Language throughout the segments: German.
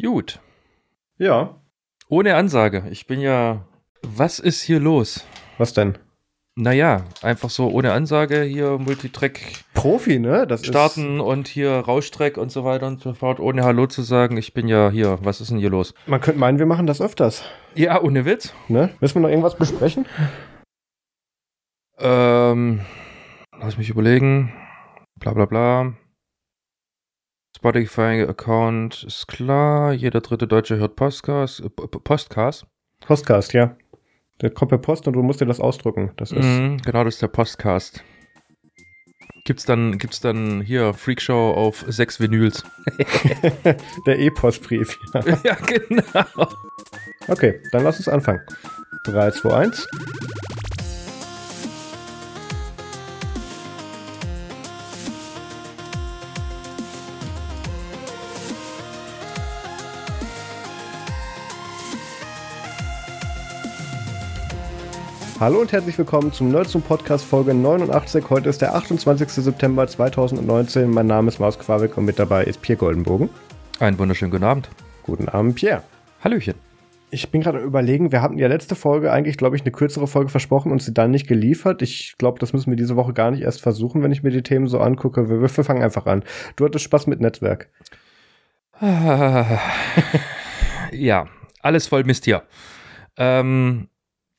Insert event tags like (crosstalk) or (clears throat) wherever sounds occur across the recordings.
Gut. Ja. Ohne Ansage. Ich bin ja. Was ist hier los? Was denn? Naja, einfach so ohne Ansage hier Multitrack Profi, ne? Das starten und hier Rauschtrack und so weiter und so fort, ohne Hallo zu sagen. Ich bin ja hier. Was ist denn hier los? Man könnte meinen, wir machen das öfters. Ja, ohne Witz. Ne? Müssen wir noch irgendwas besprechen? Ähm, lass mich überlegen. Bla bla bla. Spotify-Account ist klar. Jeder dritte Deutsche hört Postcast. Äh, Postcast. Postcast, ja. Der kommt per Post und du musst dir das ausdrucken. Das ist Mhm, genau, das ist der Postcast. Gibt's dann, gibt's dann hier Freakshow auf sechs Vinyls. (laughs) der E-Postbrief. Ja. (laughs) ja, genau. Okay, dann lass uns anfangen. 3, 2, 1. Hallo und herzlich willkommen zum Nerds zum Podcast Folge 89. Heute ist der 28. September 2019. Mein Name ist Maus Quavik und mit dabei ist Pierre Goldenbogen. Einen wunderschönen guten Abend. Guten Abend, Pierre. Hallöchen. Ich bin gerade überlegen, wir hatten ja letzte Folge eigentlich, glaube ich, eine kürzere Folge versprochen und sie dann nicht geliefert. Ich glaube, das müssen wir diese Woche gar nicht erst versuchen, wenn ich mir die Themen so angucke. Wir, wir fangen einfach an. Du hattest Spaß mit Netzwerk. (laughs) ja, alles voll Mist hier. Ähm,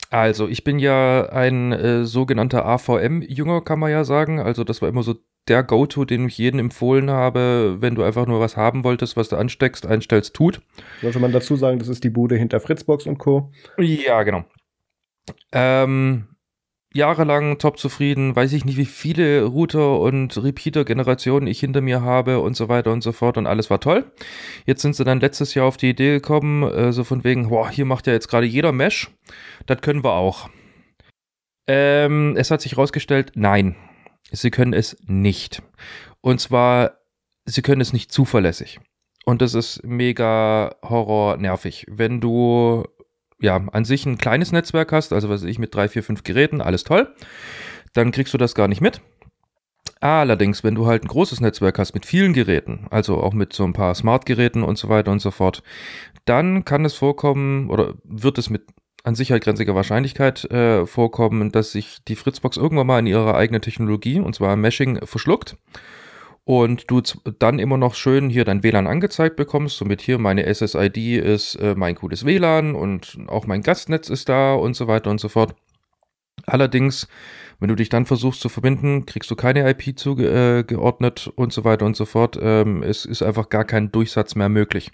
also, ich bin ja ein äh, sogenannter AVM-Jünger, kann man ja sagen. Also, das war immer so der Go-To, den ich jedem empfohlen habe, wenn du einfach nur was haben wolltest, was du ansteckst, einstellst, tut. Sollte man dazu sagen, das ist die Bude hinter Fritzbox und Co. Ja, genau. Ähm, jahrelang top zufrieden, weiß ich nicht, wie viele Router und Repeater-Generationen ich hinter mir habe und so weiter und so fort und alles war toll. Jetzt sind sie dann letztes Jahr auf die Idee gekommen, äh, so von wegen, boah, hier macht ja jetzt gerade jeder Mesh, das können wir auch. Ähm, es hat sich herausgestellt, nein, sie können es nicht. Und zwar, sie können es nicht zuverlässig. Und das ist mega horror nervig. Wenn du ja, an sich ein kleines Netzwerk hast, also was ich mit drei, vier, fünf Geräten, alles toll, dann kriegst du das gar nicht mit. Allerdings, wenn du halt ein großes Netzwerk hast mit vielen Geräten, also auch mit so ein paar Smart-Geräten und so weiter und so fort, dann kann es vorkommen oder wird es mit an Sicherheit grenziger Wahrscheinlichkeit äh, vorkommen, dass sich die Fritzbox irgendwann mal in ihrer eigenen Technologie, und zwar Meshing, verschluckt und du dann immer noch schön hier dein WLAN angezeigt bekommst. Somit hier meine SSID ist äh, mein cooles WLAN und auch mein Gastnetz ist da und so weiter und so fort. Allerdings, wenn du dich dann versuchst zu verbinden, kriegst du keine IP zugeordnet äh, und so weiter und so fort. Ähm, es ist einfach gar kein Durchsatz mehr möglich.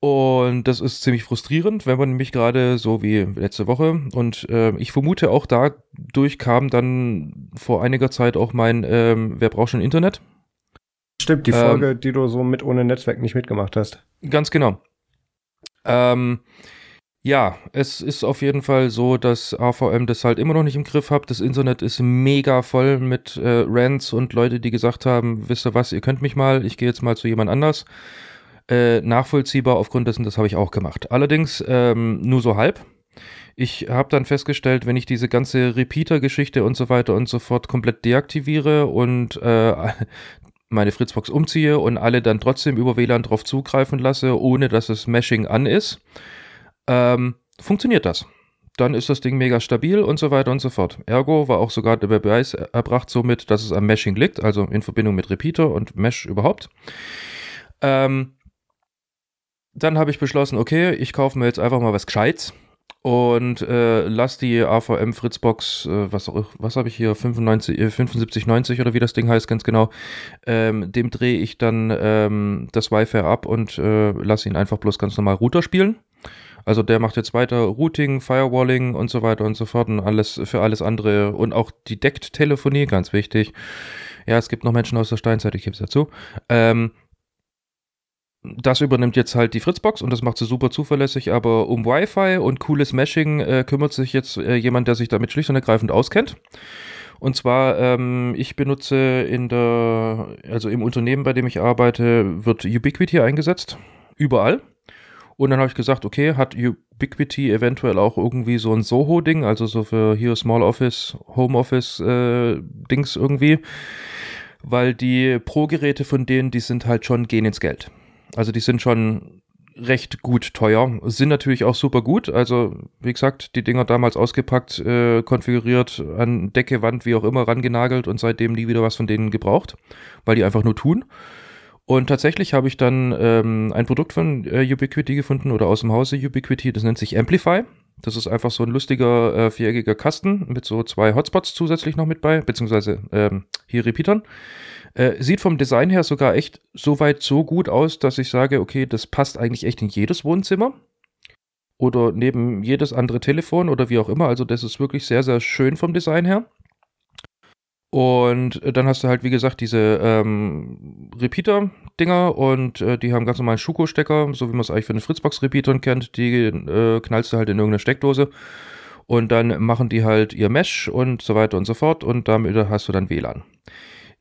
Und das ist ziemlich frustrierend, wenn man nämlich gerade so wie letzte Woche und äh, ich vermute auch dadurch kam dann vor einiger Zeit auch mein ähm, Wer braucht schon Internet? Stimmt, die Folge, ähm, die du so mit ohne Netzwerk nicht mitgemacht hast. Ganz genau. Ähm, ja, es ist auf jeden Fall so, dass AVM das halt immer noch nicht im Griff hat. Das Internet ist mega voll mit äh, Rants und Leute, die gesagt haben, wisst ihr was, ihr könnt mich mal, ich gehe jetzt mal zu jemand anders äh, nachvollziehbar aufgrund dessen, das habe ich auch gemacht. Allerdings ähm, nur so halb. Ich habe dann festgestellt, wenn ich diese ganze Repeater-Geschichte und so weiter und so fort komplett deaktiviere und äh, (laughs) meine Fritzbox umziehe und alle dann trotzdem über WLAN drauf zugreifen lasse, ohne dass es Meshing an ist, ähm, funktioniert das. Dann ist das Ding mega stabil und so weiter und so fort. Ergo war auch sogar der Beweis erbracht somit, dass es am Meshing liegt, also in Verbindung mit Repeater und Mesh überhaupt. Ähm, dann habe ich beschlossen, okay, ich kaufe mir jetzt einfach mal was Gescheites und äh, lass die AVM Fritzbox, äh, was, was habe ich hier, 95, äh, 7590 oder wie das Ding heißt, ganz genau, ähm, dem drehe ich dann ähm, das Wi-Fi ab und äh, lasse ihn einfach bloß ganz normal Router spielen. Also der macht jetzt weiter Routing, Firewalling und so weiter und so fort und alles für alles andere und auch die Deckt-Telefonie, ganz wichtig. Ja, es gibt noch Menschen aus der Steinzeit, ich gebe es dazu. Ähm, das übernimmt jetzt halt die Fritzbox und das macht sie super zuverlässig, aber um Wi-Fi und cooles Meshing äh, kümmert sich jetzt äh, jemand, der sich damit schlicht und ergreifend auskennt. Und zwar, ähm, ich benutze in der, also im Unternehmen, bei dem ich arbeite, wird Ubiquiti eingesetzt. Überall. Und dann habe ich gesagt, okay, hat Ubiquiti eventuell auch irgendwie so ein Soho-Ding, also so für hier Small Office, Home Office äh, irgendwie. Weil die Pro-Geräte von denen, die sind halt schon gehen ins Geld. Also die sind schon recht gut teuer, sind natürlich auch super gut. Also wie gesagt, die Dinger damals ausgepackt, äh, konfiguriert, an Decke, Wand, wie auch immer, rangenagelt und seitdem nie wieder was von denen gebraucht, weil die einfach nur tun. Und tatsächlich habe ich dann ähm, ein Produkt von äh, Ubiquiti gefunden oder aus dem Hause Ubiquiti, das nennt sich Amplify. Das ist einfach so ein lustiger äh, viereckiger Kasten mit so zwei Hotspots zusätzlich noch mit bei, beziehungsweise ähm, hier Repeatern. Äh, sieht vom Design her sogar echt so weit so gut aus, dass ich sage, okay, das passt eigentlich echt in jedes Wohnzimmer oder neben jedes andere Telefon oder wie auch immer. Also das ist wirklich sehr, sehr schön vom Design her. Und dann hast du halt, wie gesagt, diese ähm, Repeater-Dinger und äh, die haben ganz normalen Schuko-Stecker, so wie man es eigentlich für eine Fritzbox-Repeater kennt. Die äh, knallst du halt in irgendeine Steckdose und dann machen die halt ihr Mesh und so weiter und so fort und damit hast du dann WLAN.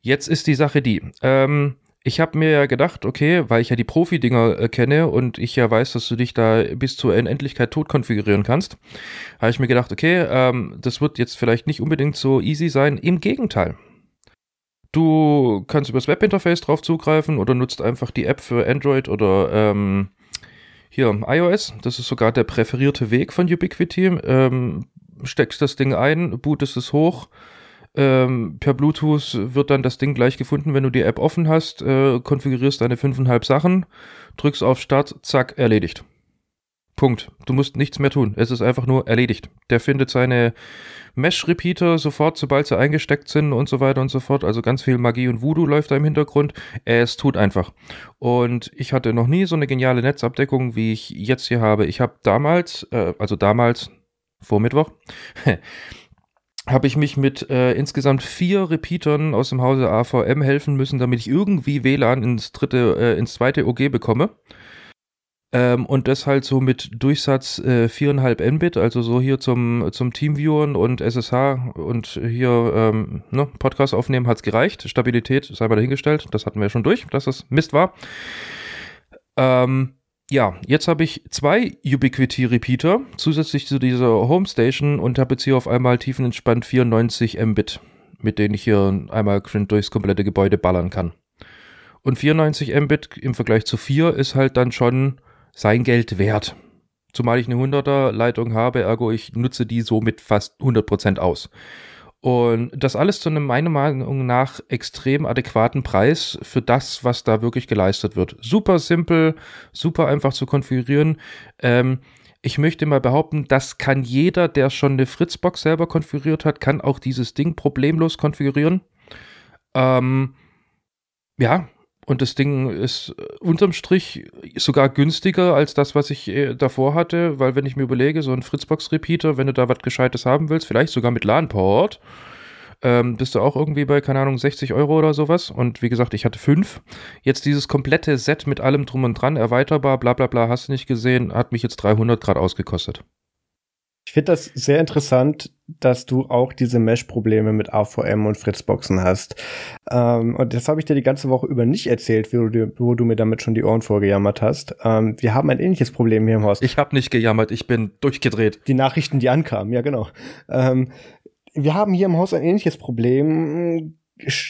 Jetzt ist die Sache die, ähm, ich habe mir ja gedacht, okay, weil ich ja die Profi-Dinger äh, kenne und ich ja weiß, dass du dich da bis zur Unendlichkeit tot konfigurieren kannst, habe ich mir gedacht, okay, ähm, das wird jetzt vielleicht nicht unbedingt so easy sein. Im Gegenteil. Du kannst übers Webinterface drauf zugreifen oder nutzt einfach die App für Android oder ähm, hier iOS. Das ist sogar der präferierte Weg von Ubiquiti. Ähm, steckst das Ding ein, bootest es hoch ähm, per Bluetooth wird dann das Ding gleich gefunden, wenn du die App offen hast, äh, konfigurierst deine fünfeinhalb Sachen, drückst auf Start, zack, erledigt. Punkt. Du musst nichts mehr tun. Es ist einfach nur erledigt. Der findet seine Mesh-Repeater sofort, sobald sie eingesteckt sind und so weiter und so fort. Also ganz viel Magie und Voodoo läuft da im Hintergrund. Es tut einfach. Und ich hatte noch nie so eine geniale Netzabdeckung, wie ich jetzt hier habe. Ich habe damals, äh, also damals, vor Mittwoch, (laughs) habe ich mich mit äh, insgesamt vier Repeatern aus dem Hause AVM helfen müssen, damit ich irgendwie WLAN ins dritte, äh, ins zweite OG bekomme. Ähm, und das halt so mit Durchsatz äh, 4,5 Mbit, also so hier zum, zum Teamviewern und SSH und hier ähm, ne, Podcast aufnehmen hat's gereicht. Stabilität sei mal dahingestellt, das hatten wir schon durch, dass das Mist war. Ähm, ja, jetzt habe ich zwei Ubiquiti Repeater zusätzlich zu dieser Homestation und habe jetzt hier auf einmal tiefenentspannt 94 Mbit, mit denen ich hier einmal durchs komplette Gebäude ballern kann. Und 94 Mbit im Vergleich zu 4 ist halt dann schon sein Geld wert. Zumal ich eine 100er Leitung habe, ergo ich nutze die somit fast 100% aus. Und das alles zu einem meiner Meinung nach extrem adäquaten Preis für das, was da wirklich geleistet wird. Super simpel, super einfach zu konfigurieren. Ähm, ich möchte mal behaupten, das kann jeder, der schon eine Fritzbox selber konfiguriert hat, kann auch dieses Ding problemlos konfigurieren. Ähm, ja, und das Ding ist äh, unterm Strich sogar günstiger als das, was ich äh, davor hatte, weil wenn ich mir überlege, so ein Fritzbox-Repeater, wenn du da was Gescheites haben willst, vielleicht sogar mit LAN-Port, ähm, bist du auch irgendwie bei, keine Ahnung, 60 Euro oder sowas. Und wie gesagt, ich hatte fünf. Jetzt dieses komplette Set mit allem drum und dran, erweiterbar, bla bla bla, hast du nicht gesehen, hat mich jetzt 300 Grad ausgekostet. Ich finde das sehr interessant, dass du auch diese Mesh-Probleme mit AVM und Fritzboxen hast. Ähm, und das habe ich dir die ganze Woche über nicht erzählt, wo du, wo du mir damit schon die Ohren vorgejammert hast. Ähm, wir haben ein ähnliches Problem hier im Haus. Ich habe nicht gejammert, ich bin durchgedreht. Die Nachrichten, die ankamen, ja genau. Ähm, wir haben hier im Haus ein ähnliches Problem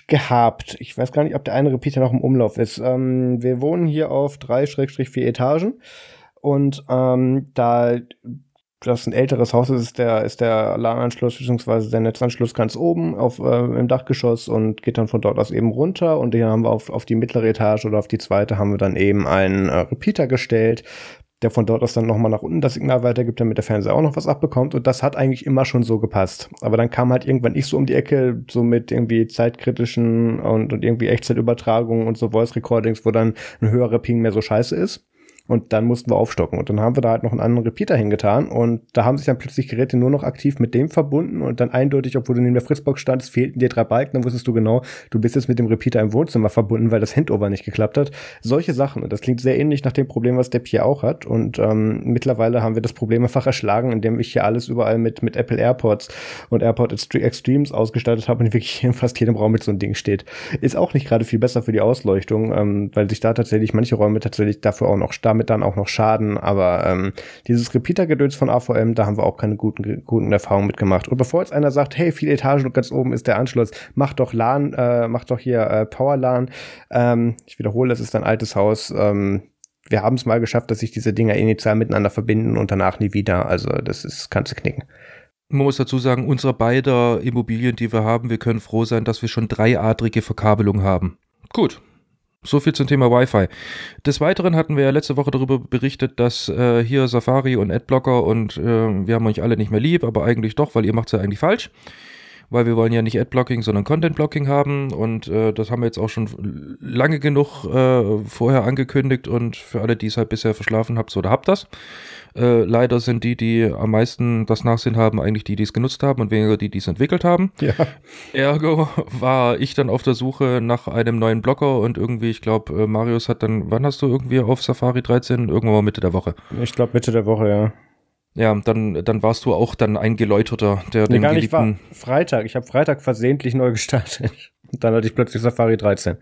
gehabt. Ich weiß gar nicht, ob der eine Repeater noch im Umlauf ist. Ähm, wir wohnen hier auf drei Schrägstrich vier Etagen und ähm, da das ein älteres Haus ist, ist der, ist der LAN-Anschluss bzw. der Netzanschluss ganz oben auf, äh, im Dachgeschoss und geht dann von dort aus eben runter. Und hier haben wir auf, auf die mittlere Etage oder auf die zweite haben wir dann eben einen äh, Repeater gestellt, der von dort aus dann nochmal nach unten das Signal weitergibt, damit der Fernseher auch noch was abbekommt. Und das hat eigentlich immer schon so gepasst. Aber dann kam halt irgendwann ich so um die Ecke, so mit irgendwie zeitkritischen und, und irgendwie Echtzeitübertragungen und so Voice Recordings, wo dann ein höherer Ping mehr so scheiße ist. Und dann mussten wir aufstocken. Und dann haben wir da halt noch einen anderen Repeater hingetan. Und da haben sich dann plötzlich Geräte nur noch aktiv mit dem verbunden. Und dann eindeutig, obwohl du neben der Fritzbox standst, fehlten dir drei Balken. Dann wusstest du genau, du bist jetzt mit dem Repeater im Wohnzimmer verbunden, weil das Handover nicht geklappt hat. Solche Sachen. Und das klingt sehr ähnlich nach dem Problem, was Depp hier auch hat. Und ähm, mittlerweile haben wir das Problem einfach erschlagen, indem ich hier alles überall mit, mit Apple AirPods und AirPod Extremes ausgestattet habe und wirklich in fast jedem Raum mit so einem Ding steht. Ist auch nicht gerade viel besser für die Ausleuchtung, ähm, weil sich da tatsächlich manche Räume tatsächlich dafür auch noch stammen damit dann auch noch schaden. Aber ähm, dieses Repeater-Gedöns von AVM, da haben wir auch keine guten, guten Erfahrungen mitgemacht. Und bevor jetzt einer sagt, hey, viele Etagen und ganz oben ist der Anschluss, mach doch LAN, äh, mach doch hier äh, Power LAN. Ähm, ich wiederhole, das ist ein altes Haus. Ähm, wir haben es mal geschafft, dass sich diese Dinger initial miteinander verbinden und danach nie wieder. Also das ist, kannst du knicken. Man muss dazu sagen, unsere beiden Immobilien, die wir haben, wir können froh sein, dass wir schon dreiadrige Verkabelung haben. Gut. So viel zum Thema Wi-Fi. Des Weiteren hatten wir ja letzte Woche darüber berichtet, dass äh, hier Safari und Adblocker und äh, wir haben euch alle nicht mehr lieb, aber eigentlich doch, weil ihr macht es ja eigentlich falsch weil wir wollen ja nicht Adblocking, sondern Content-Blocking haben und äh, das haben wir jetzt auch schon lange genug äh, vorher angekündigt und für alle, die es halt bisher verschlafen habt oder habt das. Äh, leider sind die, die am meisten das Nachsehen haben, eigentlich die, die es genutzt haben und weniger die, die es entwickelt haben. Ja. Ergo war ich dann auf der Suche nach einem neuen Blocker und irgendwie, ich glaube, äh, Marius hat dann, wann hast du irgendwie auf Safari 13? Irgendwann mal Mitte der Woche. Ich glaube Mitte der Woche, ja. Ja, dann, dann warst du auch dann ein Geläuterter, der nee, den gar nicht war. Freitag. Ich habe Freitag versehentlich neu gestartet. (laughs) Und dann hatte ich plötzlich Safari 13.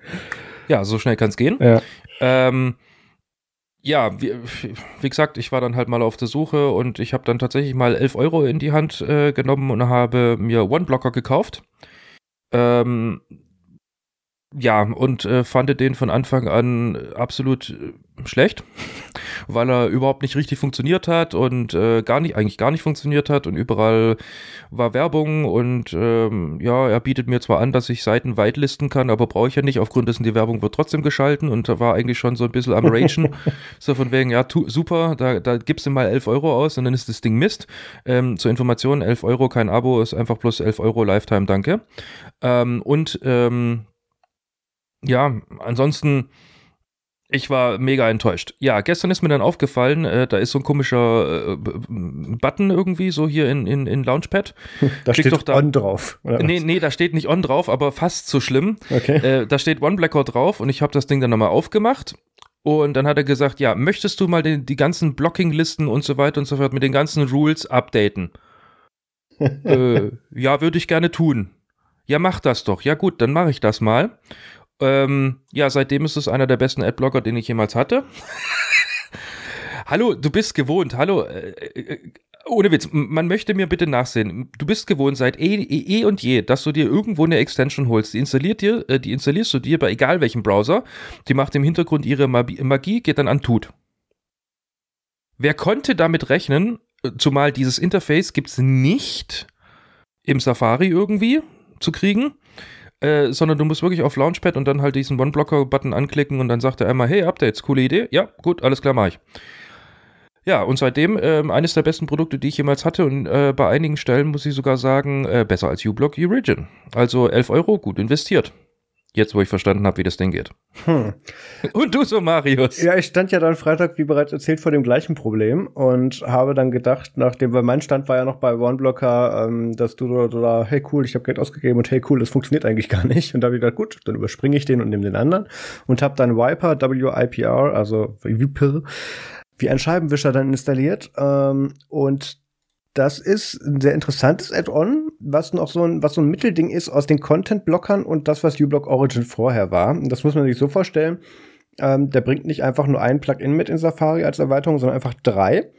Ja, so schnell kann es gehen. Ja. Ähm, ja, wie, wie, gesagt, ich war dann halt mal auf der Suche und ich habe dann tatsächlich mal 11 Euro in die Hand äh, genommen und habe mir One-Blocker gekauft. Ähm, ja, und äh, fand den von Anfang an absolut äh, schlecht, weil er überhaupt nicht richtig funktioniert hat und äh, gar nicht, eigentlich gar nicht funktioniert hat und überall war Werbung und ähm, ja, er bietet mir zwar an, dass ich Seiten whitelisten kann, aber brauche ich ja nicht, aufgrund dessen die Werbung wird trotzdem geschalten und da war eigentlich schon so ein bisschen am Ragen, (laughs) so von wegen, ja, tu, super, da, da gibst du mal 11 Euro aus und dann ist das Ding Mist. Ähm, zur Information, 11 Euro, kein Abo, ist einfach plus 11 Euro Lifetime, danke. Ähm, und ähm, ja, ansonsten, ich war mega enttäuscht. Ja, gestern ist mir dann aufgefallen, äh, da ist so ein komischer äh, Button irgendwie, so hier in, in, in Launchpad. (laughs) Da Klick steht doch da, On drauf. Oder nee, nee, da steht nicht On drauf, aber fast so schlimm. Okay. Äh, da steht One Blackout drauf und ich habe das Ding dann nochmal aufgemacht. Und dann hat er gesagt, ja, möchtest du mal den, die ganzen Blocking-Listen und so weiter und so fort mit den ganzen Rules updaten? (laughs) äh, ja, würde ich gerne tun. Ja, mach das doch. Ja gut, dann mache ich das mal. Ähm, ja, seitdem ist es einer der besten Adblocker, den ich jemals hatte. (laughs) Hallo, du bist gewohnt. Hallo, äh, äh, ohne Witz, man möchte mir bitte nachsehen. Du bist gewohnt seit eh, eh, eh und je, dass du dir irgendwo eine Extension holst. Die installiert dir, äh, die installierst du dir bei egal welchem Browser. Die macht im Hintergrund ihre Magie, geht dann an tut. Wer konnte damit rechnen, äh, zumal dieses Interface gibt es nicht im Safari irgendwie zu kriegen? Äh, sondern du musst wirklich auf Launchpad und dann halt diesen One-Blocker-Button anklicken und dann sagt er einmal, hey, Updates, coole Idee. Ja, gut, alles klar, mach ich. Ja, und seitdem äh, eines der besten Produkte, die ich jemals hatte und äh, bei einigen Stellen muss ich sogar sagen, äh, besser als uBlock Origin. Also 11 Euro, gut investiert. Jetzt, wo ich verstanden habe, wie das Ding geht. Hm. (laughs) Und du so, Marius. Ja, ich stand ja dann Freitag, wie bereits erzählt, vor dem gleichen Problem und habe dann gedacht, nachdem, weil mein Stand war ja noch bei OneBlocker, ähm, dass du da, hey cool, ich habe Geld ausgegeben und hey cool, das funktioniert eigentlich gar nicht. Und da habe ich gedacht, gut, dann überspringe ich den und nehme den anderen und habe dann Viper, WIPR, also Viper, wie ein Scheibenwischer dann installiert ähm, und das ist ein sehr interessantes Add-on, was noch so ein, was so ein Mittelding ist aus den Content-Blockern und das, was uBlock Origin vorher war. Das muss man sich so vorstellen. Ähm, der bringt nicht einfach nur ein Plugin mit in Safari als Erweiterung, sondern einfach drei.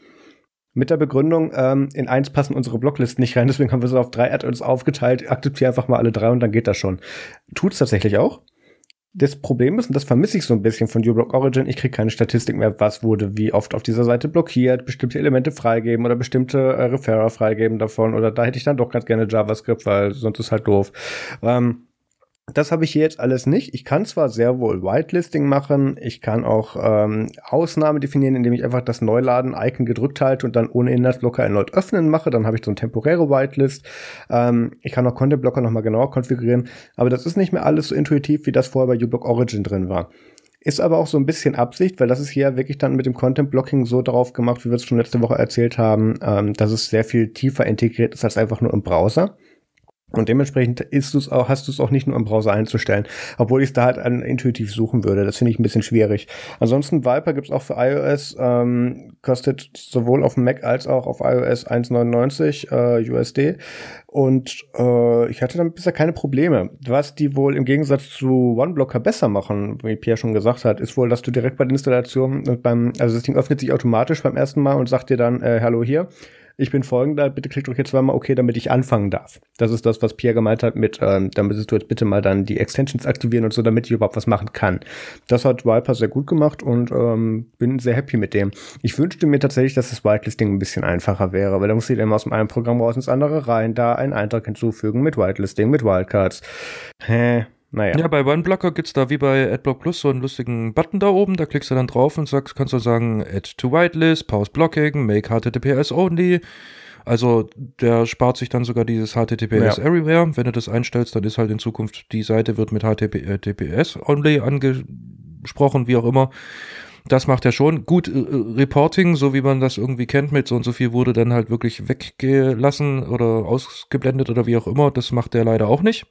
Mit der Begründung, ähm, in eins passen unsere Blocklisten nicht rein, (laughs) deswegen haben wir es auf drei Add-ons aufgeteilt. Akzeptiere einfach mal alle drei und dann geht das schon. Tut's tatsächlich auch das Problem ist, und das vermisse ich so ein bisschen von uBlock Origin, ich kriege keine Statistik mehr, was wurde wie oft auf dieser Seite blockiert, bestimmte Elemente freigeben oder bestimmte äh, Referrer freigeben davon oder da hätte ich dann doch ganz gerne JavaScript, weil sonst ist halt doof. Ähm, das habe ich hier jetzt alles nicht. Ich kann zwar sehr wohl Whitelisting machen, ich kann auch ähm, Ausnahmen definieren, indem ich einfach das Neuladen-Icon gedrückt halte und dann ohne Inhaltsblocker erneut öffnen mache. Dann habe ich so eine temporäre Whitelist. Ähm, ich kann auch Content-Blocker nochmal genauer konfigurieren, aber das ist nicht mehr alles so intuitiv, wie das vorher bei uBlock Origin drin war. Ist aber auch so ein bisschen Absicht, weil das ist hier wirklich dann mit dem Content Blocking so drauf gemacht, wie wir es schon letzte Woche erzählt haben, ähm, dass es sehr viel tiefer integriert ist als einfach nur im Browser. Und dementsprechend ist du's auch, hast du es auch nicht nur im Browser einzustellen, obwohl ich es da halt an, intuitiv suchen würde. Das finde ich ein bisschen schwierig. Ansonsten Viper gibt's auch für iOS, ähm, kostet sowohl auf Mac als auch auf iOS 1,99 äh, USD. Und äh, ich hatte damit bisher keine Probleme. Was die wohl im Gegensatz zu OneBlocker besser machen, wie Pierre schon gesagt hat, ist wohl, dass du direkt bei der Installation und beim, also das Ding öffnet sich automatisch beim ersten Mal und sagt dir dann, äh, hallo hier ich bin folgender, bitte klick doch hier zweimal OK, damit ich anfangen darf. Das ist das, was Pierre gemeint hat mit, ähm, dann müsstest du jetzt bitte mal dann die Extensions aktivieren und so, damit ich überhaupt was machen kann. Das hat Viper sehr gut gemacht und ähm, bin sehr happy mit dem. Ich wünschte mir tatsächlich, dass das Whitelisting ein bisschen einfacher wäre, weil da musst du immer aus dem einen Programm raus ins andere rein, da einen Eintrag hinzufügen mit Whitelisting, mit Wildcards. Hä? Naja. Ja, bei OneBlocker gibt's da wie bei AdBlock Plus so einen lustigen Button da oben. Da klickst du dann drauf und sagst, kannst du sagen, Add to Whitelist, Pause Blocking, Make HTTPS Only. Also der spart sich dann sogar dieses HTTPS ja. Everywhere. Wenn du das einstellst, dann ist halt in Zukunft die Seite wird mit HTTPS Only angesprochen, wie auch immer. Das macht er schon. Gut, äh, Reporting, so wie man das irgendwie kennt, mit so und so viel wurde dann halt wirklich weggelassen oder ausgeblendet oder wie auch immer. Das macht er leider auch nicht.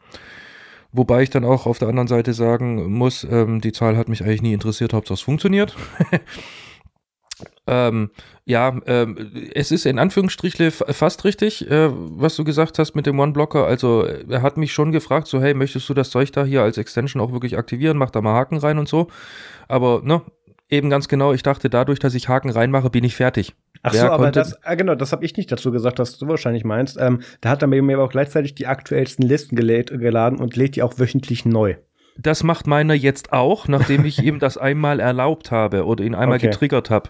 Wobei ich dann auch auf der anderen Seite sagen muss, ähm, die Zahl hat mich eigentlich nie interessiert, Hauptsache es funktioniert. (laughs) ähm, ja, ähm, es ist in Anführungsstrichle fast richtig, äh, was du gesagt hast mit dem One-Blocker. Also er hat mich schon gefragt, so hey, möchtest du das Zeug da hier als Extension auch wirklich aktivieren? Mach da mal Haken rein und so. Aber ne, eben ganz genau, ich dachte, dadurch, dass ich Haken reinmache, bin ich fertig. Ach so, aber das, ah, genau, das habe ich nicht dazu gesagt, was du wahrscheinlich meinst. Ähm, da hat er mir aber auch gleichzeitig die aktuellsten Listen gelädt, geladen und lädt die auch wöchentlich neu. Das macht meiner jetzt auch, nachdem ich ihm das einmal erlaubt habe oder ihn einmal okay. getriggert habe.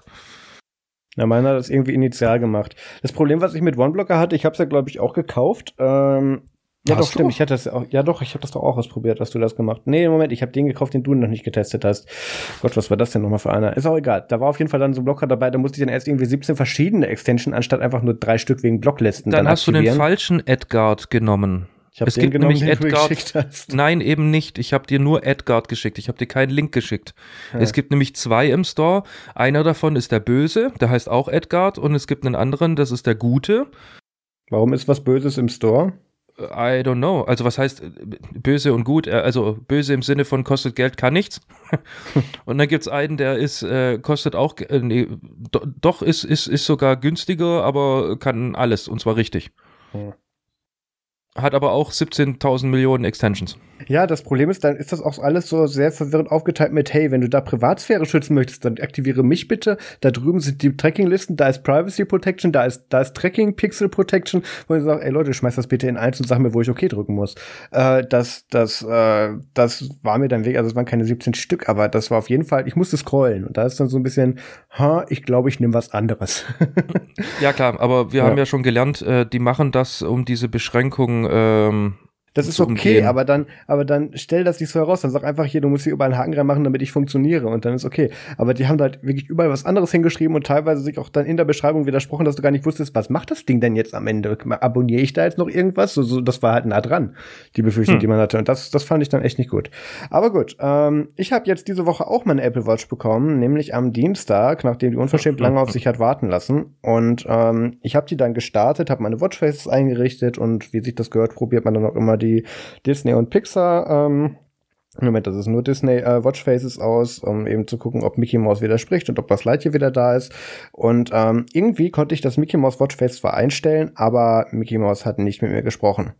Ja, meiner hat das irgendwie initial gemacht. Das Problem, was ich mit OneBlocker hatte, ich habe es ja, glaube ich, auch gekauft. Ähm, ja, hast doch, stimmt. Du? Ich hatte das auch. Ja, doch, ich habe das doch auch ausprobiert, hast du das gemacht. Nee, Moment, ich habe den gekauft, den du noch nicht getestet hast. Gott, was war das denn nochmal für einer? Ist auch egal. Da war auf jeden Fall dann so ein Blocker dabei, da musste ich dann erst irgendwie 17 verschiedene Extension anstatt einfach nur drei Stück wegen Blocklisten. Dann, dann hast aktivieren. du den falschen Edgard genommen. Ich es gibt genommen, nämlich Edgard. Nein, eben nicht. Ich habe dir nur Edgard geschickt. Ich habe dir keinen Link geschickt. Ja. Es gibt nämlich zwei im Store. Einer davon ist der Böse, der heißt auch Edgard, und es gibt einen anderen, das ist der Gute. Warum ist was Böses im Store? I don't know. Also was heißt äh, böse und gut? Äh, also böse im Sinne von kostet Geld, kann nichts. (laughs) und dann gibt es einen, der ist, äh, kostet auch, äh, nee, do, doch, ist, ist, ist sogar günstiger, aber kann alles und zwar richtig. Hm hat aber auch 17.000 Millionen Extensions. Ja, das Problem ist, dann ist das auch alles so sehr verwirrend aufgeteilt mit, hey, wenn du da Privatsphäre schützen möchtest, dann aktiviere mich bitte. Da drüben sind die Tracking-Listen, da ist Privacy Protection, da ist, da ist Tracking Pixel Protection, wo ich sage, ey Leute, schmeiß das bitte in eins und sag mir, wo ich okay drücken muss. Äh, das, das, äh, das war mir dann weg, also es waren keine 17 Stück, aber das war auf jeden Fall, ich musste scrollen und da ist dann so ein bisschen, ha, ich glaube, ich nehme was anderes. ja, klar, aber wir (laughs) ja. haben ja schon gelernt, äh, die machen das, um diese Beschränkungen ähm, das ist okay, aber dann, aber dann stell das nicht so heraus. Dann sag einfach hier, du musst hier überall einen Haken reinmachen, damit ich funktioniere und dann ist okay. Aber die haben halt wirklich überall was anderes hingeschrieben und teilweise sich auch dann in der Beschreibung widersprochen, dass du gar nicht wusstest, was macht das Ding denn jetzt am Ende? Abonniere ich da jetzt noch irgendwas? So, so, das war halt nah dran, die Befürchtung, hm. die man hatte. Und das, das fand ich dann echt nicht gut. Aber gut, ähm, ich habe jetzt diese Woche auch meine Apple Watch bekommen, nämlich am Dienstag, nachdem die unverschämt lange auf sich hat warten lassen. Und ähm, ich habe die dann gestartet, habe meine Watchfaces eingerichtet und wie sich das gehört, probiert man dann auch immer die die Disney und Pixar ähm, Moment, das ist nur Disney äh, Watchfaces aus, um eben zu gucken, ob Mickey Mouse wieder spricht und ob das Light hier wieder da ist. Und ähm, irgendwie konnte ich das Mickey Mouse Watchface zwar einstellen, aber Mickey Mouse hat nicht mit mir gesprochen.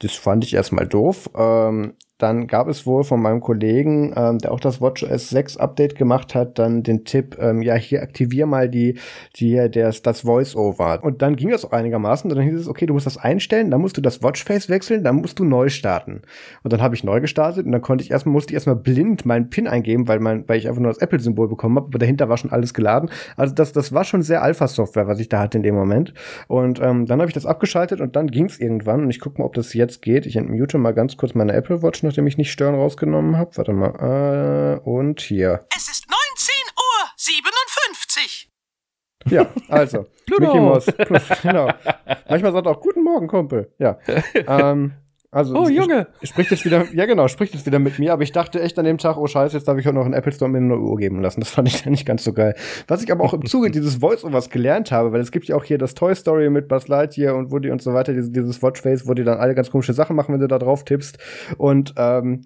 Das fand ich erstmal doof. Ähm, dann gab es wohl von meinem Kollegen, ähm, der auch das WatchOS 6 Update gemacht hat, dann den Tipp, ähm, ja, hier aktivier mal die, die, das, das Voice-Over. Und dann ging das auch einigermaßen. Und dann hieß es, okay, du musst das einstellen, dann musst du das Watchface wechseln, dann musst du neu starten. Und dann habe ich neu gestartet und dann konnte ich erstmal, musste ich erstmal blind meinen PIN eingeben, weil mein, weil ich einfach nur das Apple-Symbol bekommen habe, aber dahinter war schon alles geladen. Also das, das war schon sehr Alpha-Software, was ich da hatte in dem Moment. Und ähm, dann habe ich das abgeschaltet und dann ging es irgendwann. Und ich gucke mal, ob das jetzt geht. Ich entmute mal ganz kurz meine Apple Watch nachdem ich nicht Stören rausgenommen habe. Warte mal. Äh, und hier. Es ist 19 Uhr 57. Ja, also. (laughs) Mickey Mouse. genau. Manchmal sagt er auch Guten Morgen, Kumpel. Ja. (laughs) ähm, Also, Oh, Junge! Spricht jetzt wieder, ja genau, spricht jetzt wieder mit mir, aber ich dachte echt an dem Tag, oh scheiße, jetzt darf ich auch noch in Apple Store mir eine Uhr geben lassen. Das fand ich dann nicht ganz so geil. Was ich aber auch im Zuge (laughs) dieses Voice-Overs gelernt habe, weil es gibt ja auch hier das Toy Story mit Buzz Lightyear und Woody und so weiter, dieses, dieses Watchface, wo die dann alle ganz komische Sachen machen, wenn du da drauf tippst. Und ähm,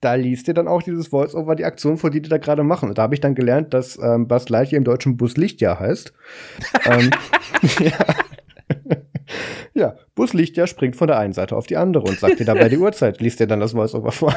da liest dir dann auch dieses Voice-Over die Aktion vor, die die da gerade machen. Und da habe ich dann gelernt, dass ähm, Buzz Lightyear im Deutschen Bus Lichtjahr heißt. ähm, (laughs) ja. Ja, Bus Lichtjahr springt von der einen Seite auf die andere und sagt dir dabei die (laughs) Uhrzeit. Liest dir dann das Voice-Over vor.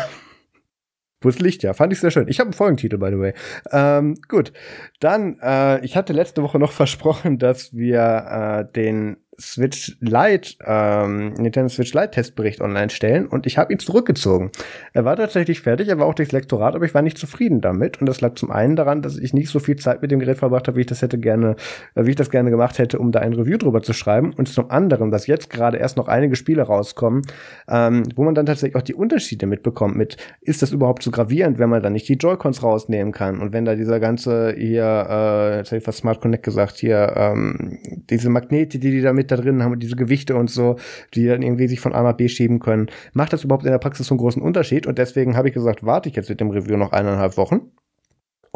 Bus Lichtjahr, fand ich sehr schön. Ich habe einen Folgentitel, by the way. Ähm, gut, dann, äh, ich hatte letzte Woche noch (laughs) versprochen, dass wir äh, den Switch Lite, ähm, Nintendo Switch Lite Testbericht online stellen und ich habe ihn zurückgezogen. Er war tatsächlich fertig, er war auch durchs Lektorat, aber ich war nicht zufrieden damit und das lag zum einen daran, dass ich nicht so viel Zeit mit dem Gerät verbracht habe, wie ich das hätte gerne, äh, wie ich das gerne gemacht hätte, um da ein Review drüber zu schreiben und zum anderen, dass jetzt gerade erst noch einige Spiele rauskommen, ähm, wo man dann tatsächlich auch die Unterschiede mitbekommt mit, ist das überhaupt so gravierend, wenn man dann nicht die Joy-Cons rausnehmen kann und wenn da dieser ganze hier, äh, jetzt hätte ich fast Smart Connect gesagt, hier, ähm, diese Magnete, die die da mit da drin haben diese Gewichte und so, die dann irgendwie sich von A nach B schieben können, macht das überhaupt in der Praxis so einen großen Unterschied? Und deswegen habe ich gesagt, warte ich jetzt mit dem Review noch eineinhalb Wochen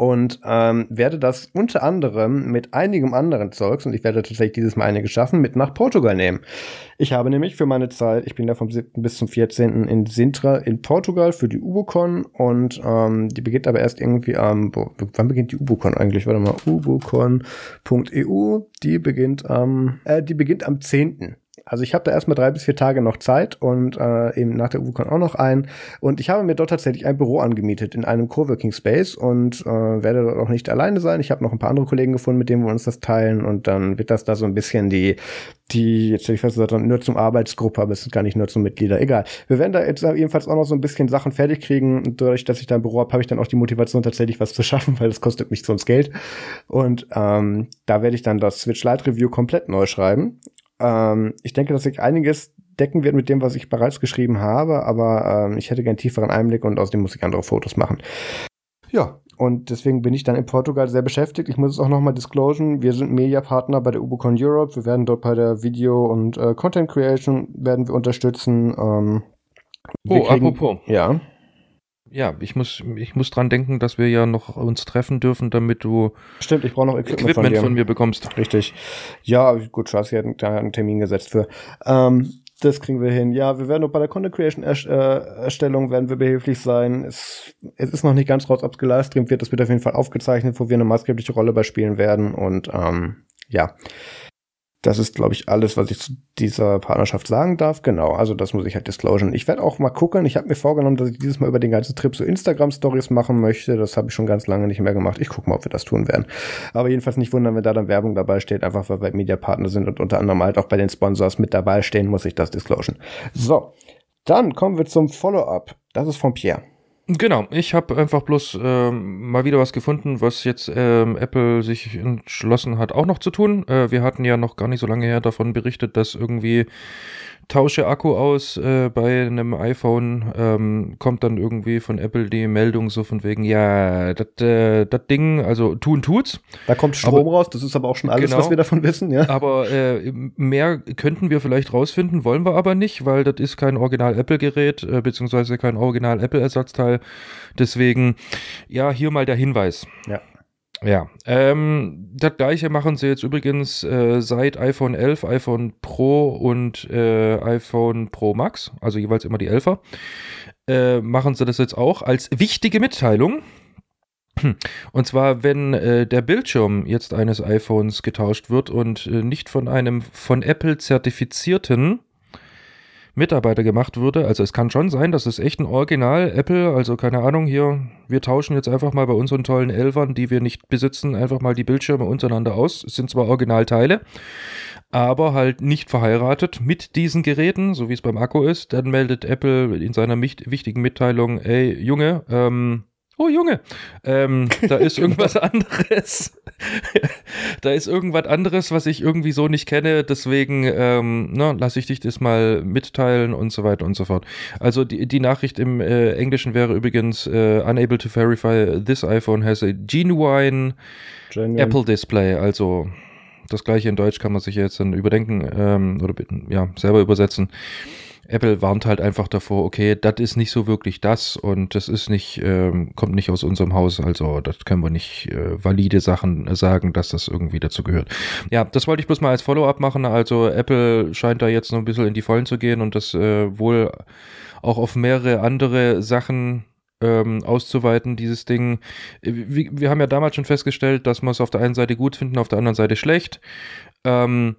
und ähm, werde das unter anderem mit einigem anderen Zeugs, und ich werde tatsächlich dieses Mal einige schaffen, mit nach Portugal nehmen. Ich habe nämlich für meine Zeit, ich bin da vom 7. bis zum 14. in Sintra in Portugal für die Ubocon und ähm, die beginnt aber erst irgendwie am, boah, wann beginnt die Ubocon eigentlich? Warte mal, ubocon.eu, die beginnt am, äh, die beginnt am 10. Also ich habe da erstmal drei bis vier Tage noch Zeit und äh, eben nach der UBCon auch noch ein. Und ich habe mir dort tatsächlich ein Büro angemietet in einem Coworking Space und äh, werde dort auch nicht alleine sein. Ich habe noch ein paar andere Kollegen gefunden, mit denen wir uns das teilen und dann wird das da so ein bisschen die, die, jetzt hätte ich fast gesagt, nur zum Arbeitsgruppe, aber es sind gar nicht nur zum Mitglieder. Egal. Wir werden da jetzt jedenfalls auch noch so ein bisschen Sachen fertig kriegen. Und dadurch, dass ich da ein Büro habe, habe ich dann auch die Motivation, tatsächlich was zu (laughs) schaffen, weil das kostet mich sonst Geld. Und ähm, da werde ich dann das Switch Lite Review komplett neu schreiben. Ähm, ich denke, dass sich einiges decken wird mit dem, was ich bereits geschrieben habe, aber ähm, ich hätte gern tieferen Einblick und außerdem muss ich andere Fotos machen. Ja, und deswegen bin ich dann in Portugal sehr beschäftigt. Ich muss es auch nochmal disclosen. Wir sind Media-Partner bei der Ubicon Europe. Wir werden dort bei der Video- und äh, Content Creation werden wir unterstützen. Ähm, wir Oh, apropos. Ja. Ja, ich muss, ich muss dran denken, dass wir ja noch uns treffen dürfen, damit du Stimmt, ich brauche noch Equipment, Equipment von von, mir bekommst. Richtig. Ja, gut, Charles hier hat da einen Termin gesetzt für. Ähm, das kriegen wir hin. Ja, wir werden auch bei der Content Creation äh, Erstellung werden wir behilflich sein. Es, es ist noch nicht ganz raus, ob es gelivestreamt wird. Das wird auf jeden Fall aufgezeichnet, wo wir eine maßgebliche Rolle bei spielen werden. Und ähm, ja, das ist, glaube ich, alles, was ich zu dieser Partnerschaft sagen darf. Genau, also das muss ich halt disclosen. Ich werde auch mal gucken. Ich habe mir vorgenommen, dass ich dieses Mal über den ganzen Trip so Instagram-Stories machen möchte. Das habe ich schon ganz lange nicht mehr gemacht. Ich gucke mal, ob wir das tun werden. Aber jedenfalls nicht wundern, wenn da dann Werbung dabei steht, einfach weil wir Media-Partner sind und unter anderem halt auch bei den Sponsors mit dabei stehen, muss ich das disclosen. So, dann kommen wir zum Follow-up. Das ist von Pierre. Genau, ich habe einfach bloß ähm, mal wieder was gefunden, was jetzt ähm, Apple sich entschlossen hat, auch noch zu tun. Äh, wir hatten ja noch gar nicht so lange her davon berichtet, dass irgendwie tausche Akku aus äh, bei einem iPhone, ähm, kommt dann irgendwie von Apple die Meldung so von wegen, ja, das äh, das Ding, also tun tut's. Da kommt Strom raus, das ist aber auch schon alles, Genau. was wir davon wissen, ja. Aber äh, mehr könnten wir vielleicht rausfinden, wollen wir aber nicht, weil das ist kein Original-Apple-Gerät, äh, beziehungsweise kein Original-Apple-Ersatzteil. Deswegen, ja, hier mal der Hinweis. Ja. Ja, ähm, das gleiche machen sie jetzt übrigens äh, seit iPhone 11, iPhone Pro und äh, iPhone Pro Max, also jeweils immer die 11er, äh, machen sie das jetzt auch als wichtige Mitteilung. Und zwar, wenn äh, der Bildschirm jetzt eines iPhones getauscht wird und äh, nicht von einem von Apple zertifizierten Mitarbeiter gemacht würde, also es kann schon sein, dass es echt ein Original Apple, also keine Ahnung, hier, wir tauschen jetzt einfach mal bei unseren tollen Elfern, die wir nicht besitzen, einfach mal die Bildschirme untereinander aus. Es sind zwar Originalteile, aber halt nicht verheiratet mit diesen Geräten, so wie es beim Akku ist. Dann meldet Apple in seiner wichtigen Mitteilung, ey, Junge, ähm, oh Junge, ähm, da ist (laughs) irgendwas anderes. (laughs) da ist irgendwas anderes, was ich irgendwie so nicht kenne, deswegen ähm, ne, lasse ich dich das mal mitteilen und so weiter und so fort. Also die, die Nachricht im äh, Englischen wäre übrigens äh, unable to verify this iPhone has a genuine Genuine. Apple Display, also das gleiche in Deutsch kann man sich jetzt dann überdenken ähm, oder ja, selber übersetzen. Apple warnt halt einfach davor, okay, das ist nicht so wirklich das und das ist nicht, ähm, kommt nicht aus unserem Haus, also das können wir nicht äh, valide Sachen sagen, dass das irgendwie dazu gehört. Ja, das wollte ich bloß mal als Follow-up machen. Also Apple scheint da jetzt noch ein bisschen in die Vollen zu gehen und das äh, wohl auch auf mehrere andere Sachen ähm, auszuweiten, dieses Ding. Wir, wir, haben ja damals schon festgestellt, dass wir es auf der einen Seite gut finden, auf der anderen Seite schlecht. Ähm,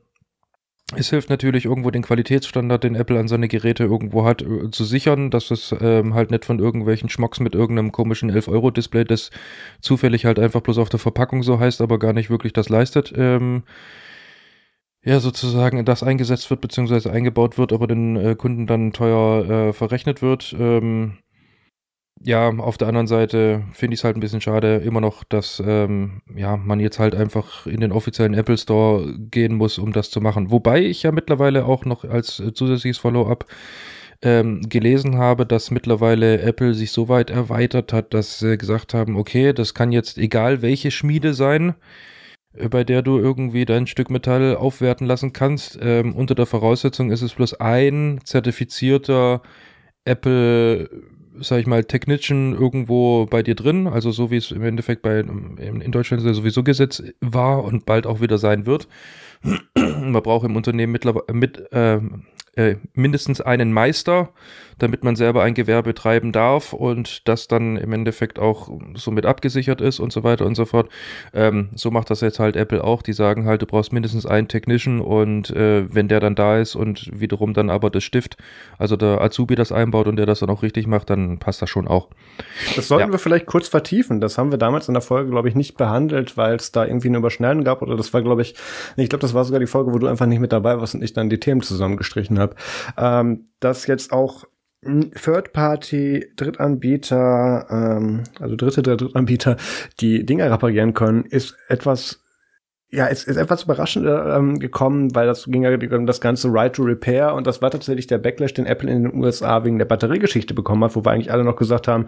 es hilft natürlich irgendwo den Qualitätsstandard, den Apple an seine Geräte irgendwo hat, äh, zu sichern, dass es ähm, halt nicht von irgendwelchen Schmocks mit irgendeinem komischen 11-Euro-Display, das zufällig halt einfach bloß auf der Verpackung so heißt, aber gar nicht wirklich das leistet, ähm, ja, sozusagen das eingesetzt wird, beziehungsweise eingebaut wird, aber den äh, Kunden dann teuer äh, verrechnet wird. Ähm, ja, auf der anderen Seite finde ich es halt ein bisschen schade, immer noch, dass ähm, ja, man jetzt halt einfach in den offiziellen Apple Store gehen muss, um das zu machen. Wobei ich ja mittlerweile auch noch als zusätzliches Follow-up ähm, gelesen habe, dass mittlerweile Apple sich so weit erweitert hat, dass sie gesagt haben, okay, das kann jetzt egal welche Schmiede sein, äh, bei der du irgendwie dein Stück Metall aufwerten lassen kannst. Ähm, unter der Voraussetzung ist es bloß ein zertifizierter Apple sag ich mal, Technician irgendwo bei dir drin, also so wie es im Endeffekt bei in Deutschland sowieso Gesetz war und bald auch wieder sein wird. (clears throat) Man braucht im Unternehmen mittlerweile mit, äh, äh, mindestens einen Meister, damit man selber ein Gewerbe betreiben darf und das dann im Endeffekt auch somit abgesichert ist und so weiter und so fort. Ähm, so macht das jetzt halt Apple auch. Die sagen halt, du brauchst mindestens einen Technician und äh, wenn der dann da ist und wiederum dann aber das Stift, also der Azubi das einbaut und der das dann auch richtig macht, dann passt das schon auch. Das sollten ja. wir vielleicht kurz vertiefen. Das haben wir damals in der Folge, glaube ich, nicht behandelt, weil es da irgendwie eine Überschneidung gab oder das war, glaube ich, ich glaube, das war sogar die Folge, wo du einfach nicht mit dabei warst und ich dann die Themen zusammengestrichen habe. Ähm, dass jetzt auch Third-Party-Drittanbieter, ähm, also dritte Drittanbieter, die Dinge reparieren können, ist etwas ja, es ist etwas überraschend ähm, gekommen, weil das ging ja um das ganze Right to Repair und das war tatsächlich der Backlash, den Apple in den USA wegen der Batteriegeschichte bekommen hat, wo wir eigentlich alle noch gesagt haben,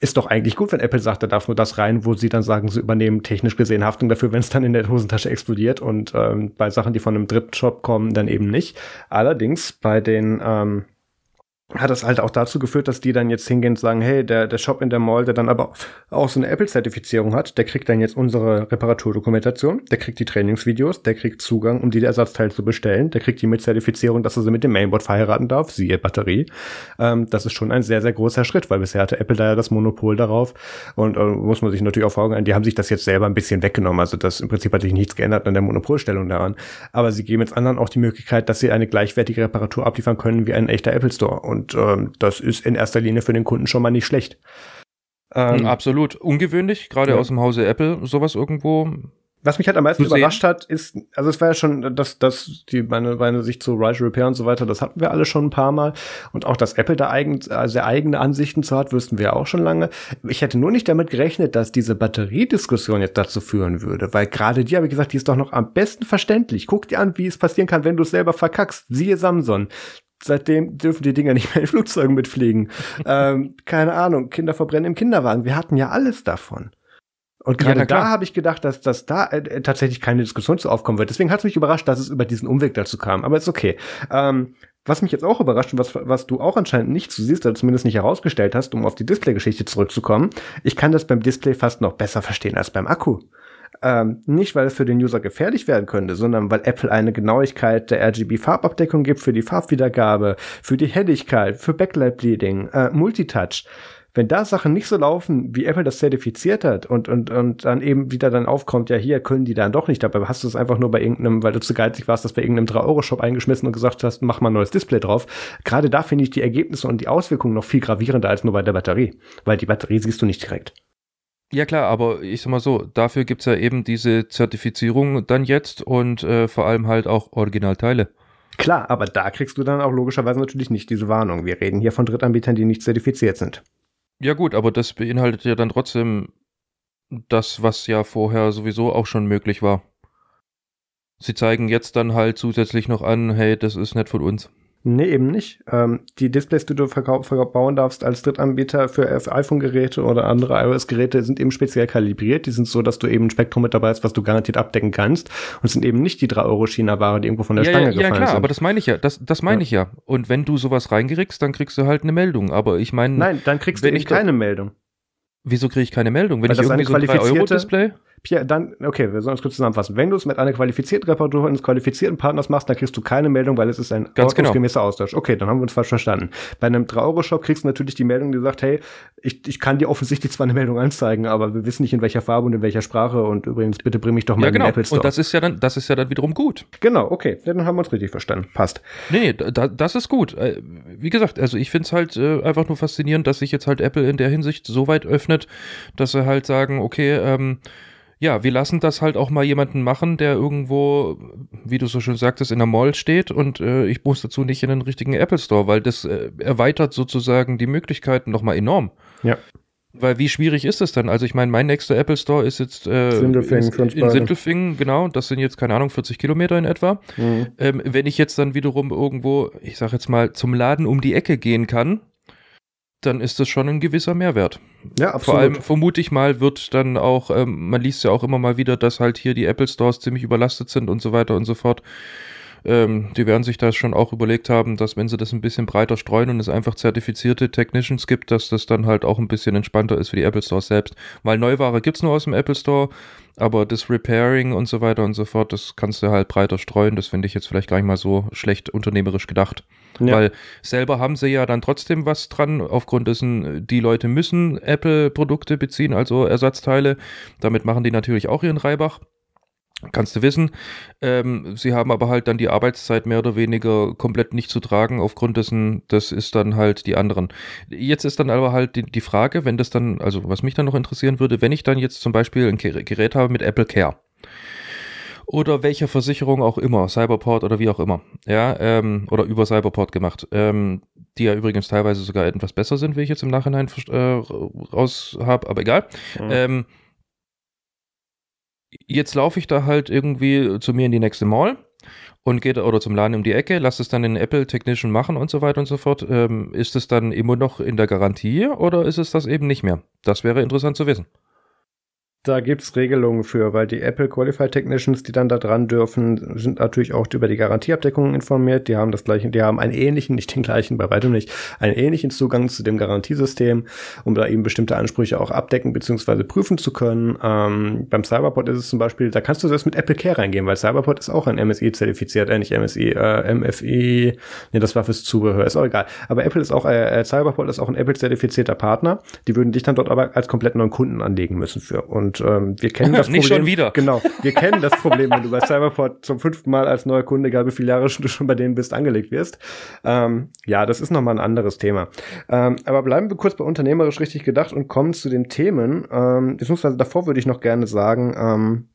ist doch eigentlich gut, wenn Apple sagt, da darf nur das rein, wo sie dann sagen, sie übernehmen technisch gesehen Haftung dafür, wenn es dann in der Hosentasche explodiert und ähm, bei Sachen, die von einem Drittshop kommen, dann eben nicht. Allerdings bei den ähm, hat das halt auch dazu geführt, dass die dann jetzt hingehen und sagen, hey, der, der Shop in der Mall, der dann aber auch so eine Apple-Zertifizierung hat, der kriegt dann jetzt unsere Reparaturdokumentation, der kriegt die Trainingsvideos, der kriegt Zugang, um die Ersatzteile zu bestellen, der kriegt die mit Zertifizierung, dass er sie mit dem Mainboard verheiraten darf, siehe Batterie. Ähm, das ist schon ein sehr, sehr großer Schritt, weil bisher hatte Apple da ja das Monopol darauf. Und äh, muss man sich natürlich auch fragen, die haben sich das jetzt selber ein bisschen weggenommen, also das im Prinzip hat sich nichts geändert an der Monopolstellung daran, aber sie geben jetzt anderen auch die Möglichkeit, dass sie eine gleichwertige Reparatur abliefern können wie ein echter Apple Store. Und und ähm, das ist in erster Linie für den Kunden schon mal nicht schlecht. Ähm, Absolut ungewöhnlich, gerade ja. aus dem Hause Apple, sowas irgendwo. Was mich halt am meisten überrascht hat, ist, also es war ja schon, dass, dass die meine, meine Sicht zu Rise Repair und so weiter, das hatten wir alle schon ein paar Mal. Und auch, dass Apple da eigen, also eigene Ansichten zu hat, wüssten wir auch schon lange. Ich hätte nur nicht damit gerechnet, dass diese Batteriediskussion jetzt dazu führen würde, weil gerade die, habe ich gesagt, die ist doch noch am besten verständlich. Guck dir an, wie es passieren kann, wenn du es selber verkackst. Siehe Samsung seitdem dürfen die Dinger (laughs) nicht mehr in Flugzeugen mitfliegen. ähm, keine Ahnung, Kinder verbrennen im Kinderwagen. Wir hatten ja alles davon. Und gerade ja, da habe ich gedacht, dass, dass da äh, tatsächlich keine Diskussion zu aufkommen wird. Deswegen hat es mich überrascht, dass es über diesen Umweg dazu kam. Aber ist okay. Ähm, was mich jetzt auch überrascht und was, was du auch anscheinend nicht so siehst, oder zumindest nicht herausgestellt hast, um auf die Display-Geschichte zurückzukommen, ich kann das beim Display fast noch besser verstehen als beim Akku. Ähm, nicht, weil es für den User gefährlich werden könnte, sondern weil Apple eine Genauigkeit der RGB-Farbabdeckung gibt für die Farbwiedergabe, für die Helligkeit, für Backlight Bleeding, äh, Multitouch. Wenn da Sachen nicht so laufen, wie Apple das zertifiziert hat und, und, und dann eben wieder dann aufkommt, ja, hier können die dann doch nicht, dabei hast du es einfach nur bei irgendeinem, weil du zu geizig warst, das bei irgendeinem 3-Euro-Shop eingeschmissen und gesagt hast, mach mal ein neues Display drauf. Gerade da finde ich die Ergebnisse und die Auswirkungen noch viel gravierender als nur bei der Batterie, weil die Batterie siehst du nicht direkt. Ja klar, aber ich sag mal so, dafür gibt es ja eben diese Zertifizierung dann jetzt und äh, vor allem halt auch Originalteile. Klar, aber da kriegst du dann auch logischerweise natürlich nicht diese Warnung. Wir reden hier von Drittanbietern, die nicht zertifiziert sind. Ja gut, aber das beinhaltet ja dann trotzdem das, was ja vorher sowieso auch schon möglich war. Sie zeigen jetzt dann halt zusätzlich noch an, hey, das ist nicht von uns. Nee, eben nicht. Ähm, die Displays, die du verbauen darfst als Drittanbieter für iPhone-Geräte oder andere iOS-Geräte, sind eben speziell kalibriert. Die sind so, dass du eben ein Spektrum mit dabei hast, was du garantiert abdecken kannst. Und sind eben nicht die 3-Euro-China-Ware, die irgendwo von der ja, Stange ja, gefallen Ja, klar, sind. aber das meine ich ja. Das, das meine Ja. ich ja. Und wenn du sowas reingerickst, dann kriegst du halt eine Meldung. Aber ich meine, Nein, dann kriegst du da- keine Meldung. wieso kriege ich keine Meldung? Wenn Weil ich irgendwie so ein qualifizierte- 3-Euro-Display? Pia, dann, okay, wir sollen es kurz zusammenfassen. Wenn du es mit einer qualifizierten Reparatur eines qualifizierten Partners machst, dann kriegst du keine Meldung, weil es ist ein Ganz genau. ordnungsgemäßer Austausch. Okay, dann haben wir uns falsch verstanden. Bei einem 3-Euro-Shop kriegst du natürlich die Meldung, die sagt, hey, ich, ich kann dir offensichtlich zwar eine Meldung anzeigen, aber wir wissen nicht in welcher Farbe und in welcher Sprache und übrigens, bitte bring mich doch mal Ja, in genau. den Apple Store. Und das ist ja dann, das ist ja dann wiederum gut. genau, okay, dann haben wir uns richtig verstanden. Passt. Nee, nee, da, das ist gut. Äh, Wie gesagt, also ich finde es halt äh, einfach nur faszinierend, dass sich jetzt halt Apple in der Hinsicht so weit öffnet, dass sie halt sagen, okay, ähm, ja, wir lassen das halt auch mal jemanden machen, der irgendwo, wie du so schön sagtest, in der Mall steht und äh, ich muss dazu nicht in den richtigen Apple Store, weil das äh, erweitert sozusagen die Möglichkeiten nochmal enorm. Ja. Weil wie schwierig ist es dann? Also ich meine, mein nächster Apple Store ist jetzt äh, Sindelfingen in, in. Sindelfingen, genau. Das sind jetzt, keine Ahnung, 40 Kilometer in etwa. Ähm, wenn ich jetzt dann wiederum irgendwo, ich sag jetzt mal, zum Laden um die Ecke gehen kann, dann ist das schon ein gewisser Mehrwert. Ja, Vor absolut. allem vermute ich mal, wird dann auch, ähm, man liest ja auch immer mal wieder, dass halt hier die Apple Stores ziemlich überlastet sind und so weiter und so fort. Ähm, die werden sich das schon auch überlegt haben, dass wenn sie das ein bisschen breiter streuen und es einfach zertifizierte Technicians gibt, dass das dann halt auch ein bisschen entspannter ist für die Apple Stores selbst. Weil Neuware gibt's nur aus dem Apple Store, aber das Repairing und so weiter und so fort, das kannst du halt breiter streuen. Das finde ich jetzt vielleicht gar nicht mal so schlecht unternehmerisch gedacht. Ja. Weil selber haben sie ja dann trotzdem was dran, aufgrund dessen, die Leute müssen Apple-Produkte beziehen, also Ersatzteile. Damit machen die natürlich auch ihren Reibach. Kannst du wissen. Ähm, sie haben aber halt dann die Arbeitszeit mehr oder weniger komplett nicht zu tragen, aufgrund dessen, das ist dann halt die anderen. Jetzt ist dann aber halt die, die Frage, wenn das dann, also was mich dann noch interessieren würde, wenn ich dann jetzt zum Beispiel ein Ger- Gerät habe mit Apple Care oder welcher Versicherung auch immer, Cyberport oder wie auch immer, ja, ähm, oder über Cyberport gemacht, ähm, die ja übrigens teilweise sogar etwas besser sind, wie ich jetzt im Nachhinein äh, raus habe, aber egal. Mhm. Ähm, jetzt laufe ich da halt irgendwie zu mir in die nächste Mall und gehe da, oder zum Laden um die Ecke, lasse es dann den Apple Technician machen und so weiter und so fort. Ähm, ist es dann immer noch in der Garantie oder ist es das eben nicht mehr? Das wäre interessant zu wissen. Da gibt's Regelungen für, weil die Apple Qualified Technicians, die dann da dran dürfen, sind natürlich auch über die Garantieabdeckung informiert. Die haben das gleiche, die haben einen ähnlichen, (laughs) nicht den gleichen, bei weitem nicht, einen ähnlichen Zugang zu dem Garantiesystem, um da eben bestimmte Ansprüche auch abdecken bzw. prüfen zu können. Ähm, beim Cyberport ist es zum Beispiel, da kannst du das mit Apple Care reingehen, weil Cyberport ist auch ein MSI zertifiziert, äh, nicht MSI, äh, MFI, nee, das war fürs Zubehör, ist auch egal. Aber Apple ist auch, äh, Cyberport ist auch ein Apple zertifizierter Partner. Die würden dich dann dort aber als komplett neuen Kunden anlegen müssen für. Und ähm, wir kennen (laughs) das Nicht Problem. schon wieder. Genau, wir kennen das Problem, wenn du bei Cyberport zum fünften Mal als neuer Kunde, egal wie viele Jahre du schon bei denen bist, angelegt wirst. Ähm, ja, das ist nochmal ein anderes Thema. Ähm, aber bleiben wir kurz bei unternehmerisch richtig gedacht und kommen zu den Themen. Ähm, beziehungsweise davor würde ich noch gerne sagen, ähm,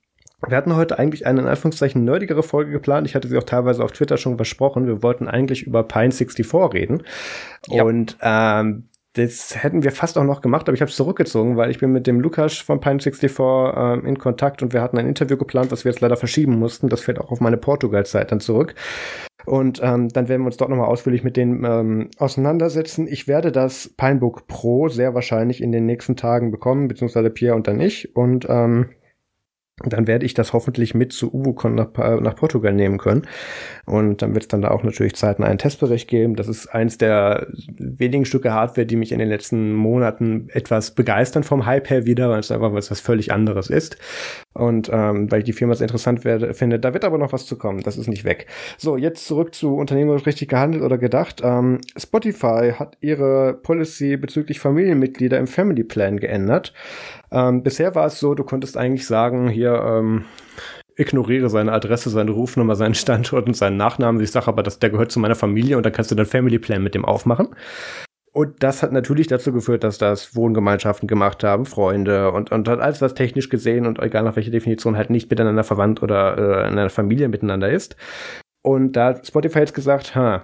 wir hatten heute eigentlich eine in Anführungszeichen nerdigere Folge geplant. Ich hatte sie auch teilweise auf Twitter schon versprochen. Wir wollten eigentlich über Pine 64 reden. Ja. Und ähm, das hätten wir fast auch noch gemacht, aber ich habe es zurückgezogen, weil ich bin mit dem Lukas von Pine64 ähm, in Kontakt und wir hatten ein Interview geplant, was wir jetzt leider verschieben mussten. Das fällt auch auf meine Portugal-Zeit dann zurück. Und ähm, dann werden wir uns dort nochmal ausführlich mit denen ähm, auseinandersetzen. Ich werde das Pinebook Pro sehr wahrscheinlich in den nächsten Tagen bekommen, beziehungsweise Pierre und dann ich. Und ähm, dann werde ich das hoffentlich mit zu UbuCon nach, nach Portugal nehmen können. Und dann wird es dann da auch natürlich zeitnah einen Testbericht geben. Das ist eins der wenigen Stücke Hardware, die mich in den letzten Monaten etwas begeistern vom Hype her wieder, weil es einfach was völlig anderes ist. Und ähm, weil ich die Firma sehr interessant werde, finde, da wird aber noch was zu kommen. Das ist nicht weg. So, jetzt zurück zu unternehmerisch richtig gehandelt oder gedacht. Ähm, Spotify hat ihre Policy bezüglich Familienmitglieder im Family Plan geändert. Ähm, bisher war es so, du konntest eigentlich sagen, hier, ähm, ignoriere seine Adresse, seine Rufnummer, seinen Standort und seinen Nachnamen. Ich sage aber, dass der gehört zu meiner Familie und dann kannst du dann Family Plan mit dem aufmachen. Und das hat natürlich dazu geführt, dass das Wohngemeinschaften gemacht haben, Freunde und, und hat alles, was technisch gesehen und egal nach welcher Definition halt nicht miteinander verwandt oder äh, in einer Familie miteinander ist. Und da hat Spotify jetzt gesagt, ha,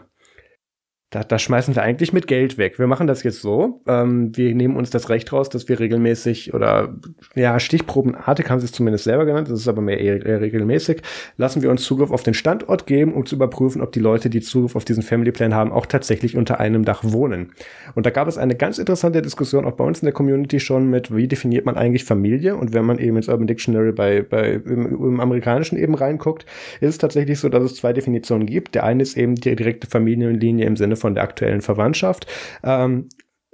da, da schmeißen wir eigentlich mit Geld weg. Wir machen das jetzt so. Ähm, wir nehmen uns das Recht raus, dass wir regelmäßig oder ja, Stichprobenartig haben sie es zumindest selber genannt, das ist aber mehr eher, regelmäßig, lassen wir uns Zugriff auf den Standort geben, um zu überprüfen, ob die Leute, die Zugriff auf diesen Family Plan haben, auch tatsächlich unter einem Dach wohnen. Und da gab es eine ganz interessante Diskussion auch bei uns in der Community schon mit, wie definiert man eigentlich Familie? Und wenn man eben ins Urban Dictionary bei, bei im, im amerikanischen eben reinguckt, ist es tatsächlich so, dass es zwei Definitionen gibt. Der eine ist eben die direkte Familienlinie im Sinne von der aktuellen Verwandtschaft. Ähm,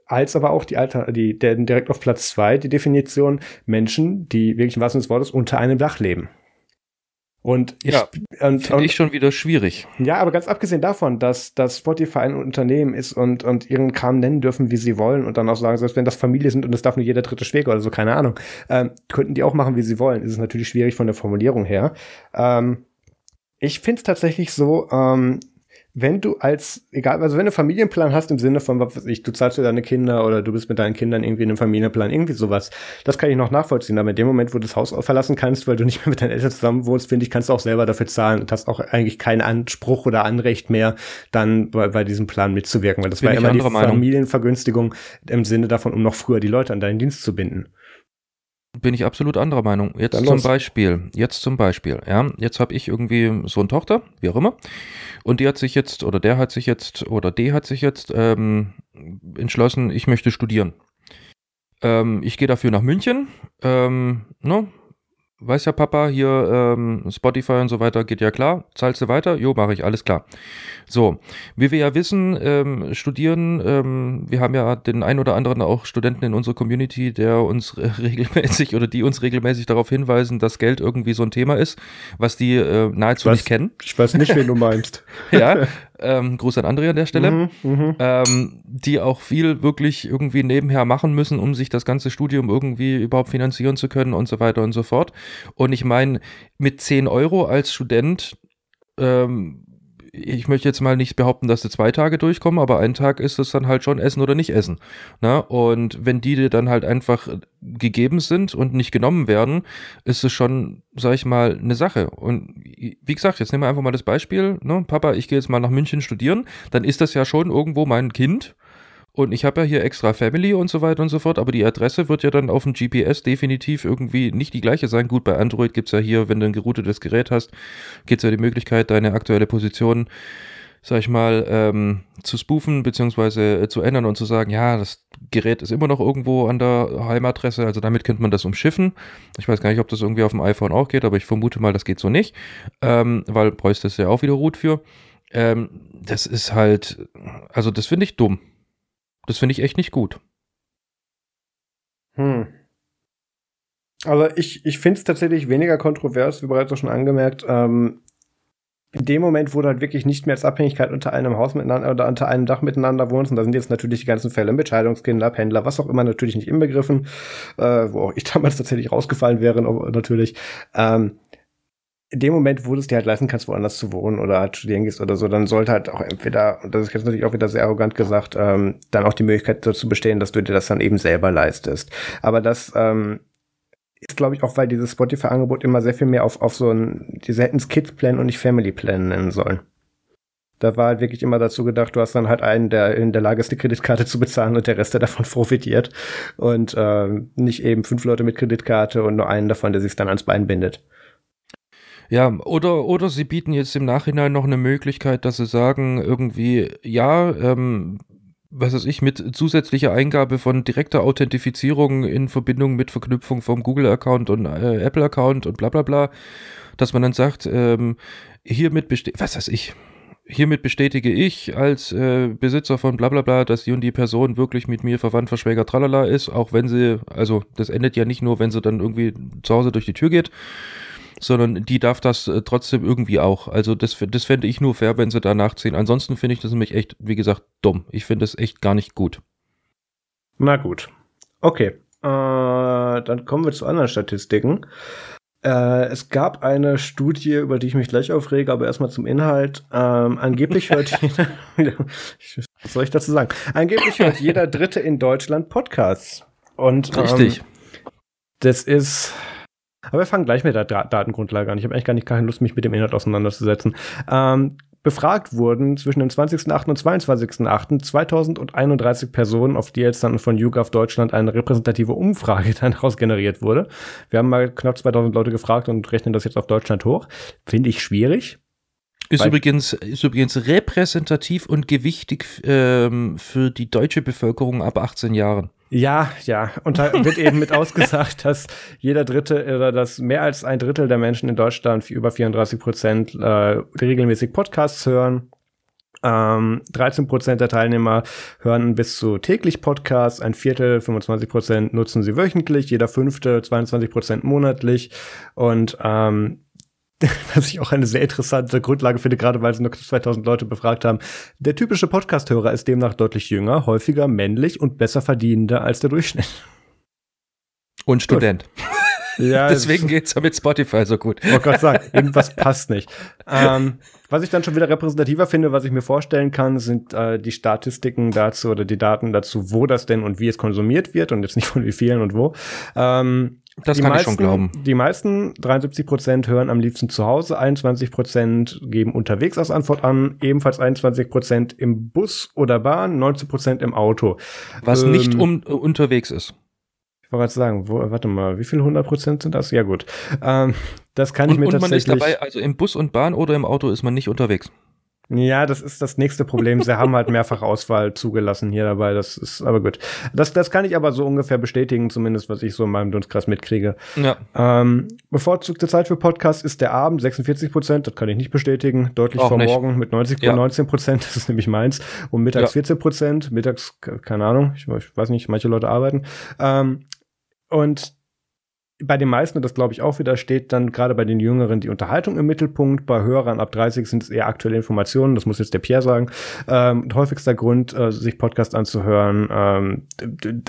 als aber auch die Alter, die, der direkt auf Platz zwei die Definition Menschen, die wirklich im wahrsten des Wortes unter einem Dach leben. Und ja, finde ich schon wieder schwierig. Ja, aber ganz abgesehen davon, dass, dass Spotify ein Unternehmen ist und, und ihren Kram nennen dürfen, wie sie wollen und dann auch sagen, selbst wenn das Familie sind und das darf nur jeder dritte Schwäger oder so, keine Ahnung, ähm, könnten die auch machen, wie sie wollen. Ist es natürlich schwierig von der Formulierung her. Ähm, ich finde es tatsächlich so, ähm, wenn du als, egal, also wenn du Familienplan hast im Sinne von, was weiß ich, du zahlst für deine Kinder oder du bist mit deinen Kindern irgendwie in einem Familienplan, irgendwie sowas, das kann ich noch nachvollziehen. Aber in dem Moment, wo du das Haus verlassen kannst, weil du nicht mehr mit deinen Eltern zusammen wohnst, finde ich, kannst du auch selber dafür zahlen und hast auch eigentlich keinen Anspruch oder Anrecht mehr, dann bei, bei diesem Plan mitzuwirken, weil das Bin war immer die Meinung. Familienvergünstigung im Sinne davon, um noch früher die Leute an deinen Dienst zu binden. Bin ich absolut anderer Meinung. Jetzt zum. Beispiel, jetzt zum Beispiel, ja, jetzt habe ich irgendwie so eine Tochter, wie auch immer, und die hat sich jetzt, oder der hat sich jetzt, oder die hat sich jetzt ähm, entschlossen, ich möchte studieren. Ähm, ich gehe dafür nach München, ähm, ne, weiß ja Papa, hier ähm, Spotify und so weiter geht ja klar. Zahlst du weiter? Jo, mache ich, alles klar. So, wie wir ja wissen, ähm, studieren, ähm, wir haben ja den ein oder anderen auch Studenten in unserer Community, der uns (laughs) regelmäßig oder die uns regelmäßig darauf hinweisen, dass Geld irgendwie so ein Thema ist, was die äh, nahezu weiß, nicht kennen. Ich weiß nicht, wen du meinst. (laughs) ja, (laughs) ähm, Gruß an Andrea an der Stelle, mhm, mhm, ähm, die auch viel wirklich irgendwie nebenher machen müssen, um sich das ganze Studium irgendwie überhaupt finanzieren zu können und so weiter und so fort. Und ich meine, mit 10 Euro als Student ähm, ich möchte jetzt mal nicht behaupten, dass du zwei Tage durchkommen, aber ein Tag ist es dann halt schon Essen oder nicht Essen. Ne? Und wenn die dir dann halt einfach gegeben sind und nicht genommen werden, ist es schon, sag ich mal, eine Sache. Und wie gesagt, jetzt nehmen wir einfach mal das Beispiel, ne? Papa, ich gehe jetzt mal nach München studieren, dann ist das ja schon irgendwo mein Kind und ich habe ja hier extra Family und so weiter und so fort, aber die Adresse wird ja dann auf dem GPS definitiv irgendwie nicht die gleiche sein. Gut, bei Android gibt es ja hier, wenn du ein geroutetes Gerät hast, gibt es ja die Möglichkeit, deine aktuelle Position, sag ich mal, ähm, zu spoofen bzw. Äh, zu ändern und zu sagen, ja, das Gerät ist immer noch irgendwo an der Heimadresse, also damit könnte man das umschiffen. Ich weiß gar nicht, ob das irgendwie auf dem iPhone auch geht, aber ich vermute mal, das geht so nicht, ähm, weil bräuchte es ja auch wieder Root für. Ähm, das ist halt, also das finde ich dumm. Das finde ich echt nicht gut. Hm. Also ich, ich finde es tatsächlich weniger kontrovers, wie bereits auch schon angemerkt. Ähm, in dem Moment, wo du halt wirklich nicht mehr als Abhängigkeit unter einem Haus miteinander oder unter einem Dach miteinander wohnst, und da sind jetzt natürlich die ganzen Fälle mit Scheidungskinder, Pendler, was auch immer natürlich nicht inbegriffen, äh, wo auch ich (laughs) damals tatsächlich rausgefallen wäre, natürlich. Ähm, in dem Moment, wo du es dir halt leisten kannst, woanders zu wohnen oder halt studieren gehst oder so, dann sollte halt auch entweder, und das ist jetzt natürlich auch wieder sehr arrogant gesagt, ähm, dann auch die Möglichkeit dazu bestehen, dass du dir das dann eben selber leistest. Aber das ähm, ist, glaube ich, auch, weil dieses Spotify-Angebot immer sehr viel mehr auf, auf so ein, diese hätten es Kids-Plan und nicht Family-Plan nennen sollen. Da war halt wirklich immer dazu gedacht, du hast dann halt einen, der in der Lage ist, die Kreditkarte zu bezahlen und der Rest, der davon (laughs) profitiert. Und äh, nicht eben fünf Leute mit Kreditkarte und nur einen davon, der sich dann ans Bein bindet. Ja, oder, oder sie bieten jetzt im Nachhinein noch eine Möglichkeit, dass sie sagen, irgendwie, ja, ähm, was weiß ich, mit zusätzlicher Eingabe von direkter Authentifizierung in Verbindung mit Verknüpfung vom Google-Account und äh, Apple-Account und bla bla bla, dass man dann sagt, ähm, hiermit besteht, was weiß ich, hiermit bestätige ich als äh, Besitzer von bla bla bla, dass die und die Person wirklich mit mir verwandt, verschwägert, tralala ist, auch wenn sie, also das endet ja nicht nur, wenn sie dann irgendwie zu Hause durch die Tür geht, sondern die darf das äh, trotzdem irgendwie auch. Also das, das fände ich nur fair, wenn sie da nachziehen. Ansonsten finde ich das nämlich echt, wie gesagt, dumm. Ich finde das echt gar nicht gut. Na gut. Okay. Äh, dann kommen wir zu anderen Statistiken. Äh, es gab eine Studie, über die ich mich gleich aufrege, aber erstmal zum Inhalt. Ähm, angeblich hört (laughs) jeder, (laughs) was soll ich dazu sagen? Angeblich hört jeder Dritte in Deutschland Podcasts. Und Richtig. Ähm, das ist aber wir fangen gleich mit der Datengrundlage an. Ich habe eigentlich gar nicht keine Lust, mich mit dem Inhalt auseinanderzusetzen. Ähm, befragt wurden zwischen dem 20.08. und 22.08. 2031 Personen, auf die jetzt dann von YouGov Deutschland eine repräsentative Umfrage (laughs) dann daraus generiert wurde. Wir haben mal knapp 2000 Leute gefragt und rechnen das jetzt auf Deutschland hoch. Finde ich schwierig. Ist übrigens, ist übrigens repräsentativ und gewichtig ähm, für die deutsche Bevölkerung ab 18 Jahren. Ja, ja. Und da wird (laughs) eben mit ausgesagt, dass jeder Dritte oder dass mehr als ein Drittel der Menschen in Deutschland, über 34 Prozent, äh, regelmäßig Podcasts hören. Ähm, 13 Prozent der Teilnehmer hören bis zu täglich Podcasts, ein Viertel, 25 Prozent nutzen sie wöchentlich, jeder fünfte, 22 Prozent monatlich und ähm, (laughs) was ich auch eine sehr interessante Grundlage finde, gerade weil sie nur 2000 Leute befragt haben. Der typische Podcast-Hörer ist demnach deutlich jünger, häufiger männlich und besser verdienender als der Durchschnitt. Und Student. Ja, (laughs) Deswegen geht's ja mit Spotify so gut. Oh Gott sagen, (laughs) irgendwas passt nicht. Ähm, was ich dann schon wieder repräsentativer finde, was ich mir vorstellen kann, sind äh, die Statistiken dazu oder die Daten dazu, wo das denn und wie es konsumiert wird und jetzt nicht von wie vielen und wo. Ähm, das kann meisten, ich schon glauben. Die meisten, 73 Prozent, hören am liebsten zu Hause, 21 Prozent geben unterwegs als Antwort an, ebenfalls 21 Prozent im Bus oder Bahn, 19 Prozent im Auto. Was ähm, nicht um, uh, unterwegs ist. Ich wollte gerade sagen, wo, warte mal, wie viel 100 Prozent sind das? Ja gut, ähm, das kann und, ich mir und tatsächlich. Und man ist dabei, also im Bus und Bahn oder im Auto ist man nicht unterwegs. Ja, das ist das nächste Problem. Sie haben halt mehrfach Auswahl zugelassen hier dabei. Das ist aber gut. Das, das kann ich aber so ungefähr bestätigen, zumindest was ich so in meinem Dunstkreis mitkriege. Ja. Ähm, bevorzugte Zeit für Podcast ist der Abend, 46 Prozent. Das kann ich nicht bestätigen. Deutlich Auch vor nicht. morgen mit 90 ja. 19 Prozent. Das ist nämlich meins. Und mittags ja. 14 Prozent. Mittags, keine Ahnung. Ich, ich, weiß nicht, manche Leute arbeiten. Ähm, und bei den meisten, und das glaube ich auch wieder, steht dann gerade bei den Jüngeren die Unterhaltung im Mittelpunkt. Bei Hörern ab 30 sind es eher aktuelle Informationen, das muss jetzt der Pierre sagen. Ähm, häufigster Grund, äh, sich Podcast anzuhören. Ähm,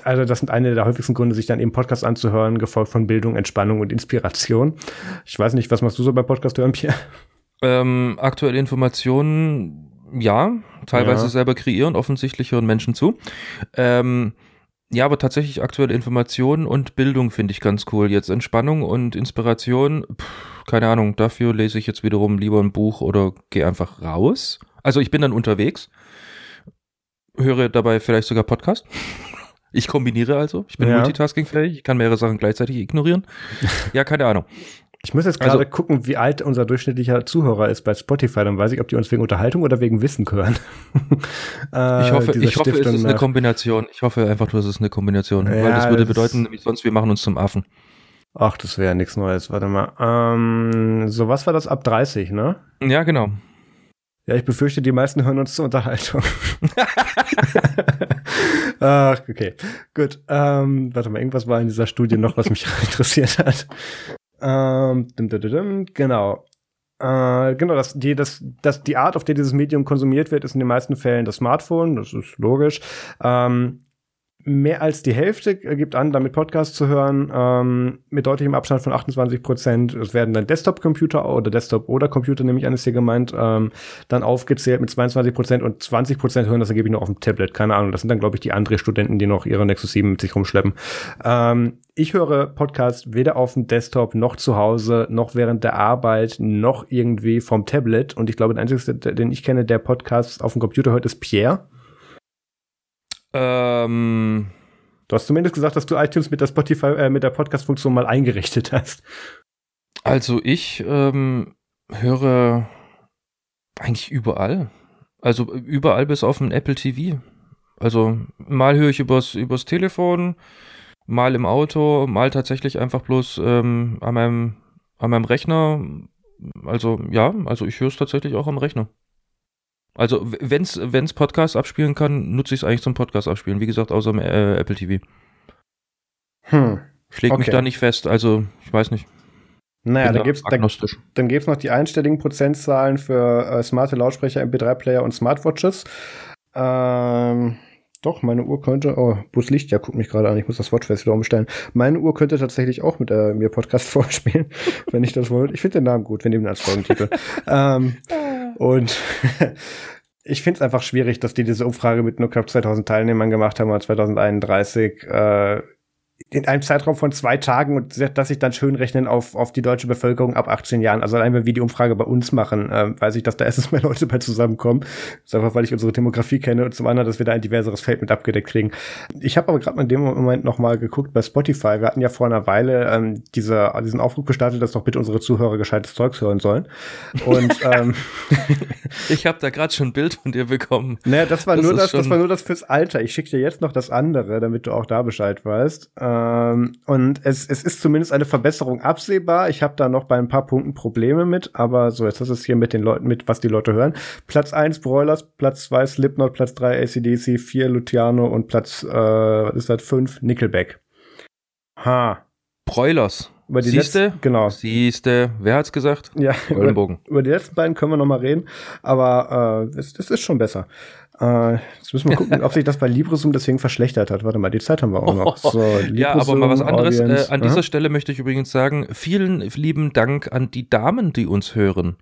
also das sind eine der häufigsten Gründe, sich dann eben Podcast anzuhören, gefolgt von Bildung, Entspannung und Inspiration. Ich weiß nicht, was machst du so beim Podcast hören, Pierre? Ähm, aktuelle Informationen, ja, teilweise ja. selber kreieren, offensichtlich hören Menschen zu. Ähm, ja, aber tatsächlich aktuelle Informationen und Bildung finde ich ganz cool. Jetzt Entspannung und Inspiration, pff, keine Ahnung, dafür lese ich jetzt wiederum lieber ein Buch oder gehe einfach raus. Also ich bin dann unterwegs, höre dabei vielleicht sogar Podcast. (laughs) Ich kombiniere also, ich bin ja. multitaskingfähig, ich kann mehrere Sachen gleichzeitig ignorieren. (laughs) Ja, keine Ahnung. Ich muss jetzt gerade also, gucken, wie alt unser durchschnittlicher Zuhörer ist bei Spotify. Dann weiß ich, ob die uns wegen Unterhaltung oder wegen Wissen hören. (laughs) äh, ich hoffe, ich hoffe es ist eine Kombination. Ich hoffe einfach nur, es ist eine Kombination. Ja, weil das würde das bedeuten, wie sonst, wir machen uns zum Affen. Ach, das wäre ja nichts Neues. Warte mal. Ähm, so, was war das ab 30, ne? Ja, genau. Ja, ich befürchte, die meisten hören uns zur Unterhaltung. (laughs) Ach, okay. Gut. Ähm, warte mal, irgendwas war in dieser Studie noch, was mich (laughs) interessiert hat. Ähm, dim, dim, dim, genau. Äh, genau, das, die, das, das, die Art, auf der dieses Medium konsumiert wird, ist in den meisten Fällen das Smartphone, das ist logisch. Ähm, mehr als die Hälfte gibt an, damit Podcasts zu hören, ähm, mit deutlichem Abstand von 28 Prozent. Es werden dann Desktop-Computer oder Desktop oder Computer, nämlich ist hier gemeint, ähm, dann aufgezählt mit 22 Prozent und 20 Prozent hören das angeblich nur auf dem Tablet. Keine Ahnung, das sind dann, glaube ich, die anderen Studenten, die noch ihre Nexus 7 mit sich rumschleppen. Ähm, ich höre Podcasts weder auf dem Desktop noch zu Hause, noch während der Arbeit, noch irgendwie vom Tablet. Und ich glaube, der einzige, den ich kenne, der Podcasts auf dem Computer hört, ist Pierre. Ähm, du hast zumindest gesagt, dass du iTunes mit der Spotify, äh, mit der Podcast-Funktion mal eingerichtet hast. Also ich ähm, höre eigentlich überall. Also überall bis auf ein Apple TV. Also mal höre ich übers, übers Telefon, mal im Auto, mal tatsächlich einfach bloß ähm, an, meinem, an meinem Rechner. Also ja, also ich höre es tatsächlich auch am Rechner. Also, wenn es Podcasts abspielen kann, nutze ich es eigentlich zum Podcast abspielen. Wie gesagt, außer im äh, Apple TV. Hm. Ich lege okay. mich da nicht fest, also ich weiß nicht. Naja, da gibt's, dann, dann gibt es noch die einstelligen Prozentzahlen für äh, smarte Lautsprecher, MP3-Player und Smartwatches. Ähm, doch, meine Uhr könnte, oh, Bus Licht, ja, guckt mich gerade an, ich muss das Watchface wieder umstellen. Meine Uhr könnte tatsächlich auch mit äh, mir Podcast (laughs) vorspielen, wenn ich das wollte. Ich finde den Namen gut, wir nehmen ihn als Folgentitel. (laughs) ähm, und (laughs) ich finde es einfach schwierig, dass die diese Umfrage mit nur knapp 2000 Teilnehmern gemacht haben, oder 2031. Äh, in einem Zeitraum von zwei Tagen und dass sich dann schön rechnen auf, auf die deutsche Bevölkerung ab 18 Jahren. Also allein wenn wir die Umfrage bei uns machen, äh, weiß ich, dass da erstens mehr Leute bei zusammenkommen. Das ist einfach, weil ich unsere Demografie kenne und zum anderen, dass wir da ein diverseres Feld mit abgedeckt kriegen. Ich habe aber gerade in dem Moment noch mal geguckt bei Spotify. Wir hatten ja vor einer Weile ähm, diese, diesen Aufruf gestartet, dass doch bitte unsere Zuhörer gescheites Zeugs hören sollen. Und (laughs) ähm, ich habe da gerade schon ein Bild von dir bekommen. Naja, das war das nur das, das war nur das fürs Alter. Ich schicke dir jetzt noch das andere, damit du auch da Bescheid weißt. Ähm, und es, es ist zumindest eine Verbesserung absehbar. Ich habe da noch bei ein paar Punkten Probleme mit, aber so, jetzt ist es hier mit den Leuten, mit was die Leute hören. Platz 1 Broilers, Platz 2 Slipknot, Platz 3 ACDC, 4 Luciano und Platz, äh, was ist das, 5 Nickelback. Ha. Broilers. Über die Siehste? letzten, genau. Siehste, wer hat's gesagt? Ja, über, über, die letzten beiden können wir noch mal reden, aber äh, es, es ist schon besser. Äh, jetzt müssen wir gucken, ob sich das bei LibreZoom deswegen verschlechtert hat. Warte mal, die Zeit haben wir auch noch. (laughs) So, ja, aber mal was anderes. Äh, an dieser Stelle möchte ich übrigens sagen, vielen lieben Dank an die Damen, die uns hören.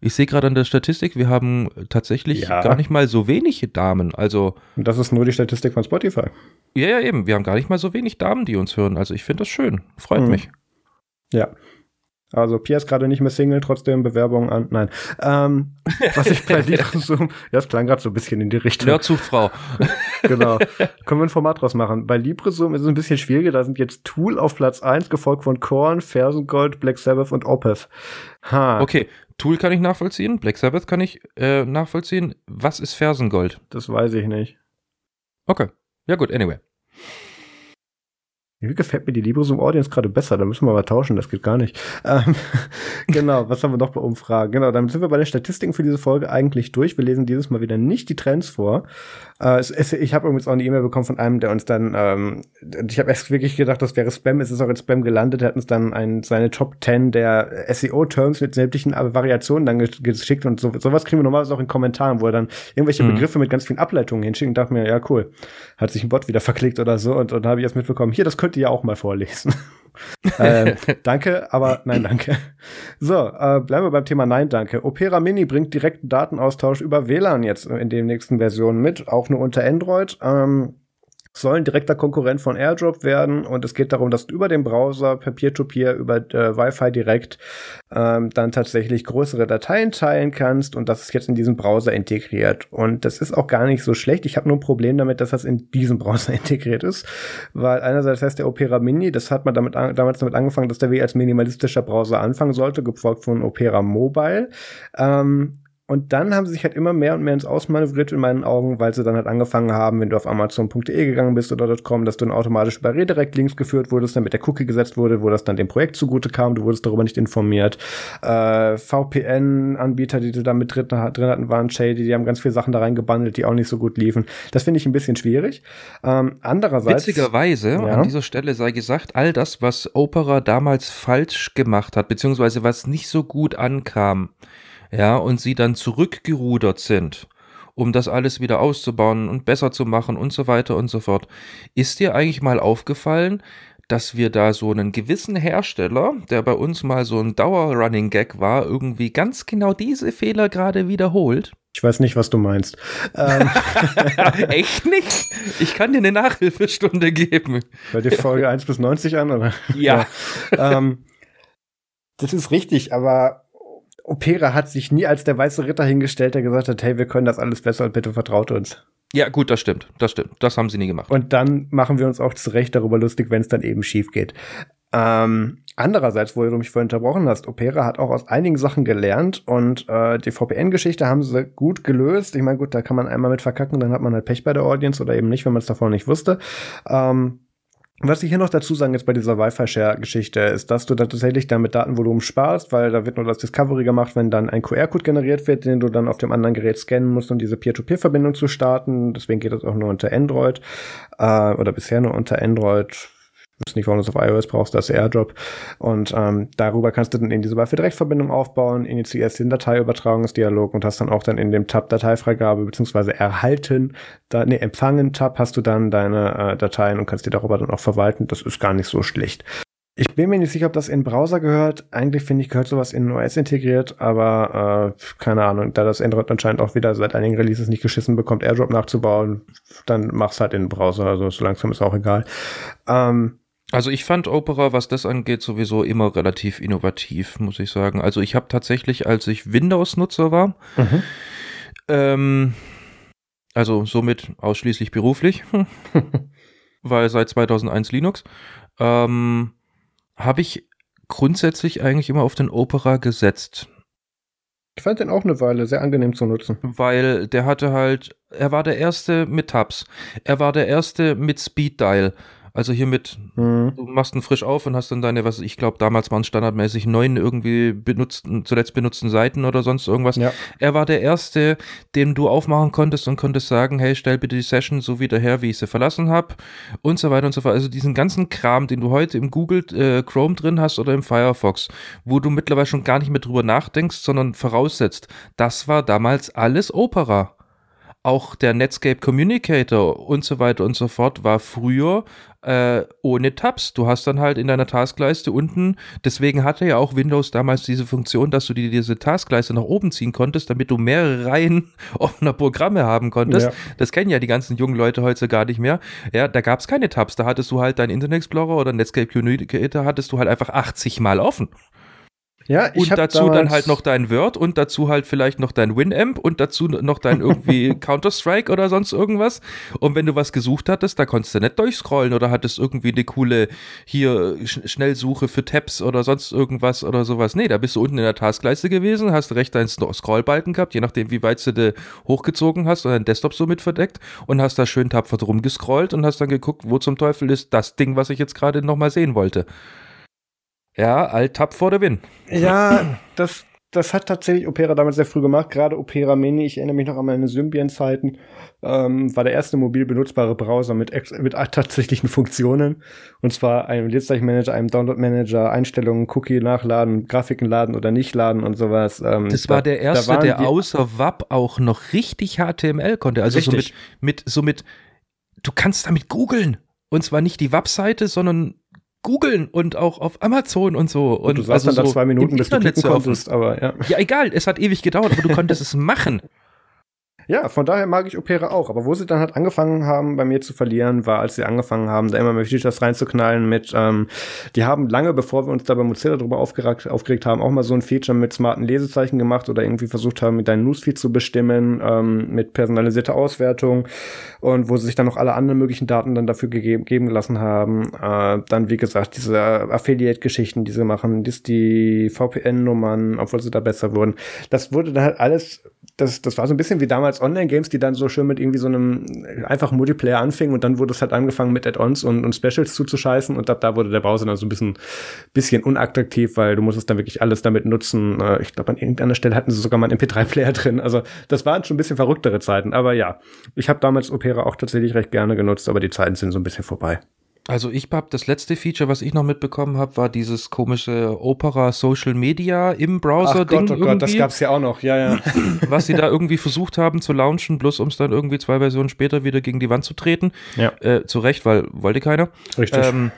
Ich sehe gerade an der Statistik, wir haben tatsächlich ja. gar nicht mal so wenige Damen. Also Und das ist nur die Statistik von Spotify. Ja, ja, eben. Wir haben gar nicht mal so wenig Damen, die uns hören. Also ich finde das schön. Freut mhm. mich. Ja. Also Pia ist gerade nicht mehr Single, trotzdem Bewerbung an. Nein. Ähm, was ich bei dir (laughs) so, ja, das klang gerade so ein bisschen in die Richtung. Nerdsuchtfrau. (laughs) genau. Können wir ein Format draus machen. Bei LibreSum ist es ein bisschen schwieriger. Da sind jetzt Tool auf Platz 1, gefolgt von Korn, Fersengold, Black Sabbath und Opeth. Ha. Okay, Tool kann ich nachvollziehen, Black Sabbath kann ich äh, nachvollziehen. Was ist Fersengold? Das weiß ich nicht. Okay. Ja gut, anyway. Wie gefällt mir die LibreZoom Audience gerade besser? Da müssen wir mal tauschen, das geht gar nicht. Ähm, (laughs) genau, was haben wir noch bei Umfragen? Genau, dann sind wir bei den Statistiken für diese Folge eigentlich durch. Wir lesen dieses Mal wieder nicht die Trends vor. Äh, es, es, ich habe übrigens auch eine E-Mail bekommen von einem, der uns dann, ähm, ich habe erst wirklich gedacht, das wäre Spam, es ist auch in Spam gelandet, er hat uns dann ein, seine Top 10 der SEO-Terms mit sämtlichen Variationen dann geschickt und so, sowas kriegen wir normalerweise auch in Kommentaren, wo er dann irgendwelche mhm. Begriffe mit ganz vielen Ableitungen hinschickt und dachte mir, ja cool, hat sich ein Bot wieder verklickt oder so und, und dann habe ich erst mitbekommen, hier, das könnt ihr ja auch mal vorlesen. (laughs) äh, (laughs) danke, aber nein, danke. So, äh, bleiben wir beim Thema Nein, danke. Opera Mini bringt direkten Datenaustausch über WLAN jetzt in den nächsten Versionen mit, auch nur unter Android. Ähm, soll ein direkter Konkurrent von AirDrop werden. Und es geht darum, dass du über den Browser per Peer-to-Peer -Peer, über äh, Wi-Fi direkt ähm, dann tatsächlich größere Dateien teilen kannst. Und das ist jetzt in diesem Browser integriert. Und das ist auch gar nicht so schlecht. Ich habe nur ein Problem damit, dass das in diesem (laughs) Browser integriert ist, weil einerseits heißt der Opera Mini, das hat man damit damals damit angefangen, dass der wie als minimalistischer Browser anfangen sollte, gefolgt von Opera Mobile. Ähm, und dann haben sie sich halt immer mehr und mehr ins Ausmanövriert in meinen Augen, weil sie dann halt angefangen haben, wenn du auf Amazon.de gegangen bist oder .com, dass du dann automatisch über Redirect-Links geführt wurdest, damit der Cookie gesetzt wurde, wo das dann dem Projekt zugute kam, du wurdest darüber nicht informiert. Äh, VPN-Anbieter, die du da mit drin, drin hatten, waren Shady, die haben ganz viele Sachen da reingebundelt, die auch nicht so gut liefen. Das finde ich ein bisschen schwierig. Ähm, andererseits. Witzigerweise, ja. an dieser Stelle sei gesagt, all das, was Opera damals falsch gemacht hat, beziehungsweise was nicht so gut ankam, ja, und sie dann zurückgerudert sind, um das alles wieder auszubauen und besser zu machen und so weiter und so fort. Ist dir eigentlich mal aufgefallen, dass wir da so einen gewissen Hersteller, der bei uns mal so ein Dauer-Running Gag war, irgendwie ganz genau diese Fehler gerade wiederholt? Ich weiß nicht, was du meinst. Ähm. (laughs) Echt nicht? Ich kann dir eine Nachhilfestunde geben. Hör dir Folge 1 bis 90 an, oder? Ja. ja. Ähm, das ist richtig, aber Opera hat sich nie als der weiße Ritter hingestellt, der gesagt hat, hey, wir können das alles besser und bitte vertraut uns. Ja, gut, das stimmt. Das stimmt. Das haben sie nie gemacht. Und dann machen wir uns auch zu Recht darüber lustig, wenn es dann eben schief geht. Ähm, andererseits, wo du mich vorhin unterbrochen hast, Opera hat auch aus einigen Sachen gelernt und äh, die VPN-Geschichte haben sie gut gelöst. Ich meine, gut, da kann man einmal mit verkacken, dann hat man halt Pech bei der Audience oder eben nicht, wenn man es davor nicht wusste. Ähm, was ich hier noch dazu sagen jetzt bei dieser Wi-Fi-Share-Geschichte ist, dass du da tatsächlich damit Datenvolumen sparst, weil da wird nur das Discovery gemacht, wenn dann ein QR-Code generiert wird, den du dann auf dem anderen Gerät scannen musst, um diese Peer-to-Peer-Verbindung zu starten. Deswegen geht das auch nur unter Android äh, oder bisher nur unter Android ich weiß nicht, du es auf iOS brauchst, das AirDrop. Und ähm, darüber kannst du dann in diese Wi-Fi-Direktverbindung aufbauen, initiierst den Dateiübertragungsdialog und hast dann auch dann in dem Tab Dateifreigabe beziehungsweise erhalten, da, nee, empfangen Tab hast du dann deine äh, Dateien und kannst die darüber dann auch verwalten. Das ist gar nicht so schlecht. Ich bin mir nicht sicher, ob das in Browser gehört. Eigentlich finde ich, gehört sowas in OS integriert, aber äh, keine Ahnung, da das Android anscheinend auch wieder seit einigen Releases nicht geschissen bekommt, AirDrop nachzubauen, dann mach's halt in den Browser. Also so langsam ist auch egal. Ähm, also ich fand Opera, was das angeht, sowieso immer relativ innovativ, muss ich sagen. Also ich habe tatsächlich, als ich Windows-Nutzer war, mhm. ähm, also somit ausschließlich beruflich, (laughs) weil seit 2001 Linux, ähm, habe ich grundsätzlich eigentlich immer auf den Opera gesetzt. Ich fand den auch eine Weile sehr angenehm zu nutzen. Weil der hatte halt, er war der erste mit Tabs. Er war der erste mit Speed Dial. Also hier mit, mhm. du machst ihn frisch auf und hast dann deine, was ich glaube, damals waren standardmäßig neun irgendwie benutzten, zuletzt benutzten Seiten oder sonst irgendwas. Ja. Er war der erste, den du aufmachen konntest und konntest sagen, hey, stell bitte die Session so wieder her, wie ich sie verlassen habe und so weiter und so fort. Also diesen ganzen Kram, den du heute im Google äh, Chrome drin hast oder im Firefox, wo du mittlerweile schon gar nicht mehr drüber nachdenkst, sondern voraussetzt, das war damals alles Opera auch der Netscape Communicator und so weiter und so fort war früher äh, ohne Tabs. Du hast dann halt in deiner Taskleiste unten, deswegen hatte ja auch Windows damals diese Funktion, dass du dir diese Taskleiste nach oben ziehen konntest, damit du mehrere (laughs) Reihen offener Programme haben konntest. Ja. Das kennen ja die ganzen jungen Leute heute gar nicht mehr. Ja, da gab es keine Tabs. Da hattest du halt dein Internet Explorer oder Netscape Communicator hattest du halt einfach 80 Mal offen. Ja, ich und dazu dann halt noch dein Word und dazu halt vielleicht noch dein Winamp und dazu noch dein irgendwie (laughs) Counter-Strike oder sonst irgendwas. Und wenn du was gesucht hattest, da konntest du nicht durchscrollen oder hattest irgendwie eine coole hier Sch Schnellsuche für Tabs oder sonst irgendwas oder sowas. Nee, da bist du unten in der Taskleiste gewesen, hast recht deinen Scrollbalken gehabt, je nachdem wie weit du de hochgezogen hast und deinen Desktop so mit verdeckt und hast da schön tapfer drum gescrollt und hast dann geguckt, wo zum Teufel ist das Ding, was ich jetzt gerade nochmal sehen wollte. Ja, Alt-Tab for the win. Ja, das, das hat tatsächlich Opera damals sehr früh gemacht. Gerade Opera Mini, ich erinnere mich noch an meine Symbian-Zeiten, ähm, war der erste mobil benutzbare Browser mit, mit tatsächlichen Funktionen. Und zwar einem Leerzeichen-Manager, einem Download-Manager, Einstellungen, Cookie nachladen, Grafiken laden oder nicht laden und sowas. Ähm, das war der erste, der außer WAP auch noch richtig HTML konnte. Also richtig. so mit, mit, so mit, du kannst damit googeln. Und zwar nicht die WAP-Seite, sondern googeln und auch auf Amazon und so. Und, und du sagst also dann so da zwei Minuten, bis du klicken konntest, aber ja. Ja, egal, es hat ewig gedauert, aber du konntest es machen. (laughs) Ja, von daher mag ich Opera auch. Aber wo sie dann halt angefangen haben, bei mir zu verlieren, war, als sie angefangen haben, da immer mehr Features reinzuknallen mit, ähm, die haben lange, bevor wir uns da bei Mozilla drüber aufgeregt, aufgeregt haben, auch mal so ein Feature mit smarten Lesezeichen gemacht oder irgendwie versucht haben, mit deinem Newsfeed zu bestimmen, ähm, mit personalisierter Auswertung und wo sie sich dann noch alle anderen möglichen Daten dann dafür gegeben, geben gelassen haben. Äh, dann, wie gesagt, diese Affiliate-Geschichten, die sie machen, die, die VPN-Nummern, obwohl sie da besser wurden. Das wurde dann halt alles das, das war so ein bisschen wie damals Online-Games, die dann so schön mit irgendwie so einem einfachen Multiplayer anfingen und dann wurde es halt angefangen mit Add-ons und, und Specials zuzuscheißen und ab da wurde der Browser dann so ein bisschen, bisschen unattraktiv, weil du musstest dann wirklich alles damit nutzen. Äh, ich glaube, an irgendeiner Stelle hatten sie sogar mal einen MP3-Player drin. Also das waren schon ein bisschen verrücktere Zeiten. Aber ja, ich habe damals Opera auch tatsächlich recht gerne genutzt, aber die Zeiten sind so ein bisschen vorbei. Also ich habe das letzte Feature, was ich noch mitbekommen habe, war dieses komische Opera Social Media im Browser Ach Gott, oh Gott, das gab's ja auch noch. Ja, ja. (laughs) was sie da irgendwie versucht haben zu launchen, bloß um es dann irgendwie zwei Versionen später wieder gegen die Wand zu treten. Ja. Äh, zu Recht, weil wollte keiner. Richtig. Ähm,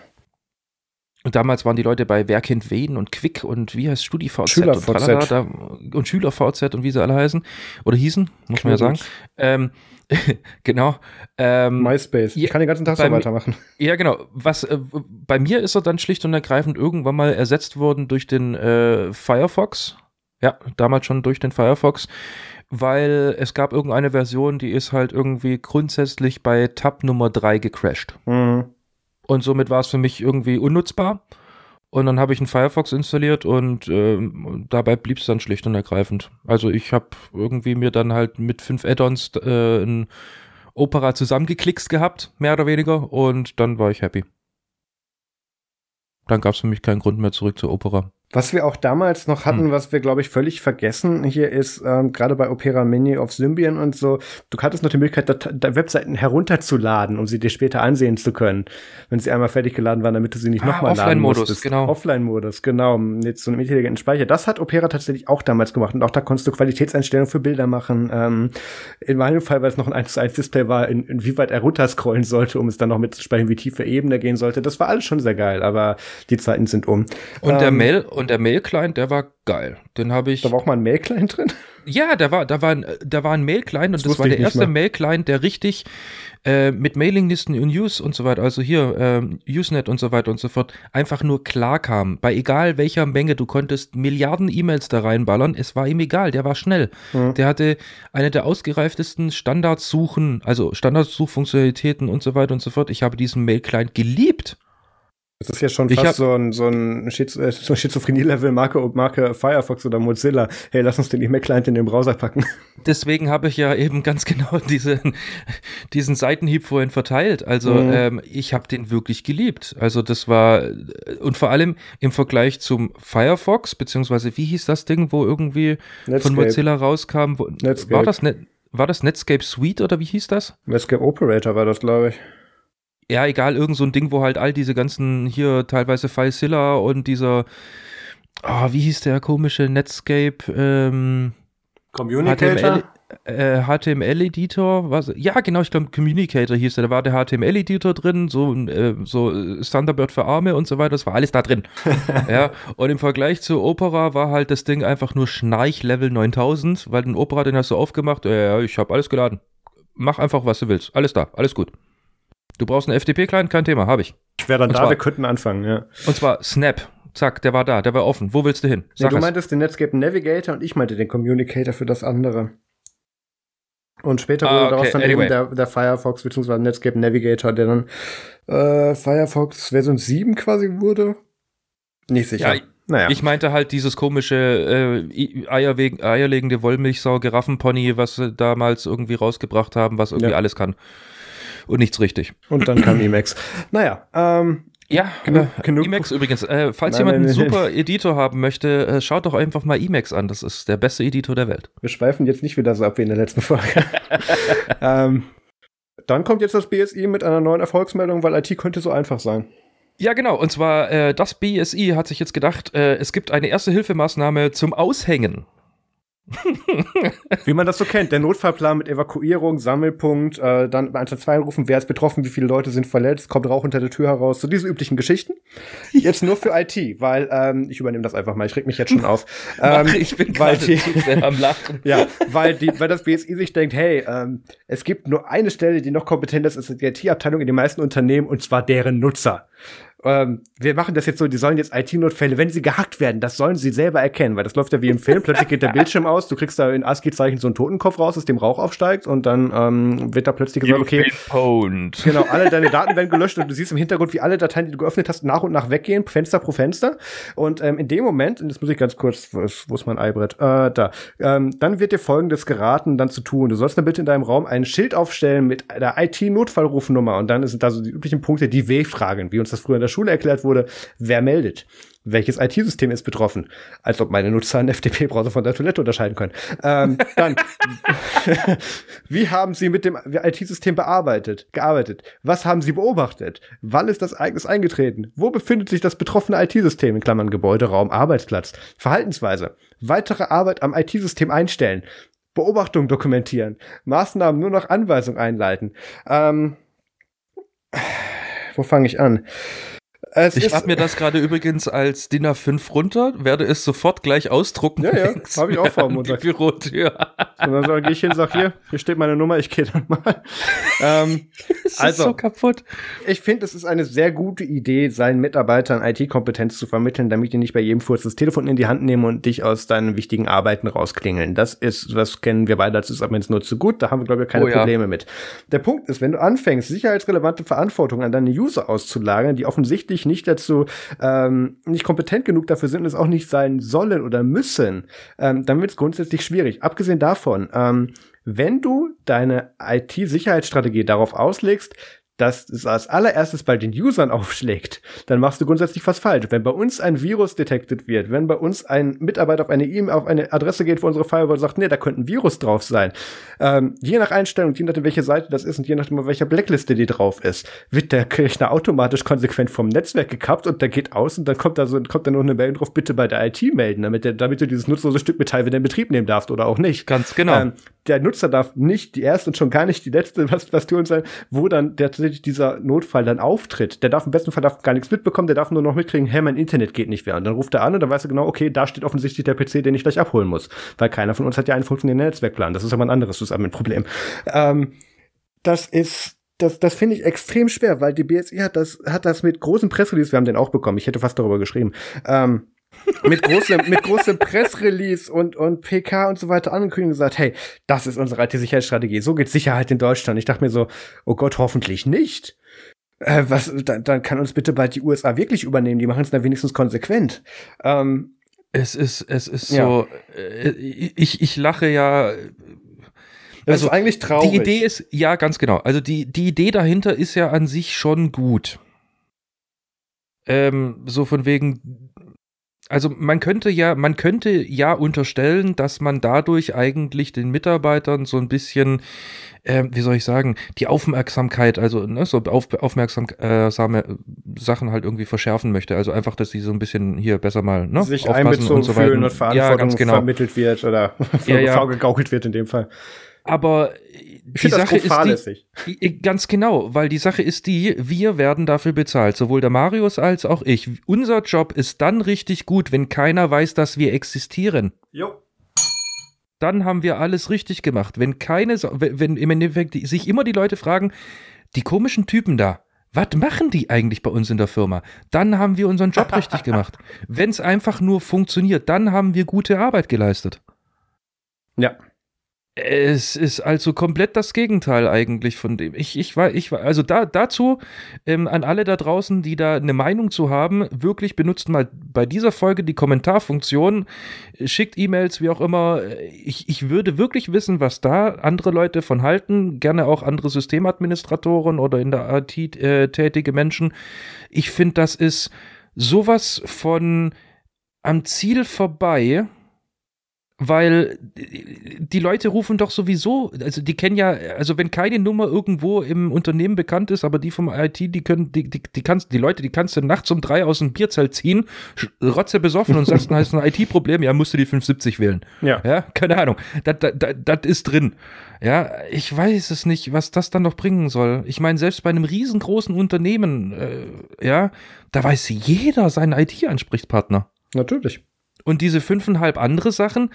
und damals waren die Leute bei Wer kennt wen und Quick und wie heißt StudiVZ SchülerVZ. und, tralala, und SchülerVZ und wie sie alle heißen oder hießen, muss man ja sagen. Ähm, (laughs) genau. Ähm, MySpace. Ich kann den ganzen Tag so weitermachen. Ja, genau. Was äh, bei mir ist er dann schlicht und ergreifend irgendwann mal ersetzt worden durch den äh, Firefox. Ja, damals schon durch den Firefox, weil es gab irgendeine Version, die ist halt irgendwie grundsätzlich bei Tab Nummer 3 gecrashed. Mhm. Und somit war es für mich irgendwie unnutzbar. Und dann habe ich einen Firefox installiert und äh, dabei blieb es dann schlicht und ergreifend. Also ich habe irgendwie mir dann halt mit fünf Add-ons äh, ein Opera zusammengeklickst gehabt, mehr oder weniger, und dann war ich happy. Dann gab es für mich keinen Grund mehr zurück zur Opera. Was wir auch damals noch hatten, hm. was wir, glaube ich, völlig vergessen hier ist, ähm, gerade bei Opera Mini auf Symbian und so, du hattest noch die Möglichkeit, da, da Webseiten herunterzuladen, um sie dir später ansehen zu können, wenn sie einmal fertig geladen waren, damit du sie nicht ah, nochmal laden musst. Offline-Modus, genau. Offline-Modus, genau, mit so einem intelligenten Speicher. Das hat Opera tatsächlich auch damals gemacht und auch da konntest du Qualitätseinstellungen für Bilder machen. Ähm, in meinem Fall, weil es noch ein 1 zu 1 Display war, in, inwieweit er runterscrollen sollte, um es dann noch mitzuspeichern, wie tiefe Ebene gehen sollte. Das war alles schon sehr geil, aber die Zeiten sind um. Und ähm, der Mail und der Mail-Client, der war geil. Den habe ich. Da war auch mal ein Mail-Client drin? Ja, da war, da war, da war ein Mail-Client und das, das war der erste Mail-Client, der richtig äh, mit Mailinglisten und News und so weiter, also hier äh, Usenet und so weiter und so fort, einfach nur klar kam. Bei egal welcher Menge, du konntest Milliarden E-Mails da reinballern, es war ihm egal, der war schnell. Mhm. Der hatte eine der ausgereiftesten Standardsuchen, also Standardsuchfunktionalitäten und so weiter und so fort. Ich habe diesen Mail-Client geliebt. Das ist ja schon fast so ein, so ein, Schiz äh, so ein Schizophrenie-Level Marke, Marke Firefox oder Mozilla. Hey, lass uns den E-Mail-Client in den Browser packen. (laughs) Deswegen habe ich ja eben ganz genau diese, diesen Seitenhieb vorhin verteilt. Also mhm. ähm, ich habe den wirklich geliebt. Also das war, und vor allem im Vergleich zum Firefox, beziehungsweise wie hieß das Ding, wo irgendwie Netscape. von Mozilla rauskam? Wo, war das Net, war das Netscape Suite oder wie hieß das? Netscape Operator war das, glaube ich ja, egal, irgend so ein Ding, wo halt all diese ganzen hier teilweise FileZilla und dieser, oh, wie hieß der komische Netscape, ähm, Communicator? HTML, äh, HTML-Editor, was? Ja, genau, ich glaube Communicator hieß der. Da war der HTML-Editor drin, so, äh, so Thunderbird für Arme und so weiter. Das war alles da drin. (laughs) ja, und im Vergleich zu Opera war halt das Ding einfach nur Schnarch-Level 9000, weil den Opera, den hast du aufgemacht. Ja, ja, ich habe alles geladen. Mach einfach, was du willst. Alles da, alles gut. Du brauchst einen FTP-Client, kein Thema, habe ich. Ich wäre dann und da, zwar, wir könnten anfangen, ja. Und zwar Snap. Zack, der war da, der war offen. Wo willst du hin? Sag nee, du es. meintest den Netscape Navigator und ich meinte den Communicator für das andere. Und später ah, wurde daraus dann anyway. eben der, der Firefox bzw. Netscape Navigator, der dann äh, Firefox Version 7 quasi wurde. Nicht sicher. Ja, naja. Ich meinte halt dieses komische äh, eierlegende Wollmilchsau-Giraffenpony, was sie damals irgendwie rausgebracht haben, was irgendwie ja. alles kann und nichts richtig. Und dann kam Emacs. Naja, ähm, ja, genug, äh, genug. Emacs übrigens. Äh, falls nein, jemand einen super Editor haben möchte, äh, schaut doch einfach mal Emacs an. Das ist der beste Editor der Welt. Wir schweifen jetzt nicht wieder so ab wie in der letzten Folge. (laughs) ähm, dann kommt jetzt das BSI mit einer neuen Erfolgsmeldung, weil IT könnte so einfach sein. Ja, genau. Und zwar, äh, das BSI hat sich jetzt gedacht, äh, es gibt eine erste Hilfemaßnahme zum Aushängen. (laughs) wie man das so kennt, der Notfallplan mit Evakuierung, Sammelpunkt, äh, dann bei 112 rufen, wer ist betroffen, wie viele Leute sind verletzt, kommt Rauch unter der Tür heraus, so diese üblichen Geschichten. Jetzt nur für IT, weil ähm, ich übernehme das einfach mal, ich reg mich jetzt schon auf. (laughs) Ähm, ich bin weil die, am Lachen. (laughs) Ja, weil, die, weil das BSI sich denkt, hey, ähm, es gibt nur eine Stelle, die noch kompetent ist, ist die IT-Abteilung in den meisten Unternehmen und zwar deren Nutzer ähm, wir machen das jetzt so, die sollen jetzt IT-Notfälle, wenn sie gehackt werden, das sollen sie selber erkennen, weil das läuft ja wie im Film, plötzlich geht der (laughs) Bildschirm aus, du kriegst da in ASCII-Zeichen so einen Totenkopf raus, aus dem Rauch aufsteigt und dann ähm, wird da plötzlich gesagt, okay, genau, alle (laughs) deine Daten werden gelöscht und du siehst im Hintergrund, wie alle Dateien, die du geöffnet hast, nach und nach weggehen, Fenster pro Fenster. Und ähm, in dem Moment, und das muss ich ganz kurz, wo ist, wo ist mein Eibrett, äh, da, ähm, dann wird dir folgendes geraten, dann zu tun, du sollst dann bitte in deinem Raum ein Schild aufstellen mit der IT-Notfallrufnummer und dann sind da so die üblichen Punkte, die W-Fragen, wie uns das früher in der der Schule erklärt wurde, wer meldet. Welches IT-System ist betroffen? Als ob meine Nutzer einen FTP-Browser von der Toilette unterscheiden können. Ähm, dann, (laughs) wie haben Sie mit dem IT-System bearbeitet, gearbeitet? Was haben Sie beobachtet? Wann ist das Ereignis eingetreten? Wo befindet sich das betroffene IT-System? In Klammern Gebäude, Raum, Arbeitsplatz. Verhaltensweise. Weitere Arbeit am IT-System einstellen. Beobachtung dokumentieren. Maßnahmen nur nach Anweisung einleiten. Ähm, wo fange ich an? Es ich schreibe mir das gerade übrigens als DIN A5 runter, werde es sofort gleich ausdrucken. Ja, ja, (laughs) habe ich auch vor dem Die Bürotür. Und dann sage ich hin, sag hier, hier steht meine Nummer, ich gehe dann mal. (laughs) ähm, das also, so kaputt. Ich finde, es ist eine sehr gute Idee, seinen Mitarbeitern IT-Kompetenz zu vermitteln, damit die nicht bei jedem Furz das Telefon in die Hand nehmen und dich aus deinen wichtigen Arbeiten rausklingeln. Das ist, was kennen wir beide als Sysadmins nur zu gut, da haben wir, glaube ich, keine oh, Probleme ja. mit. Der Punkt ist, wenn du anfängst, sicherheitsrelevante Verantwortung an deine User auszulagern, die offensichtlich nicht dazu, ähm, nicht kompetent genug dafür sind und es auch nicht sein sollen oder müssen, ähm, dann wird es grundsätzlich schwierig. Abgesehen davon, ähm, wenn du deine IT-Sicherheitsstrategie darauf auslegst, dass es als allererstes bei den Usern (laughs) aufschlägt, dann machst du grundsätzlich was falsch. Wenn bei uns ein Virus detektet wird, wenn bei uns ein Mitarbeiter auf eine E-Mail, auf eine Adresse geht, wo unsere Firewall sagt, nee, da könnte ein Virus drauf sein, ähm, je nach Einstellung, je nachdem, welche Seite das ist und je nachdem, auf welcher Blackliste die drauf ist, wird der Rechner automatisch konsequent vom Netzwerk gekappt und der geht aus und dann kommt da so, kommt da noch eine Mail drauf, bitte bei der IT melden, damit, der, damit du dieses nutzlose Stück Metall wieder in Betrieb nehmen darfst oder auch nicht. Ganz genau. Ähm, der Nutzer darf nicht die erste und schon gar nicht die letzte was, was tun sein, wo dann der, tatsächlich dieser Notfall dann auftritt. Der darf im besten Fall gar nichts mitbekommen, der darf nur noch mitkriegen, hey, mein Internet geht nicht mehr. Und dann ruft er an und dann weiß er genau, okay, da steht offensichtlich der PC, den ich gleich abholen muss. Weil keiner von uns hat ja einen funktionierenden Netzwerkplan. Das ist aber ein anderes Zusammenproblem. Ähm, das ist das, das finde ich extrem schwer, weil die BSI hat das, hat das mit großen Pressrelease, wir haben den auch bekommen, ich hätte fast darüber geschrieben, ähm, mit großem, mit großem Pressrelease und, und PK und so weiter angekündigt und gesagt, hey, das ist unsere IT-Sicherheitsstrategie. So geht Sicherheit in Deutschland. Ich dachte mir so, oh Gott, hoffentlich nicht. Äh, was, dann, dann kann uns bitte bald die USA wirklich übernehmen. Die machen es dann wenigstens konsequent. Ähm, es ist, es ist ja. so, äh, ich, ich lache ja. Also ist eigentlich traurig. Die Idee ist, ja, ganz genau. Also die, die Idee dahinter ist ja an sich schon gut. Ähm, so von wegen, also man könnte ja, man könnte ja unterstellen, dass man dadurch eigentlich den Mitarbeitern so ein bisschen, äh, wie soll ich sagen, die Aufmerksamkeit, also ne, so auf, aufmerksame äh, Sachen halt irgendwie verschärfen möchte. Also einfach, dass sie so ein bisschen hier besser mal ne, sich einbezogen und so fühlen und Verantwortung ja, genau. vermittelt wird oder ja, ja. (laughs) vorgegaukelt wird in dem Fall. Aber die Sache ist die, ganz genau, weil die Sache ist die, wir werden dafür bezahlt, sowohl der Marius als auch ich. Unser Job ist dann richtig gut, wenn keiner weiß, dass wir existieren. Jo. Dann haben wir alles richtig gemacht. Wenn keine, wenn im Endeffekt sich immer die Leute fragen, die komischen Typen da, was machen die eigentlich bei uns in der Firma? Dann haben wir unseren Job richtig (laughs) gemacht. Wenn es einfach nur funktioniert, dann haben wir gute Arbeit geleistet. Ja. Es ist also komplett das Gegenteil eigentlich von dem. Ich, ich war, ich war, also da, dazu ähm, an alle da draußen, die da eine Meinung zu haben, wirklich benutzt mal bei dieser Folge die Kommentarfunktion, schickt E-Mails, wie auch immer. Ich, ich würde wirklich wissen, was da andere Leute von halten, gerne auch andere Systemadministratoren oder in der IT äh, tätige Menschen. Ich finde, das ist sowas von am Ziel vorbei weil die Leute rufen doch sowieso, also die kennen ja, also wenn keine Nummer irgendwo im Unternehmen bekannt ist, aber die vom IT, die können, die, die, die kannst, die Leute, die kannst du nachts um drei aus dem Bierzelt ziehen, rotze besoffen und sagst, dann heißt ein IT-Problem, ja, musst du die 570 wählen. Ja. Ja, keine Ahnung. Das, das, das ist drin. Ja, ich weiß es nicht, was das dann noch bringen soll. Ich meine, selbst bei einem riesengroßen Unternehmen, äh, ja, da weiß jeder seinen IT-Ansprechpartner. Natürlich. Und diese fünfeinhalb andere Sachen,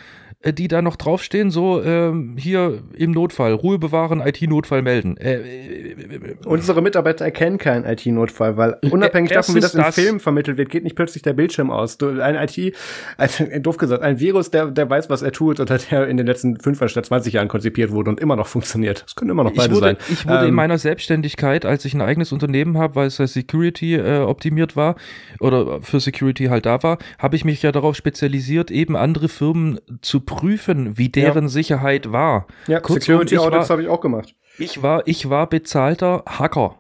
die da noch draufstehen, so ähm, hier im Notfall, Ruhe bewahren, IT-Notfall melden. Äh, äh, äh, Unsere Mitarbeiter erkennen keinen IT-Notfall, weil unabhängig davon, wie das, das im Film vermittelt wird, geht nicht plötzlich der Bildschirm aus. Ein IT, also, doof gesagt, ein Virus, der, der weiß, was er tut oder der in den letzten fünf statt 20 Jahren konzipiert wurde und immer noch funktioniert. Das können immer noch beide ich wurde, sein. Ich wurde ähm, in meiner Selbstständigkeit, als ich ein eigenes Unternehmen habe, weil es ja Security äh, optimiert war oder für Security halt da war, habe ich mich ja darauf spezialisiert, eben andere Firmen zu prüfen, wie deren ja. Sicherheit war. Ja, Kurzum, Security Audits habe ich auch gemacht. Ich war, ich war bezahlter Hacker.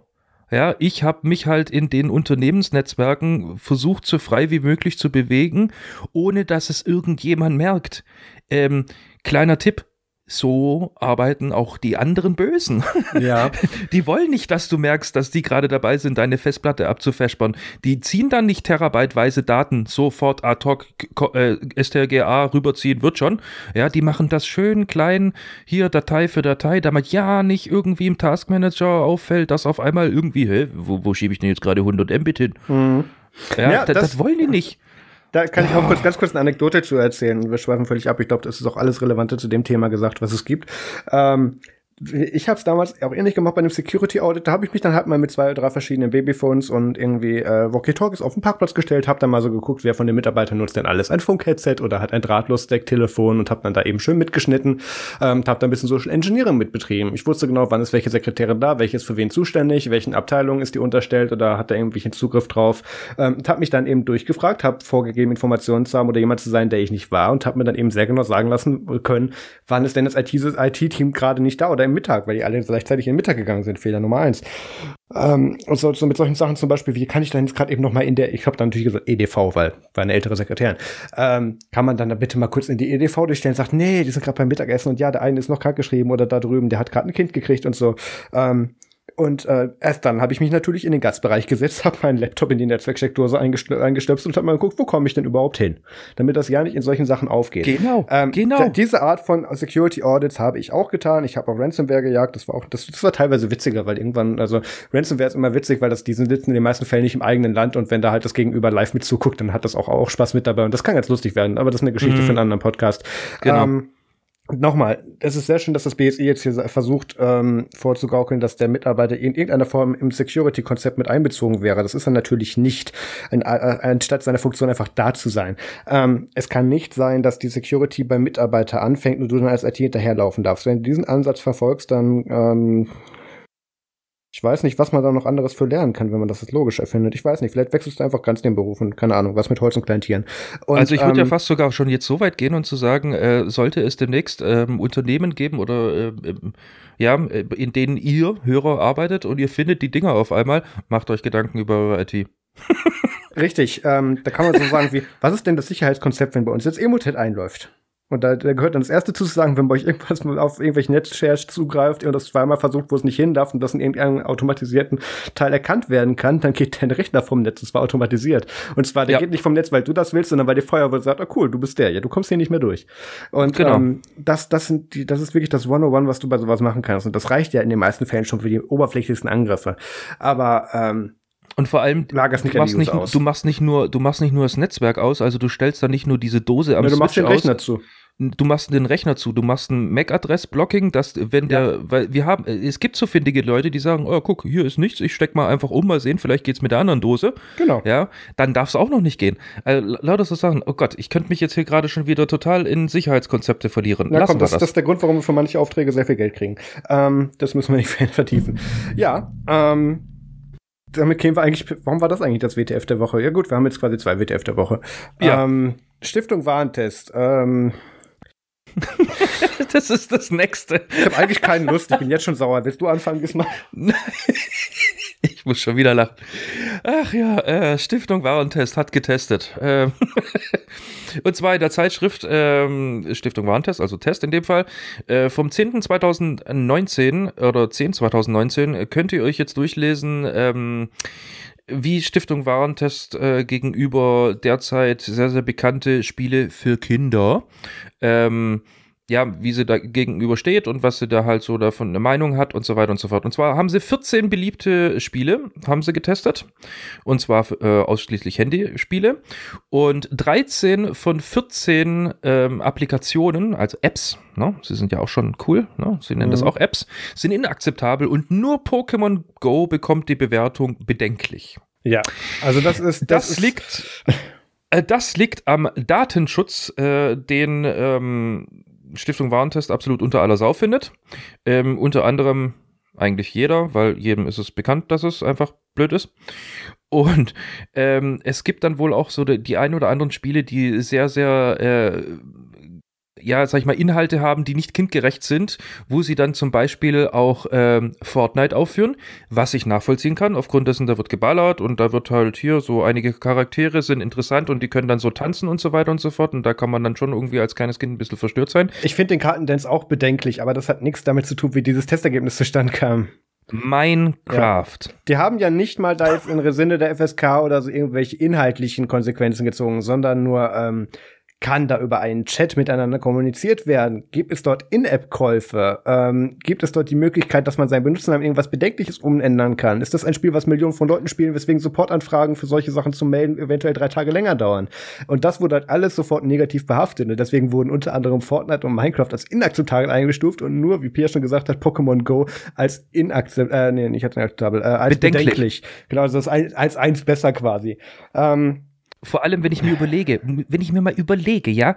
Ja, ich habe mich halt in den Unternehmensnetzwerken versucht, so frei wie möglich zu bewegen, ohne dass es irgendjemand merkt. Ähm, kleiner Tipp, so arbeiten auch die anderen Bösen. Ja. (laughs) Die wollen nicht, dass du merkst, dass die gerade dabei sind, deine Festplatte abzufespern. Die ziehen dann nicht terabyteweise Daten sofort ad hoc äh, STRGA rüberziehen, wird schon. Ja, die machen das schön klein, hier Datei für Datei, damit ja nicht irgendwie im Taskmanager auffällt, dass auf einmal irgendwie, hä, wo, wo schiebe ich denn jetzt gerade 100 Mbit hin? Mhm. Ja, ja das, das wollen die nicht. Da kann ich auch kurz, ganz kurz eine Anekdote zu erzählen. Wir schweifen völlig ab. Ich glaube, das ist auch alles Relevante zu dem Thema gesagt, was es gibt. Ähm, ich habe es damals auch ähnlich gemacht bei einem Security Audit. Da habe ich mich dann halt mal mit zwei oder drei verschiedenen Babyphones und irgendwie äh, Walkie-Talkies auf den Parkplatz gestellt, habe dann mal so geguckt, wer von den Mitarbeitern nutzt denn alles ein Funk-Headset oder hat ein Drahtlos-Stack-Telefon und habe dann da eben schön mitgeschnitten, ähm, habe da ein bisschen Social Engineering mitbetrieben. Ich wusste genau, wann ist welche Sekretärin da, welches für wen zuständig, welchen Abteilungen ist die unterstellt oder hat da irgendwelchen Zugriff drauf. Ähm, habe mich dann eben durchgefragt, habe vorgegeben, Informationen zu haben oder jemand zu sein, der ich nicht war und habe mir dann eben sehr genau sagen lassen können, wann ist denn das IT-Team gerade nicht da oder oder im Mittag, weil die alle gleichzeitig in den Mittag gegangen sind. Fehler Nummer eins. Ähm, und so, so mit solchen Sachen zum Beispiel, wie kann ich dann jetzt gerade eben noch mal in der, ich habe dann natürlich gesagt EDV, weil war eine ältere Sekretärin, ähm, kann man dann da bitte mal kurz in die EDV durchstellen, sagt, nee, die sind gerade beim Mittagessen und ja, der eine ist noch krank geschrieben oder da drüben, der hat gerade ein Kind gekriegt und so. Ähm, und äh, erst dann habe ich mich natürlich in den Gastbereich gesetzt, (laughs) habe meinen Laptop in die Netzwerksteckdose eingestöpselt und habe mal geguckt, wo komme ich denn überhaupt hin, damit das ja nicht in solchen Sachen aufgeht. Genau, Ähm, genau. Diese Art von Security Audits habe ich auch getan. Ich habe auch Ransomware gejagt. Das war auch, das, das war teilweise witziger, weil irgendwann, also Ransomware ist immer witzig, weil das, die sitzen in den meisten Fällen nicht im eigenen Land und wenn da halt das Gegenüber live mit zuguckt, dann hat das auch, auch Spaß mit dabei und das kann ganz lustig werden, aber das ist eine Geschichte Mhm. für einen anderen Podcast. Genau. Ähm, Nochmal, es ist sehr schön, dass das BSI jetzt hier versucht ähm, vorzugaukeln, dass der Mitarbeiter in irgendeiner Form im Security-Konzept mit einbezogen wäre. Das ist er natürlich nicht, anstatt seiner Funktion einfach da zu sein. Ähm, es kann nicht sein, dass die Security beim Mitarbeiter anfängt und du dann als IT hinterherlaufen darfst. Wenn du diesen Ansatz verfolgst, dann ähm, ich weiß nicht, was man da noch anderes für lernen kann, wenn man das jetzt logisch erfindet. Ich weiß nicht, vielleicht wechselst du einfach ganz den Beruf und keine Ahnung, was mit Holz und Kleintieren. Und, also ich würde ja ähm, fast sogar schon jetzt so weit gehen und zu sagen, äh, sollte es demnächst ähm, Unternehmen geben oder äh, ja, äh, in denen ihr Hörer arbeitet und ihr findet die Dinger auf einmal, macht euch Gedanken über eure IT. Richtig, ähm, da kann man so sagen wie, was ist denn das Sicherheitskonzept, wenn bei uns jetzt Emotet einläuft? Und da, da gehört dann das erste zu sagen, wenn bei euch irgendwas auf irgendwelche Netzshares zugreift und das zweimal versucht, wo es nicht hin darf und das in irgendeinem automatisierten Teil erkannt werden kann, dann geht dein Rechner vom Netz, und zwar automatisiert. Und zwar, der Ja. geht nicht vom Netz, weil du das willst, sondern weil die Feuerwehr sagt, ah cool, du bist der, ja, du kommst hier nicht mehr durch. Und Genau. ähm, das, das sind die, das ist wirklich das 101, was du bei sowas machen kannst. Und das reicht ja in den meisten Fällen schon für die oberflächlichsten Angriffe. Aber ähm, Und vor allem, du machst nicht, du machst nicht nur, du machst nicht nur das Netzwerk aus, also du stellst dann nicht nur diese Dose am ja, du machst Switch den Rechner aus, zu. Du machst den Rechner zu, du machst ein MAC-Adress-Blocking, dass wenn der, weil wir haben, es gibt so findige Leute, die sagen, oh guck, hier ist nichts, ich steck mal einfach um, mal sehen, vielleicht geht's mit der anderen Dose. Genau. Ja, dann darf es auch noch nicht gehen. Also, lauter so Sachen, oh Gott, ich könnte mich jetzt hier gerade schon wieder total in Sicherheitskonzepte verlieren. Ja, Lassen komm, das, das. das ist der Grund, warum wir für manche Aufträge sehr viel Geld kriegen. Ähm, das müssen wir nicht (laughs) vertiefen. Ja, ähm, damit kämen wir eigentlich, warum war das eigentlich das WTF der Woche? Ja gut, wir haben jetzt quasi zwei WTF der Woche. Ja. Ähm, Stiftung Warentest. Ähm, (laughs) das ist das Nächste. ich habe eigentlich keine Lust, ich bin jetzt schon sauer. Willst du anfangen diesmal? (laughs) Ich muss schon wieder lachen. Ach ja, äh, Stiftung Warentest hat getestet. Ähm, (laughs) und zwar in der Zeitschrift ähm, Stiftung Warentest, also Test in dem Fall, äh, vom 10.2019 oder 10.2019 äh, könnt ihr euch jetzt durchlesen, ähm, wie Stiftung Warentest äh, gegenüber derzeit sehr, sehr bekannte Spiele für Kinder. Ähm, ja, wie sie da gegenüber steht und was sie da halt so davon eine Meinung hat und so weiter und so fort. Und zwar haben sie 14 beliebte Spiele, haben sie getestet. Und zwar äh, ausschließlich Handyspiele. Und 13 von 14 ähm, Applikationen, also Apps, ne, sie sind ja auch schon cool, ne, sie nennen das Mhm. auch Apps, sind inakzeptabel und nur Pokémon Go bekommt die Bewertung bedenklich. Ja. Also das ist, Das, ist, liegt, äh, das liegt am Datenschutz, äh, den ähm, Stiftung Warentest absolut unter aller Sau findet. Ähm, unter anderem eigentlich jeder, weil jedem ist es bekannt, dass es einfach blöd ist. Und ähm, es gibt dann wohl auch so die, die ein oder anderen Spiele, die sehr, sehr äh, ja, sag ich mal, Inhalte haben, die nicht kindgerecht sind, wo sie dann zum Beispiel auch ähm, Fortnite aufführen, was ich nachvollziehen kann, aufgrund dessen, da wird geballert und da wird halt hier so einige Charaktere sind interessant und die können dann so tanzen und so weiter und so fort und da kann man dann schon irgendwie als kleines Kind ein bisschen verstört sein. ich finde den Kartendance auch bedenklich, aber das hat nichts damit zu tun, wie dieses Testergebnis zustande kam. Minecraft. Die haben ja nicht mal da jetzt im Sinne der FSK oder so irgendwelche inhaltlichen Konsequenzen gezogen, sondern nur ähm, kann da über einen Chat miteinander kommuniziert werden? Gibt es dort In-App-Käufe? Ähm, gibt es dort die Möglichkeit, dass man seinen Benutzernamen irgendwas Bedenkliches umändern kann? Ist das ein Spiel, was Millionen von Leuten spielen, weswegen Supportanfragen für solche Sachen zu melden eventuell drei Tage länger dauern? Und das wurde halt alles sofort negativ behaftet. Und deswegen wurden unter anderem Fortnite und Minecraft als inakzeptabel eingestuft und nur, wie Pierre schon gesagt hat, Pokémon Go als inakzeptabel, äh, nee, nicht als inakzeptabel, äh, als Bedenklich. bedenklich. Genau, also ist als eins besser quasi. Ähm, Vor allem, wenn ich mir überlege, wenn ich mir mal überlege, ja,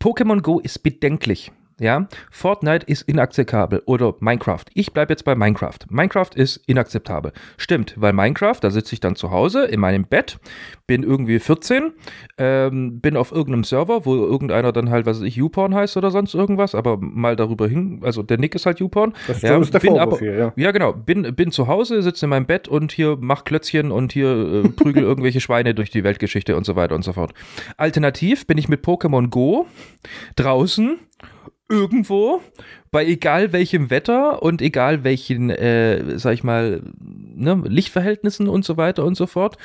Pokémon Go ist bedenklich. Ja, Fortnite ist inakzeptabel oder Minecraft. Ich bleibe jetzt bei Minecraft. Minecraft ist inakzeptabel. Stimmt, weil Minecraft, da sitze ich dann zu Hause in meinem Bett, bin irgendwie 14, ähm, bin auf irgendeinem Server, wo irgendeiner dann halt, was weiß ich, YouPorn heißt oder sonst irgendwas, aber mal darüber hin, also der Nick ist halt YouPorn. Das ja, ist der bin aber, hier, ja. ja, genau. Bin, bin zu Hause, sitze in meinem Bett und hier mach Klötzchen und hier äh, prügel (laughs) irgendwelche Schweine durch die Weltgeschichte und so weiter und so fort. Alternativ bin ich mit Pokémon Go draußen irgendwo bei egal welchem Wetter und egal welchen, äh, sag ich mal, ne, Lichtverhältnissen und so weiter und so fort.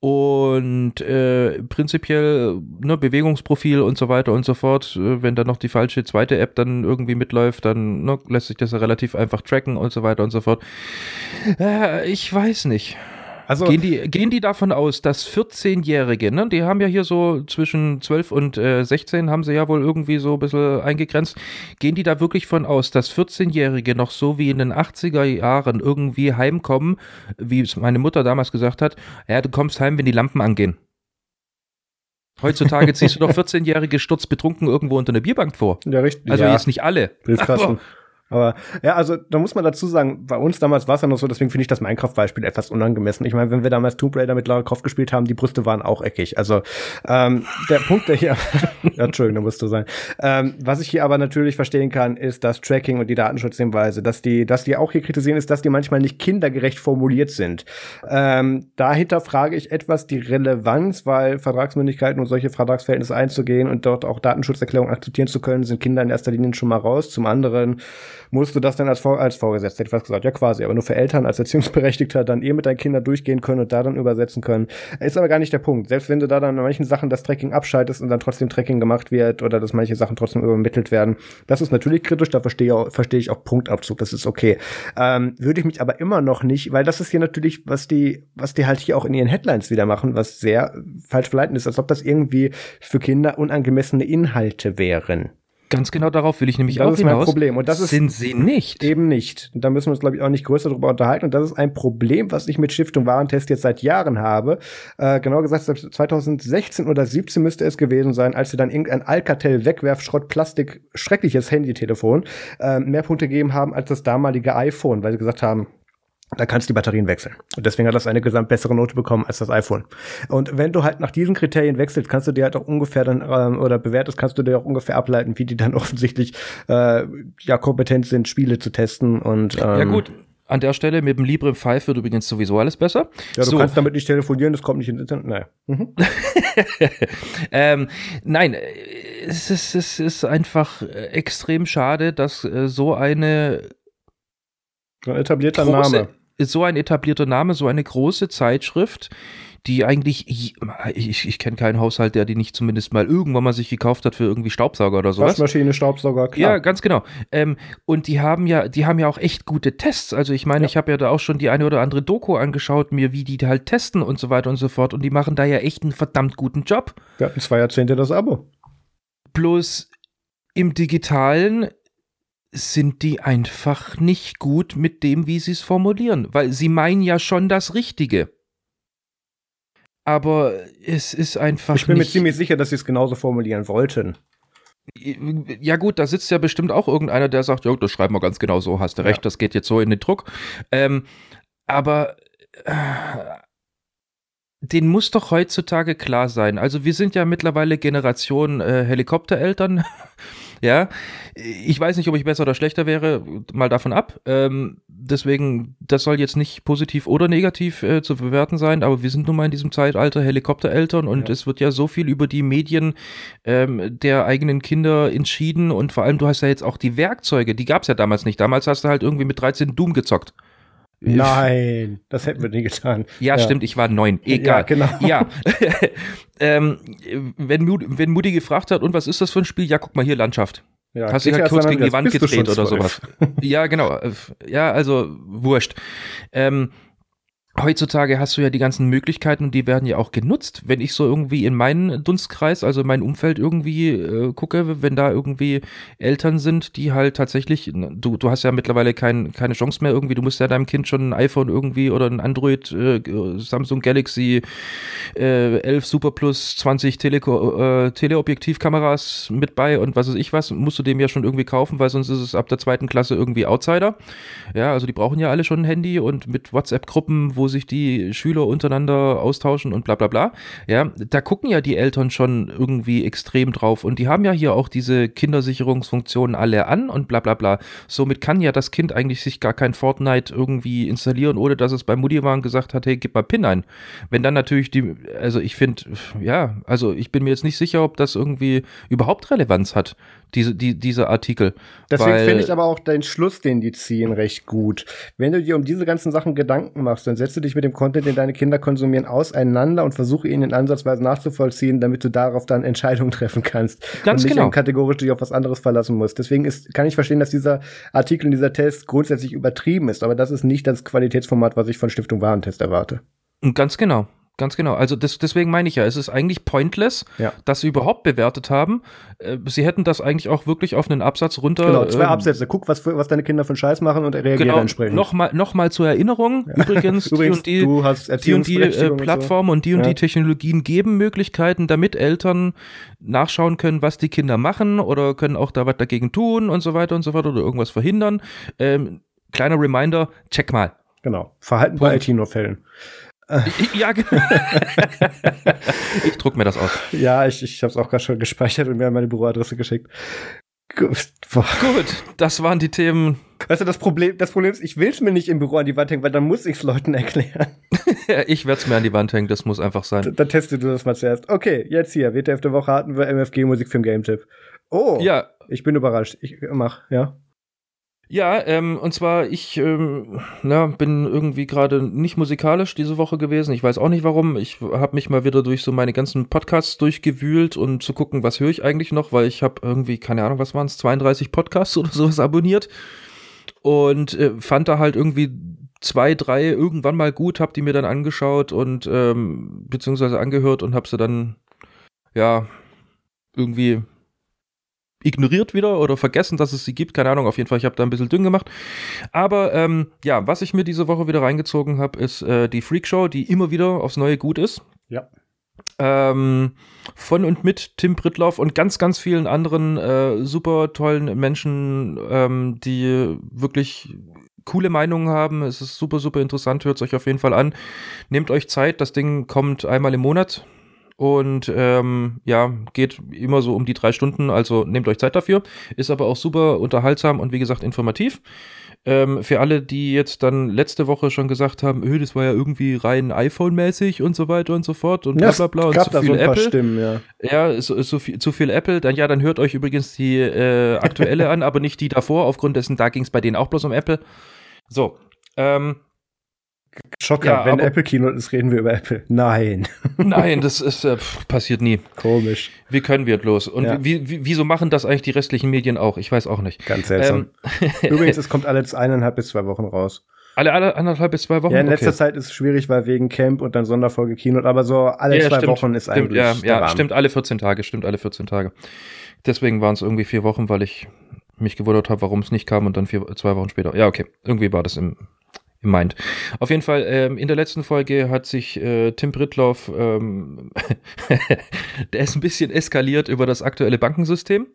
Und äh, prinzipiell ne, Bewegungsprofil und so weiter und so fort. Äh, wenn da noch die falsche zweite App dann irgendwie mitläuft, dann ne, lässt sich das ja relativ einfach tracken und so weiter und so fort. Äh, ich weiß nicht. Also, Gehen die, gehen die davon aus, dass 14-Jährige, ne, die haben ja hier so zwischen 12 und äh, 16 haben sie ja wohl irgendwie so ein bisschen eingegrenzt, gehen die da wirklich von aus, dass 14-Jährige noch so wie in den 80er Jahren irgendwie heimkommen, wie es meine Mutter damals gesagt hat, ja, du kommst heim, wenn die Lampen angehen. Heutzutage ziehst du doch (laughs) 14-jährige sturzbetrunken irgendwo unter eine Bierbank vor. ja, richtig. Also ja. jetzt nicht alle. Briefkasten. Aber ja, also da muss man dazu sagen, bei uns damals war es ja noch so, deswegen finde ich das Minecraft-Beispiel etwas unangemessen. Ich meine, wenn wir damals Tomb Raider mit Lara Croft gespielt haben, die Brüste waren auch eckig. Also ähm, der (laughs) Punkt, der hier, (laughs) ja, Entschuldigung, da musst du sein. Ähm, was ich hier aber natürlich verstehen kann, ist das Tracking und die Datenschutzhinweise, dass die, dass die auch hier kritisieren, ist, dass die manchmal nicht kindergerecht formuliert sind. Ähm, dahinter frage ich etwas die Relevanz, weil Vertragsmündigkeiten und solche Vertragsverhältnisse einzugehen und dort auch Datenschutzerklärungen akzeptieren zu können, sind Kinder in erster Linie schon mal raus. Zum anderen musst du das dann als, als Vorgesetzter, hätte gesagt, ja quasi, aber nur für Eltern als Erziehungsberechtigter dann eh mit deinen Kindern durchgehen können und da dann übersetzen können. Ist aber gar nicht der Punkt. Selbst wenn du da dann an manchen Sachen das Tracking abschaltest und dann trotzdem Tracking gemacht wird oder dass manche Sachen trotzdem übermittelt werden, das ist natürlich kritisch, da verstehe, verstehe ich auch Punktabzug, das ist okay. Ähm, würde ich mich aber immer noch nicht, weil das ist hier natürlich, was die, was die halt hier auch in ihren Headlines wieder machen, was sehr falsch verleitend ist, als ob das irgendwie für Kinder unangemessene Inhalte wären. Ganz genau darauf will ich nämlich Das auch ist mein hinaus. Problem. Und das ist- sind sie nicht. Eben nicht. Und da müssen wir uns, glaube ich, auch nicht größer darüber unterhalten. Und das ist ein Problem, was ich mit Stiftung Warentest jetzt seit Jahren habe. Äh, genau gesagt, seit 2016 oder 17 müsste es gewesen sein, als sie dann irgendein Alcatel Wegwerfschrott Plastik schreckliches Handytelefon äh, mehr Punkte gegeben haben als das damalige iPhone, weil sie gesagt haben, da kannst du die Batterien wechseln. Und deswegen hat das eine gesamt bessere Note bekommen als das iPhone. Und wenn du halt nach diesen Kriterien wechselst, kannst du dir halt auch ungefähr dann, ähm, oder bewertest, kannst du dir auch ungefähr ableiten, wie die dann (laughs) offensichtlich äh, ja kompetent sind, Spiele zu testen. Und ähm, Ja gut, an der Stelle mit dem Libre 5 wird übrigens sowieso alles besser. Ja, du so, kannst damit nicht telefonieren, das kommt nicht ins Internet. Naja. Mhm. (laughs) ähm, nein, es ist, es ist einfach äh, extrem schade, dass äh, so eine So ein etablierter große, Name. So ein etablierter Name, so eine große Zeitschrift, die eigentlich, ich, ich, kenne keinen Haushalt, der die nicht zumindest mal irgendwann mal sich gekauft hat für irgendwie Staubsauger oder sowas. Waschmaschine, Staubsauger, Ja, klar. ganz genau. Ähm, und die haben ja, die haben ja auch echt gute Tests. Also ich meine, Ja. ich habe ja da auch schon die eine oder andere Doku angeschaut, mir, wie die halt testen und so weiter und so fort. Und die machen da ja echt einen verdammt guten Job. Wir hatten zwei Jahrzehnte das Abo. Bloß im Digitalen sind die einfach nicht gut mit dem, wie sie es formulieren, weil sie meinen ja schon das Richtige. Aber es ist einfach Ich bin mir ziemlich sicher, dass sie es genauso formulieren wollten. Ja gut, da sitzt ja bestimmt auch irgendeiner, der sagt, ja, das schreiben wir ganz genau so, hast du recht, Ja. das geht jetzt so in den Druck. Ähm, aber äh, den muss doch heutzutage klar sein. Also wir sind ja mittlerweile Generation äh, Helikoptereltern. (laughs) ja, ich weiß nicht, ob ich besser oder schlechter wäre, mal davon ab. Ähm, deswegen, das soll jetzt nicht positiv oder negativ äh, zu bewerten sein, aber wir sind nun mal in diesem Zeitalter Helikoptereltern und Ja. es wird ja so viel über die Medien ähm, der eigenen Kinder entschieden und vor allem, du hast ja jetzt auch die Werkzeuge, die gab es ja damals nicht. Damals hast du halt irgendwie mit 13 Doom gezockt. Nein, das hätten wir nie getan. Ja, stimmt, ich war neun. Ja, Egal. genau. Ja. (laughs) ähm, wenn, Mut- wenn Mutti gefragt hat, und was ist das für ein Spiel? Ja, guck mal hier, Landschaft. Ja, Hast du halt kurz gegen die Wand gedreht oder sowas. (laughs) ja, genau. Ja, also wurscht. Ähm, heutzutage hast du ja die ganzen Möglichkeiten und die werden ja auch genutzt. Wenn ich so irgendwie in meinen Dunstkreis, also mein Umfeld irgendwie äh, gucke, wenn da irgendwie Eltern sind, die halt tatsächlich, du, du hast ja mittlerweile kein, keine Chance mehr irgendwie, du musst ja deinem Kind schon ein iPhone irgendwie oder ein Android, äh, Samsung Galaxy äh, 11 Super Plus 20 Tele äh, Teleobjektivkameras mit bei und was weiß ich was, musst du dem ja schon irgendwie kaufen, weil sonst ist es ab der zweiten Klasse irgendwie Outsider. Ja, also die brauchen ja alle schon ein Handy und mit WhatsApp-Gruppen, wo sich die Schüler untereinander austauschen und bla bla bla. Ja, da gucken ja die Eltern schon irgendwie extrem drauf und die haben ja hier auch diese Kindersicherungsfunktionen alle an und bla bla bla. Somit kann ja das Kind eigentlich sich gar kein Fortnite irgendwie installieren, ohne dass es bei Mutti war und gesagt hat, hey, gib mal PIN ein. Wenn dann natürlich die, also ich finde, ja, also ich bin mir jetzt nicht sicher, ob das irgendwie überhaupt Relevanz hat, diese, die, diese Artikel. Deswegen finde ich aber auch den Schluss, den die ziehen, recht gut. Wenn du dir um diese ganzen Sachen Gedanken machst, dann setzt du dich mit dem Content, den deine Kinder konsumieren, auseinander und versuche ihn in Ansatzweise nachzuvollziehen, damit du darauf dann Entscheidungen (laughs) treffen kannst. Ganz und nicht genau. kategorisch dich auf was anderes verlassen musst. Deswegen ist, kann ich verstehen, dass dieser Artikel und dieser Test grundsätzlich übertrieben ist, aber das ist nicht das Qualitätsformat, was ich von Stiftung Warentest erwarte. Ganz genau. Ganz genau. Also das, deswegen meine ich ja, es ist eigentlich pointless, Ja. dass sie überhaupt bewertet haben. Äh, Sie hätten das eigentlich auch wirklich auf einen Absatz runter. Genau, zwei ähm, Absätze. Guck, was, was deine Kinder für einen Scheiß machen und reagiere Genau, entsprechend. nochmal noch mal zur Erinnerung. Übrigens, (laughs) Übrigens, die und die, du hast die und die äh, Erziehungsberechtigung und so. Plattformen und die und Ja. die Technologien geben Möglichkeiten, damit Eltern nachschauen können, was die Kinder machen oder können auch da was dagegen tun und so weiter und so fort oder irgendwas verhindern. Ähm, kleiner Reminder, check mal. Genau. Verhalten bei Punkt. IT-Notfällen. Ja, genau. ich druck mir das aus. Ja, ich, ich habe es auch gerade schon gespeichert und mir an meine Büroadresse geschickt. Gut. Gut, das waren die Themen. Weißt du, das Problem, das Problem ist, ich will es mir nicht im Büro an die Wand hängen, weil dann muss (laughs) (laughs) ich es Leuten erklären. ich werde es mir an die Wand hängen, das muss einfach sein. Dann testest du das mal zuerst. Okay, jetzt hier, WTF der Woche hatten wir MFG Musikfilm Game Tipp. Oh, Ja, ich bin überrascht. Ich mach, ja. Ja, ähm, und zwar, ich ähm, na, bin irgendwie gerade nicht musikalisch diese Woche gewesen. Ich weiß auch nicht warum. Ich habe mich mal wieder durch so meine ganzen Podcasts durchgewühlt und zu gucken, was höre ich eigentlich noch, weil ich habe irgendwie, keine Ahnung, was waren es, 32 Podcasts oder sowas abonniert. Und äh, fand da halt irgendwie zwei, drei irgendwann mal gut, hab die mir dann angeschaut und ähm, beziehungsweise angehört und hab sie dann, ja, irgendwie ignoriert wieder oder vergessen, dass es sie gibt. Keine Ahnung, auf jeden Fall, ich habe da ein bisschen dünn gemacht. Aber ähm, ja, was ich mir diese Woche wieder reingezogen habe, ist äh, die Freak Show, die immer wieder aufs Neue gut ist. Ja. Ähm, von und mit Tim Prittloff und ganz, ganz vielen anderen äh, super tollen Menschen, ähm, die wirklich coole Meinungen haben. Es ist super, super interessant. Hört es euch auf jeden Fall an. Nehmt euch Zeit. Das Ding kommt einmal im Monat. Und ähm, ja, geht immer so um die drei Stunden, also nehmt euch Zeit dafür. Ist aber auch super unterhaltsam und wie gesagt informativ. Ähm, für alle, die jetzt dann letzte Woche schon gesagt haben, öh, das war ja irgendwie rein iPhone-mäßig und so weiter und so fort und bla bla bla und zu so viel Apple. Stimmen, ja. Ja, ist so viel, zu viel Apple. Dann ja, dann hört euch übrigens die äh, aktuelle an, aber nicht die davor. Aufgrund dessen, da ging es bei denen auch bloß um Apple. So, ähm, Schocker, Ja, wenn Apple Keynote ist, reden wir über Apple. Nein. (laughs) nein, das ist äh, pff, passiert nie. Komisch. Wie können wir bloß? Und Ja. wie, wie, wieso machen das eigentlich die restlichen Medien auch? Ich weiß auch nicht. Ganz seltsam. Ähm, (laughs) Übrigens, es kommt alle eineinhalb bis zwei Wochen raus. alle, alle anderthalb bis zwei Wochen. Ja, in letzter Okay. Zeit ist es schwierig, weil wegen Camp und dann Sonderfolge Keynote, aber so alle Ja, zwei stimmt, Wochen ist stimmt, eigentlich ja, ja, Rahmen. stimmt alle 14 Tage, stimmt alle 14 Tage. Deswegen waren es irgendwie vier Wochen, weil ich mich gewundert habe, warum es nicht kam und dann vier, zwei Wochen später. Ja, okay, irgendwie war das im, im Mind. Auf jeden Fall, ähm, in der letzten Folge hat sich äh, Tim Brittloff, ähm, (laughs) der ist ein bisschen eskaliert über das aktuelle Bankensystem.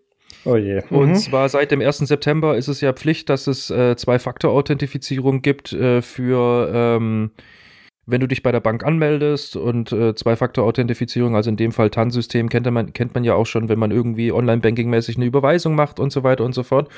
Oh je. Und Mhm. zwar seit dem 1. September ist es ja Pflicht, dass es äh, Zwei-Faktor-Authentifizierung gibt äh, für, ähm, wenn du dich bei der Bank anmeldest und äh, Zwei-Faktor-Authentifizierung, also in dem Fall TAN-System, kennt man, kennt man ja auch schon, wenn man irgendwie Online-Banking-mäßig eine Überweisung macht und so weiter und so fort.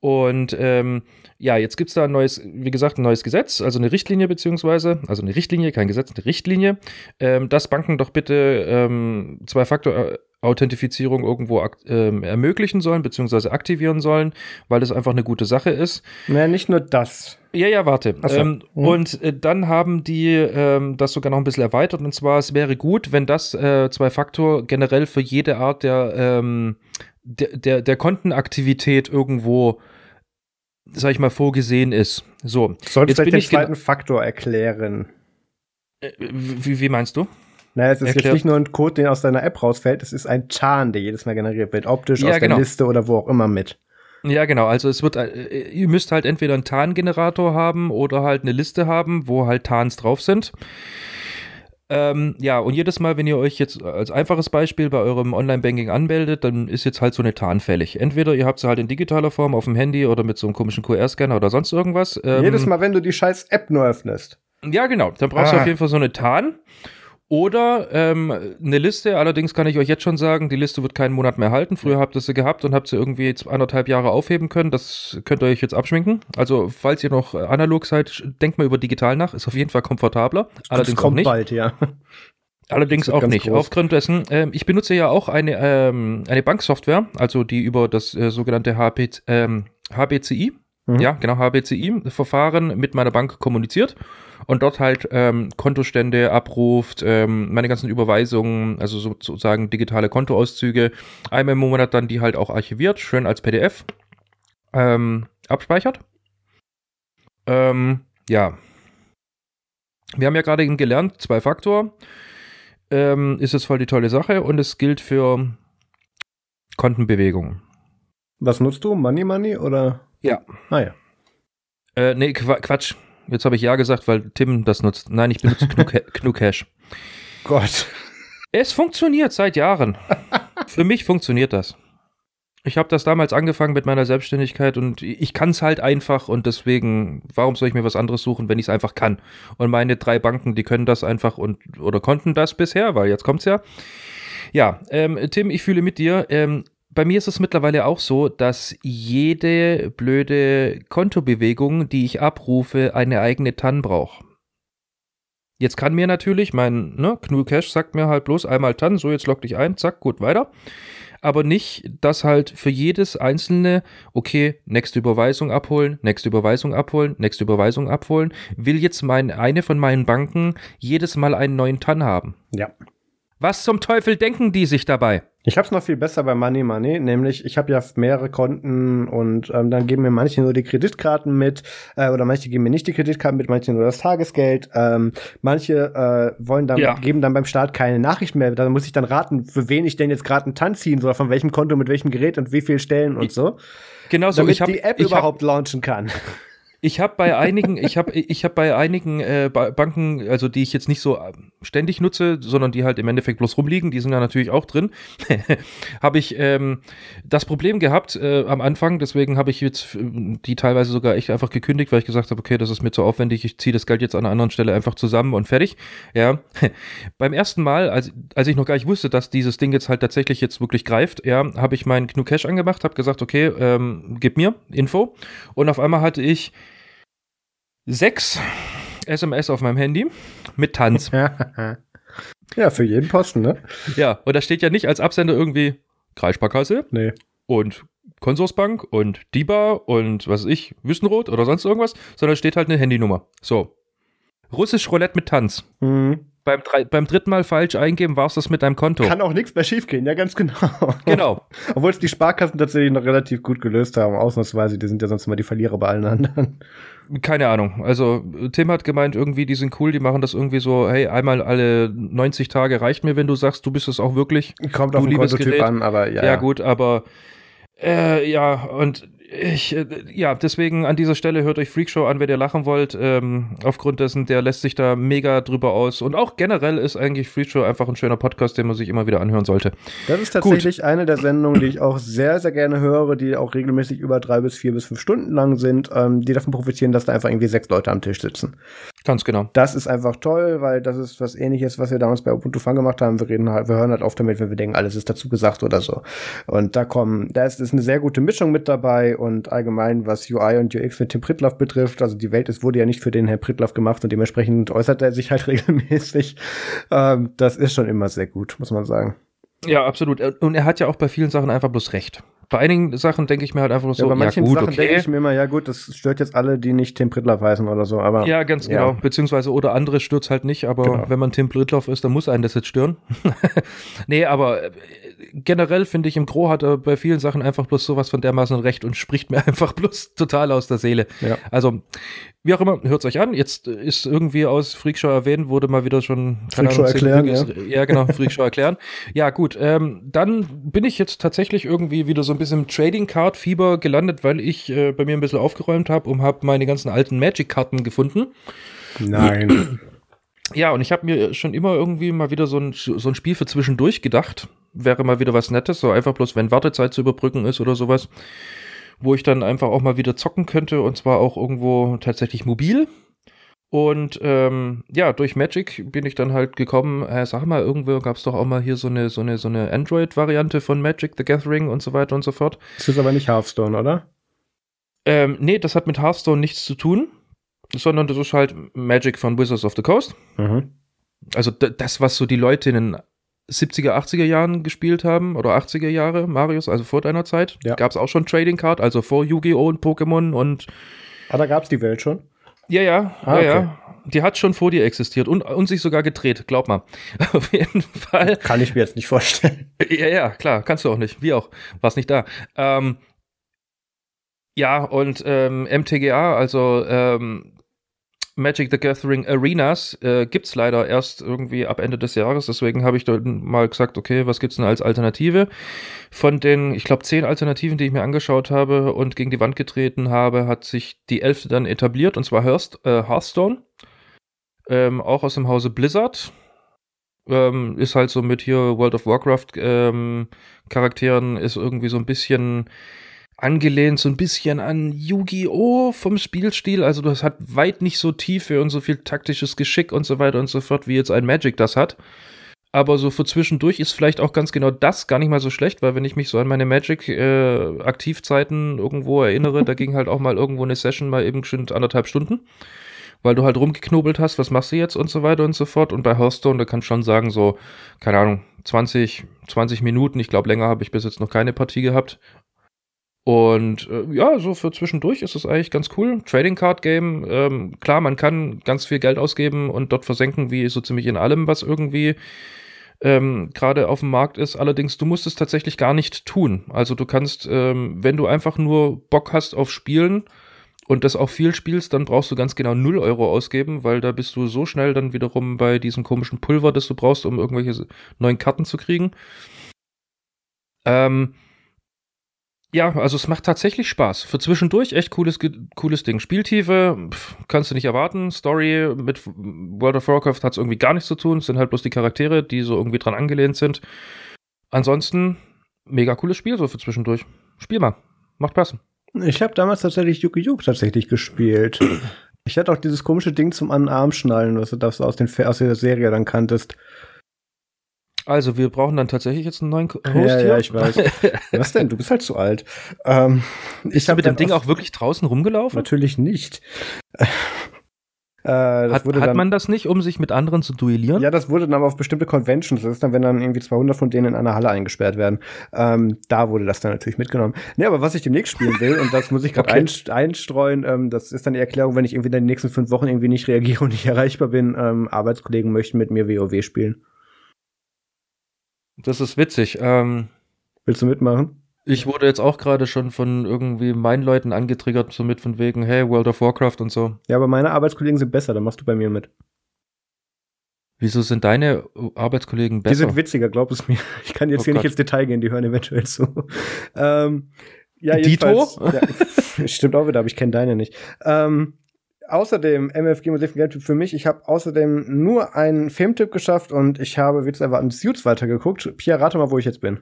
Und ähm, ja, jetzt gibt es da ein neues, wie gesagt, ein neues Gesetz, also eine Richtlinie beziehungsweise, also eine Richtlinie, kein Gesetz, eine Richtlinie, ähm, dass Banken doch bitte ähm, Zwei-Faktor-Authentifizierung irgendwo ak- ähm, ermöglichen sollen, beziehungsweise aktivieren sollen, weil das einfach eine gute Sache ist. Naja, nicht nur das. Ja, ja, warte. So. Ähm, Mhm. Und äh, dann haben die ähm, das sogar noch ein bisschen erweitert. Und zwar, es wäre gut, wenn das äh, Zwei-Faktor generell für jede Art der, ähm, der, der, der Kontenaktivität irgendwo, sag ich mal, vorgesehen ist. So, Solltest bin den zweiten Faktor erklären. Äh, Wie, wie meinst du? Naja, es ist Erklär. jetzt nicht nur ein Code, der aus deiner App rausfällt, es ist ein Chan, der jedes Mal generiert wird, optisch Ja, aus genau. der Liste oder wo auch immer mit. Ja, genau. Also es wird, äh, ihr müsst halt entweder einen Tarngenerator haben oder halt eine Liste haben, wo halt Tarns drauf sind. Ähm, ja, und jedes Mal, wenn ihr euch jetzt als einfaches Beispiel bei eurem Online-Banking anmeldet, dann ist jetzt halt so eine Tarn fällig. Entweder ihr habt sie halt in digitaler Form auf dem Handy oder mit so einem komischen QR-Scanner oder sonst irgendwas. Ähm, Jedes Mal, wenn du die scheiß App nur öffnest. Ja, genau. Dann brauchst du Ah. auf jeden Fall so eine Tarn. Oder ähm, eine Liste, allerdings kann ich euch jetzt schon sagen, die Liste wird keinen Monat mehr halten. Früher habt ihr sie gehabt und habt sie irgendwie anderthalb Jahre aufheben können. Das könnt ihr euch jetzt abschminken. Also, falls ihr noch analog seid, denkt mal über digital nach. Ist auf jeden Fall komfortabler. Allerdings das auch kommt nicht. bald, ja. Allerdings auch nicht. groß. Aufgrund dessen, ähm, ich benutze ja auch eine, ähm, eine Banksoftware, also die über das äh, sogenannte HP, ähm, HBCI, Mhm. ja, genau, HBCI-Verfahren mit meiner Bank kommuniziert und dort halt ähm, Kontostände abruft, ähm, meine ganzen Überweisungen, also sozusagen digitale Kontoauszüge, einmal im Monat dann die halt auch archiviert, schön als PDF ähm, abspeichert. Ähm, ja. Wir haben ja gerade eben gelernt, zwei Faktor ähm, ist es voll die tolle Sache und es gilt für Kontenbewegungen. Was nutzt du? Money Money oder? Ja. Ah ja. Äh, nee, Qua Quatsch. Jetzt habe ich ja gesagt, weil Tim das nutzt. Nein, ich benutze Gnu Gnu (laughs) Cash. Gott. Es funktioniert seit Jahren. Für mich funktioniert das. Ich habe das damals angefangen mit meiner Selbstständigkeit und ich kann es halt einfach und deswegen, warum soll ich mir was anderes suchen, wenn ich es einfach kann? Und meine drei Banken, die können das einfach und oder konnten das bisher, weil jetzt kommt's ja. Ja, ähm, Tim, ich fühle mit dir. Ähm, bei mir ist es mittlerweile auch so, dass jede blöde Kontobewegung, die ich abrufe, eine eigene TAN braucht. Jetzt kann mir natürlich mein ne, Knul Cash sagt mir halt bloß einmal TAN, so jetzt log dich ein, zack, gut, weiter. Aber nicht, dass halt für jedes einzelne, okay, nächste Überweisung abholen, nächste Überweisung abholen, nächste Überweisung abholen, will jetzt mein, eine von meinen Banken jedes Mal einen neuen TAN haben. Ja. Was zum Teufel denken die sich dabei? Ich habe es noch viel besser bei Money Money, nämlich ich habe ja mehrere Konten und ähm, dann geben mir manche nur die Kreditkarten mit äh, oder manche geben mir nicht die Kreditkarten mit, manche nur das Tagesgeld. Ähm, manche äh, wollen dann Ja. geben dann beim Start keine Nachricht mehr. Da muss ich dann raten, für wen ich denn jetzt gerade einen Tanz ziehen soll, von welchem Konto mit welchem Gerät und wie viel Stellen und so, Genau so, damit ich habe die App ich hab, überhaupt launchen kann. Ich hab bei einigen, ich habe ich hab bei einigen äh, Ba- Banken, also die ich jetzt nicht so ähm, ständig nutze, sondern die halt im Endeffekt bloß rumliegen, die sind da natürlich auch drin, (laughs) habe ich ähm, das Problem gehabt äh, am Anfang, deswegen habe ich jetzt äh, die teilweise sogar echt einfach gekündigt, weil ich gesagt habe, okay, das ist mir zu aufwendig, ich ziehe das Geld jetzt an einer anderen Stelle einfach zusammen und fertig. Ja, (laughs) beim ersten Mal, als, als ich noch gar nicht wusste, dass dieses Ding jetzt halt tatsächlich jetzt wirklich greift, ja, habe ich meinen Gnu Cash angemacht, habe gesagt, okay, ähm, gib mir Info. Und auf einmal hatte ich sechs SMS auf meinem Handy mit Tanz. (laughs) ja, für jeden Posten, ne? ja, und da steht ja nicht als Absender irgendwie Kreissparkasse Nee. und Konsorsbank und DIBA und was weiß ich, Wüstenrot oder sonst irgendwas, sondern steht halt eine Handynummer. So. Russisch Roulette mit Tanz. Mhm. Beim, beim dritten Mal falsch eingeben, war es das mit deinem Konto. Kann auch nichts mehr schiefgehen, ja, ganz genau. genau. (laughs) Obwohl es die Sparkassen tatsächlich noch relativ gut gelöst haben, ausnahmsweise. Die sind ja sonst immer die Verlierer bei allen anderen. Keine Ahnung. Also Tim hat gemeint, irgendwie, die sind cool, die machen das irgendwie so, hey, einmal alle 90 Tage reicht mir, wenn du sagst, du bist es auch wirklich. Kommt Du auf den Kontotyp Gerät. an, aber ja. Ja, gut, aber äh, ja, und ich, äh, ja, deswegen an dieser Stelle hört euch Freakshow an, wenn ihr lachen wollt. Ähm, aufgrund dessen, der lässt sich da mega drüber aus. Und auch generell ist eigentlich Freakshow einfach ein schöner Podcast, den man sich immer wieder anhören sollte. Das ist tatsächlich eine der Sendungen, die ich auch sehr, sehr gerne höre, die auch regelmäßig über drei bis vier bis fünf Stunden lang sind, ähm, die davon profitieren, dass da einfach irgendwie sechs Leute am Tisch sitzen. Ganz genau. Das ist einfach toll, weil das ist was ähnliches, was wir damals bei Ubuntu Fun gemacht haben. Wir reden halt, wir hören halt oft damit, wenn wir denken, alles ist dazu gesagt oder so. Und da kommen, da ist, ist eine sehr gute Mischung mit dabei und allgemein, was UI und UX mit Tim Pritloff betrifft, also die Welt ist, wurde ja nicht für den Herrn Pritloff gemacht und dementsprechend äußert er sich halt (laughs) regelmäßig. Ähm, das ist schon immer sehr gut, muss man sagen. Ja, absolut. Und er hat ja auch bei vielen Sachen einfach bloß recht. Bei einigen Sachen denke ich mir halt einfach bloß Ja, so, bei ja manchen gut, Sachen denke okay. ich mir immer, ja gut, das stört jetzt alle, die nicht Tim Pritloff heißen oder so, aber Ja, ganz Ja. genau. Beziehungsweise oder andere stürzt halt nicht, aber Genau. wenn man Tim Britloff ist, dann muss einen das jetzt stören. (laughs) nee, aber äh, generell finde ich, im Gro hat er bei vielen Sachen einfach bloß sowas von dermaßen recht und spricht mir (laughs) einfach bloß total aus der Seele. Ja. Also, wie auch immer, hört's euch an. Jetzt ist irgendwie aus Freakshow erwähnt, wurde mal wieder schon Freakshow erklären, ja. ja, genau, (laughs) Freakshow erklären. Ja, gut, ähm, dann bin ich jetzt tatsächlich irgendwie wieder so ein bisschen im Trading Card Fieber gelandet, weil ich äh, bei mir ein bisschen aufgeräumt habe und habe meine ganzen alten Magic Karten gefunden. Nein. Ja, und ich habe mir schon immer irgendwie mal wieder so ein, so ein Spiel für zwischendurch gedacht. Wäre mal wieder was Nettes, so einfach bloß, wenn Wartezeit zu überbrücken ist oder sowas, wo ich dann einfach auch mal wieder zocken könnte und zwar auch irgendwo tatsächlich mobil. Und ähm, ja, durch Magic bin ich dann halt gekommen, äh, sag mal, irgendwo gab es doch auch mal hier so eine, so eine, so eine Android-Variante von Magic the Gathering und so weiter und so fort. Das ist aber nicht Hearthstone, oder? Ähm, nee, das hat mit Hearthstone nichts zu tun sondern das ist halt Magic von Wizards of the Coast. Mhm. Also das, was so die Leute in den 70er, 80er Jahren gespielt haben oder 80er Jahre, Marius, also vor deiner Zeit, Ja. gab es auch schon Trading Card, also vor Yu-Gi-Oh! und Pokémon und Ah, da gab's die Welt schon. ja, ja, Ah, ja, okay. ja. Die hat schon vor dir existiert und, und sich sogar gedreht, glaub mal. (laughs) Auf jeden Fall. Kann ich mir jetzt nicht vorstellen. (laughs) Ja, ja, klar, kannst du auch nicht. Wie auch. Warst nicht da. Ähm, ja, und ähm, MTGA, also ähm, Magic the Gathering Arenas, äh, gibt's leider erst irgendwie ab Ende des Jahres. Deswegen habe ich dann mal gesagt, okay, was gibt's denn als Alternative? Von den, ich glaube, zehn Alternativen, die ich mir angeschaut habe und gegen die Wand getreten habe, hat sich die elfte dann etabliert, und zwar Hearst, äh, Hearthstone. Ähm, auch aus dem Hause Blizzard. Ähm, ist halt so mit hier World of Warcraft ähm, Charakteren, ist irgendwie so ein bisschen angelehnt, so ein bisschen an Yu-Gi-Oh! vom Spielstil. Also das hat weit nicht so Tiefe und so viel taktisches Geschick und so weiter und so fort, wie jetzt ein Magic das hat. Aber so für zwischendurch ist vielleicht auch ganz genau das gar nicht mal so schlecht, weil wenn ich mich so an meine Magic-Aktivzeiten irgendwo erinnere, da ging halt auch mal irgendwo eine Session mal eben schon anderthalb Stunden, weil du halt rumgeknobelt hast, was machst du jetzt und so weiter und so fort. Und bei Hearthstone, da kannst du schon sagen, so, keine Ahnung, 20, 20 Minuten. Ich glaube, länger habe ich bis jetzt noch keine Partie gehabt. Und äh, ja, so für zwischendurch ist es eigentlich ganz cool. Trading Card Game, ähm, klar, man kann ganz viel Geld ausgeben und dort versenken, wie so ziemlich in allem, was irgendwie ähm, gerade auf dem Markt ist. Allerdings, du musst es tatsächlich gar nicht tun. Also du kannst, ähm, wenn du einfach nur Bock hast auf Spielen und das auch viel spielst, dann brauchst du ganz genau 0 Euro ausgeben, weil da bist du so schnell dann wiederum bei diesem komischen Pulver, das du brauchst, um irgendwelche neuen Karten zu kriegen. Ähm, ja, also es macht tatsächlich Spaß. Für zwischendurch echt cooles, cooles Ding. Spieltiefe pff, kannst du nicht erwarten. Story mit World of Warcraft hat es irgendwie gar nichts zu tun. Es sind halt bloß die Charaktere, die so irgendwie dran angelehnt sind. Ansonsten mega cooles Spiel so für zwischendurch. Spiel mal. Macht Spaß. Ich habe damals tatsächlich Yu-Gi-Oh! tatsächlich gespielt. Ich hatte auch dieses komische Ding zum an Arm schnallen, was du das aus, den, aus der Serie dann kanntest. Also, wir brauchen dann tatsächlich jetzt einen neuen Host Ja, hier. ja, ich weiß. (laughs) Was denn? Du bist halt zu alt. Ähm, Ist hab mit dem Ding auch wirklich draußen rumgelaufen? Natürlich nicht. (laughs) äh, das Hat, wurde hat dann, man das nicht, um sich mit anderen zu duellieren? Ja, das wurde dann aber auf bestimmte Conventions. Das ist dann, wenn dann irgendwie 200 von denen in einer Halle eingesperrt werden. Ähm, da wurde das dann natürlich mitgenommen. Nee, aber was ich demnächst spielen will, und das muss ich gerade (laughs) Okay. einst- einstreuen, ähm, das ist dann die Erklärung, wenn ich irgendwie in den nächsten fünf Wochen irgendwie nicht reagiere und nicht erreichbar bin, ähm, Arbeitskollegen möchten mit mir WoW spielen. Das ist witzig. Ähm, Willst du mitmachen? ich wurde jetzt auch gerade schon von irgendwie meinen Leuten angetriggert, so mit von wegen, hey, World of Warcraft und so. Ja, aber meine Arbeitskollegen sind besser, dann machst du bei mir mit. Wieso sind deine Arbeitskollegen besser? Die sind witziger, glaub es mir. (laughs) Ich kann jetzt Oh hier Gott. nicht ins Detail gehen, die hören eventuell zu. (laughs) ähm, ja, Dito? Ja, (laughs) stimmt auch wieder, aber ich kenne deine nicht. Ähm, außerdem, MFG Musik Geldtyp für mich. Ich habe außerdem nur einen Filmtipp geschafft und ich habe, wie zu erwarten, Suits weitergeguckt. Pia, rate mal, wo ich jetzt bin.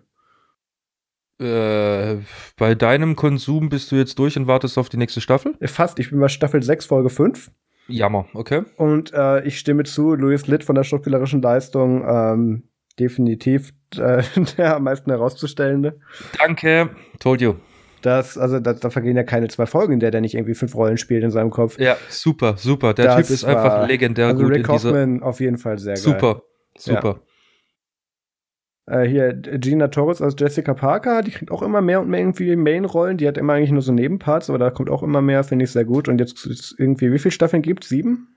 Äh, bei deinem Konsum bist du jetzt durch und wartest auf die nächste Staffel? Fast, ich bin bei Staffel 6, Folge 5. Jammer, okay. Und äh, ich stimme zu, Louis Litt von der schauspielerischen Leistung ähm, definitiv äh, (laughs) der am meisten herauszustellende. Danke, told you. Das, also da, da vergehen ja keine zwei Folgen, in der der nicht irgendwie fünf Rollen spielt in seinem Kopf. Ja, super, super. Der Das Typ ist einfach legendär also gut Rick in dieser. Hoffman auf jeden Fall sehr geil. Super, super. Äh, hier Gina Torres als Jessica Parker, die kriegt auch immer mehr und mehr irgendwie Main-Rollen. Die hat immer eigentlich nur so Nebenparts, aber da kommt auch immer mehr, finde ich sehr gut. Und jetzt ist irgendwie, wie viele Staffeln gibt's? Sieben?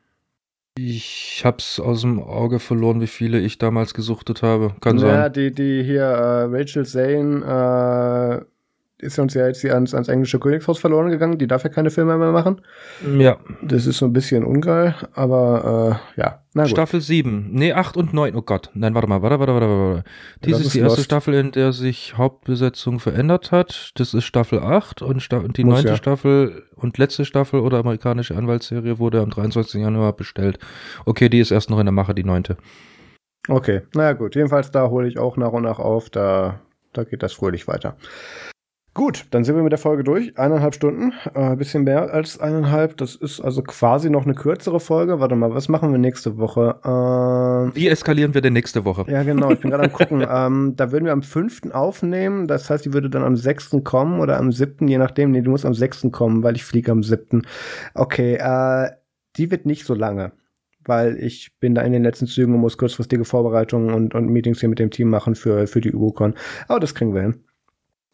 Ich hab's aus dem Auge verloren, wie viele ich damals gesuchtet habe. Kann Ja, sein. die, die hier, äh, Rachel Zane, äh, ist uns ja jetzt hier ans, ans englische Königshaus verloren gegangen. Die darf ja keine Filme mehr machen. Ja. Das ist so ein bisschen ungeil, aber äh, ja. Na gut. Staffel 7. Nee, 8 und 9. Oh Gott. Nein, warte mal. Warte, warte, warte, warte. Dies das ist ist die erste Lost. Staffel, in der sich Hauptbesetzung verändert hat. Das ist Staffel 8 und, Sta und die Muss neunte ja. Staffel und letzte Staffel oder amerikanische Anwaltsserie wurde am 23. Januar bestellt. Okay, die ist erst noch in der Mache, die neunte. Okay, naja gut. Jedenfalls da hole ich auch nach und nach auf. Da, da geht das fröhlich weiter. Gut, dann sind wir mit der Folge durch. Eineinhalb Stunden. Äh, Ein bisschen mehr als eineinhalb. Das ist also quasi noch eine kürzere Folge. Warte mal, was machen wir nächste Woche? Ähm, Wie eskalieren wir denn nächste Woche? ja, genau. Ich bin gerade am (laughs) gucken. ähm, da würden wir am 5. aufnehmen. Das heißt, die würde dann am 6. kommen oder am 7., je nachdem. Nee, die muss am 6. kommen, weil ich fliege am 7. Okay, äh, die wird nicht so lange. Weil ich bin da in den letzten Zügen und muss kurzfristige Vorbereitungen und, und Meetings hier mit dem Team machen für, für die UgoCon. Aber das kriegen wir hin.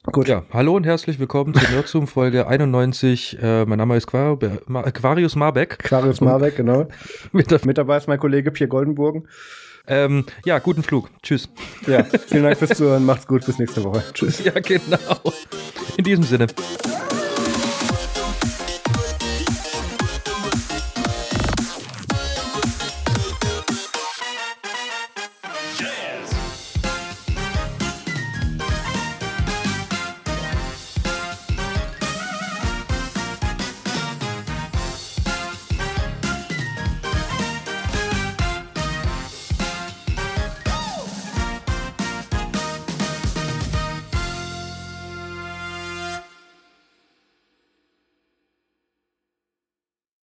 Gut. Ja, hallo und herzlich willkommen zu Nerdzoom Folge 91. Äh, mein Name ist Quar Ma Aquarius Marbeck. Clarius Marbeck, genau. (laughs) Mit Mit dabei ist mein Kollege Pierre Goldenburgen. ähm, ja, guten Flug. Tschüss. Ja, vielen Dank fürs Zuhören. Macht's gut. Bis nächste Woche. Tschüss. (laughs) Ja, genau. In diesem Sinne.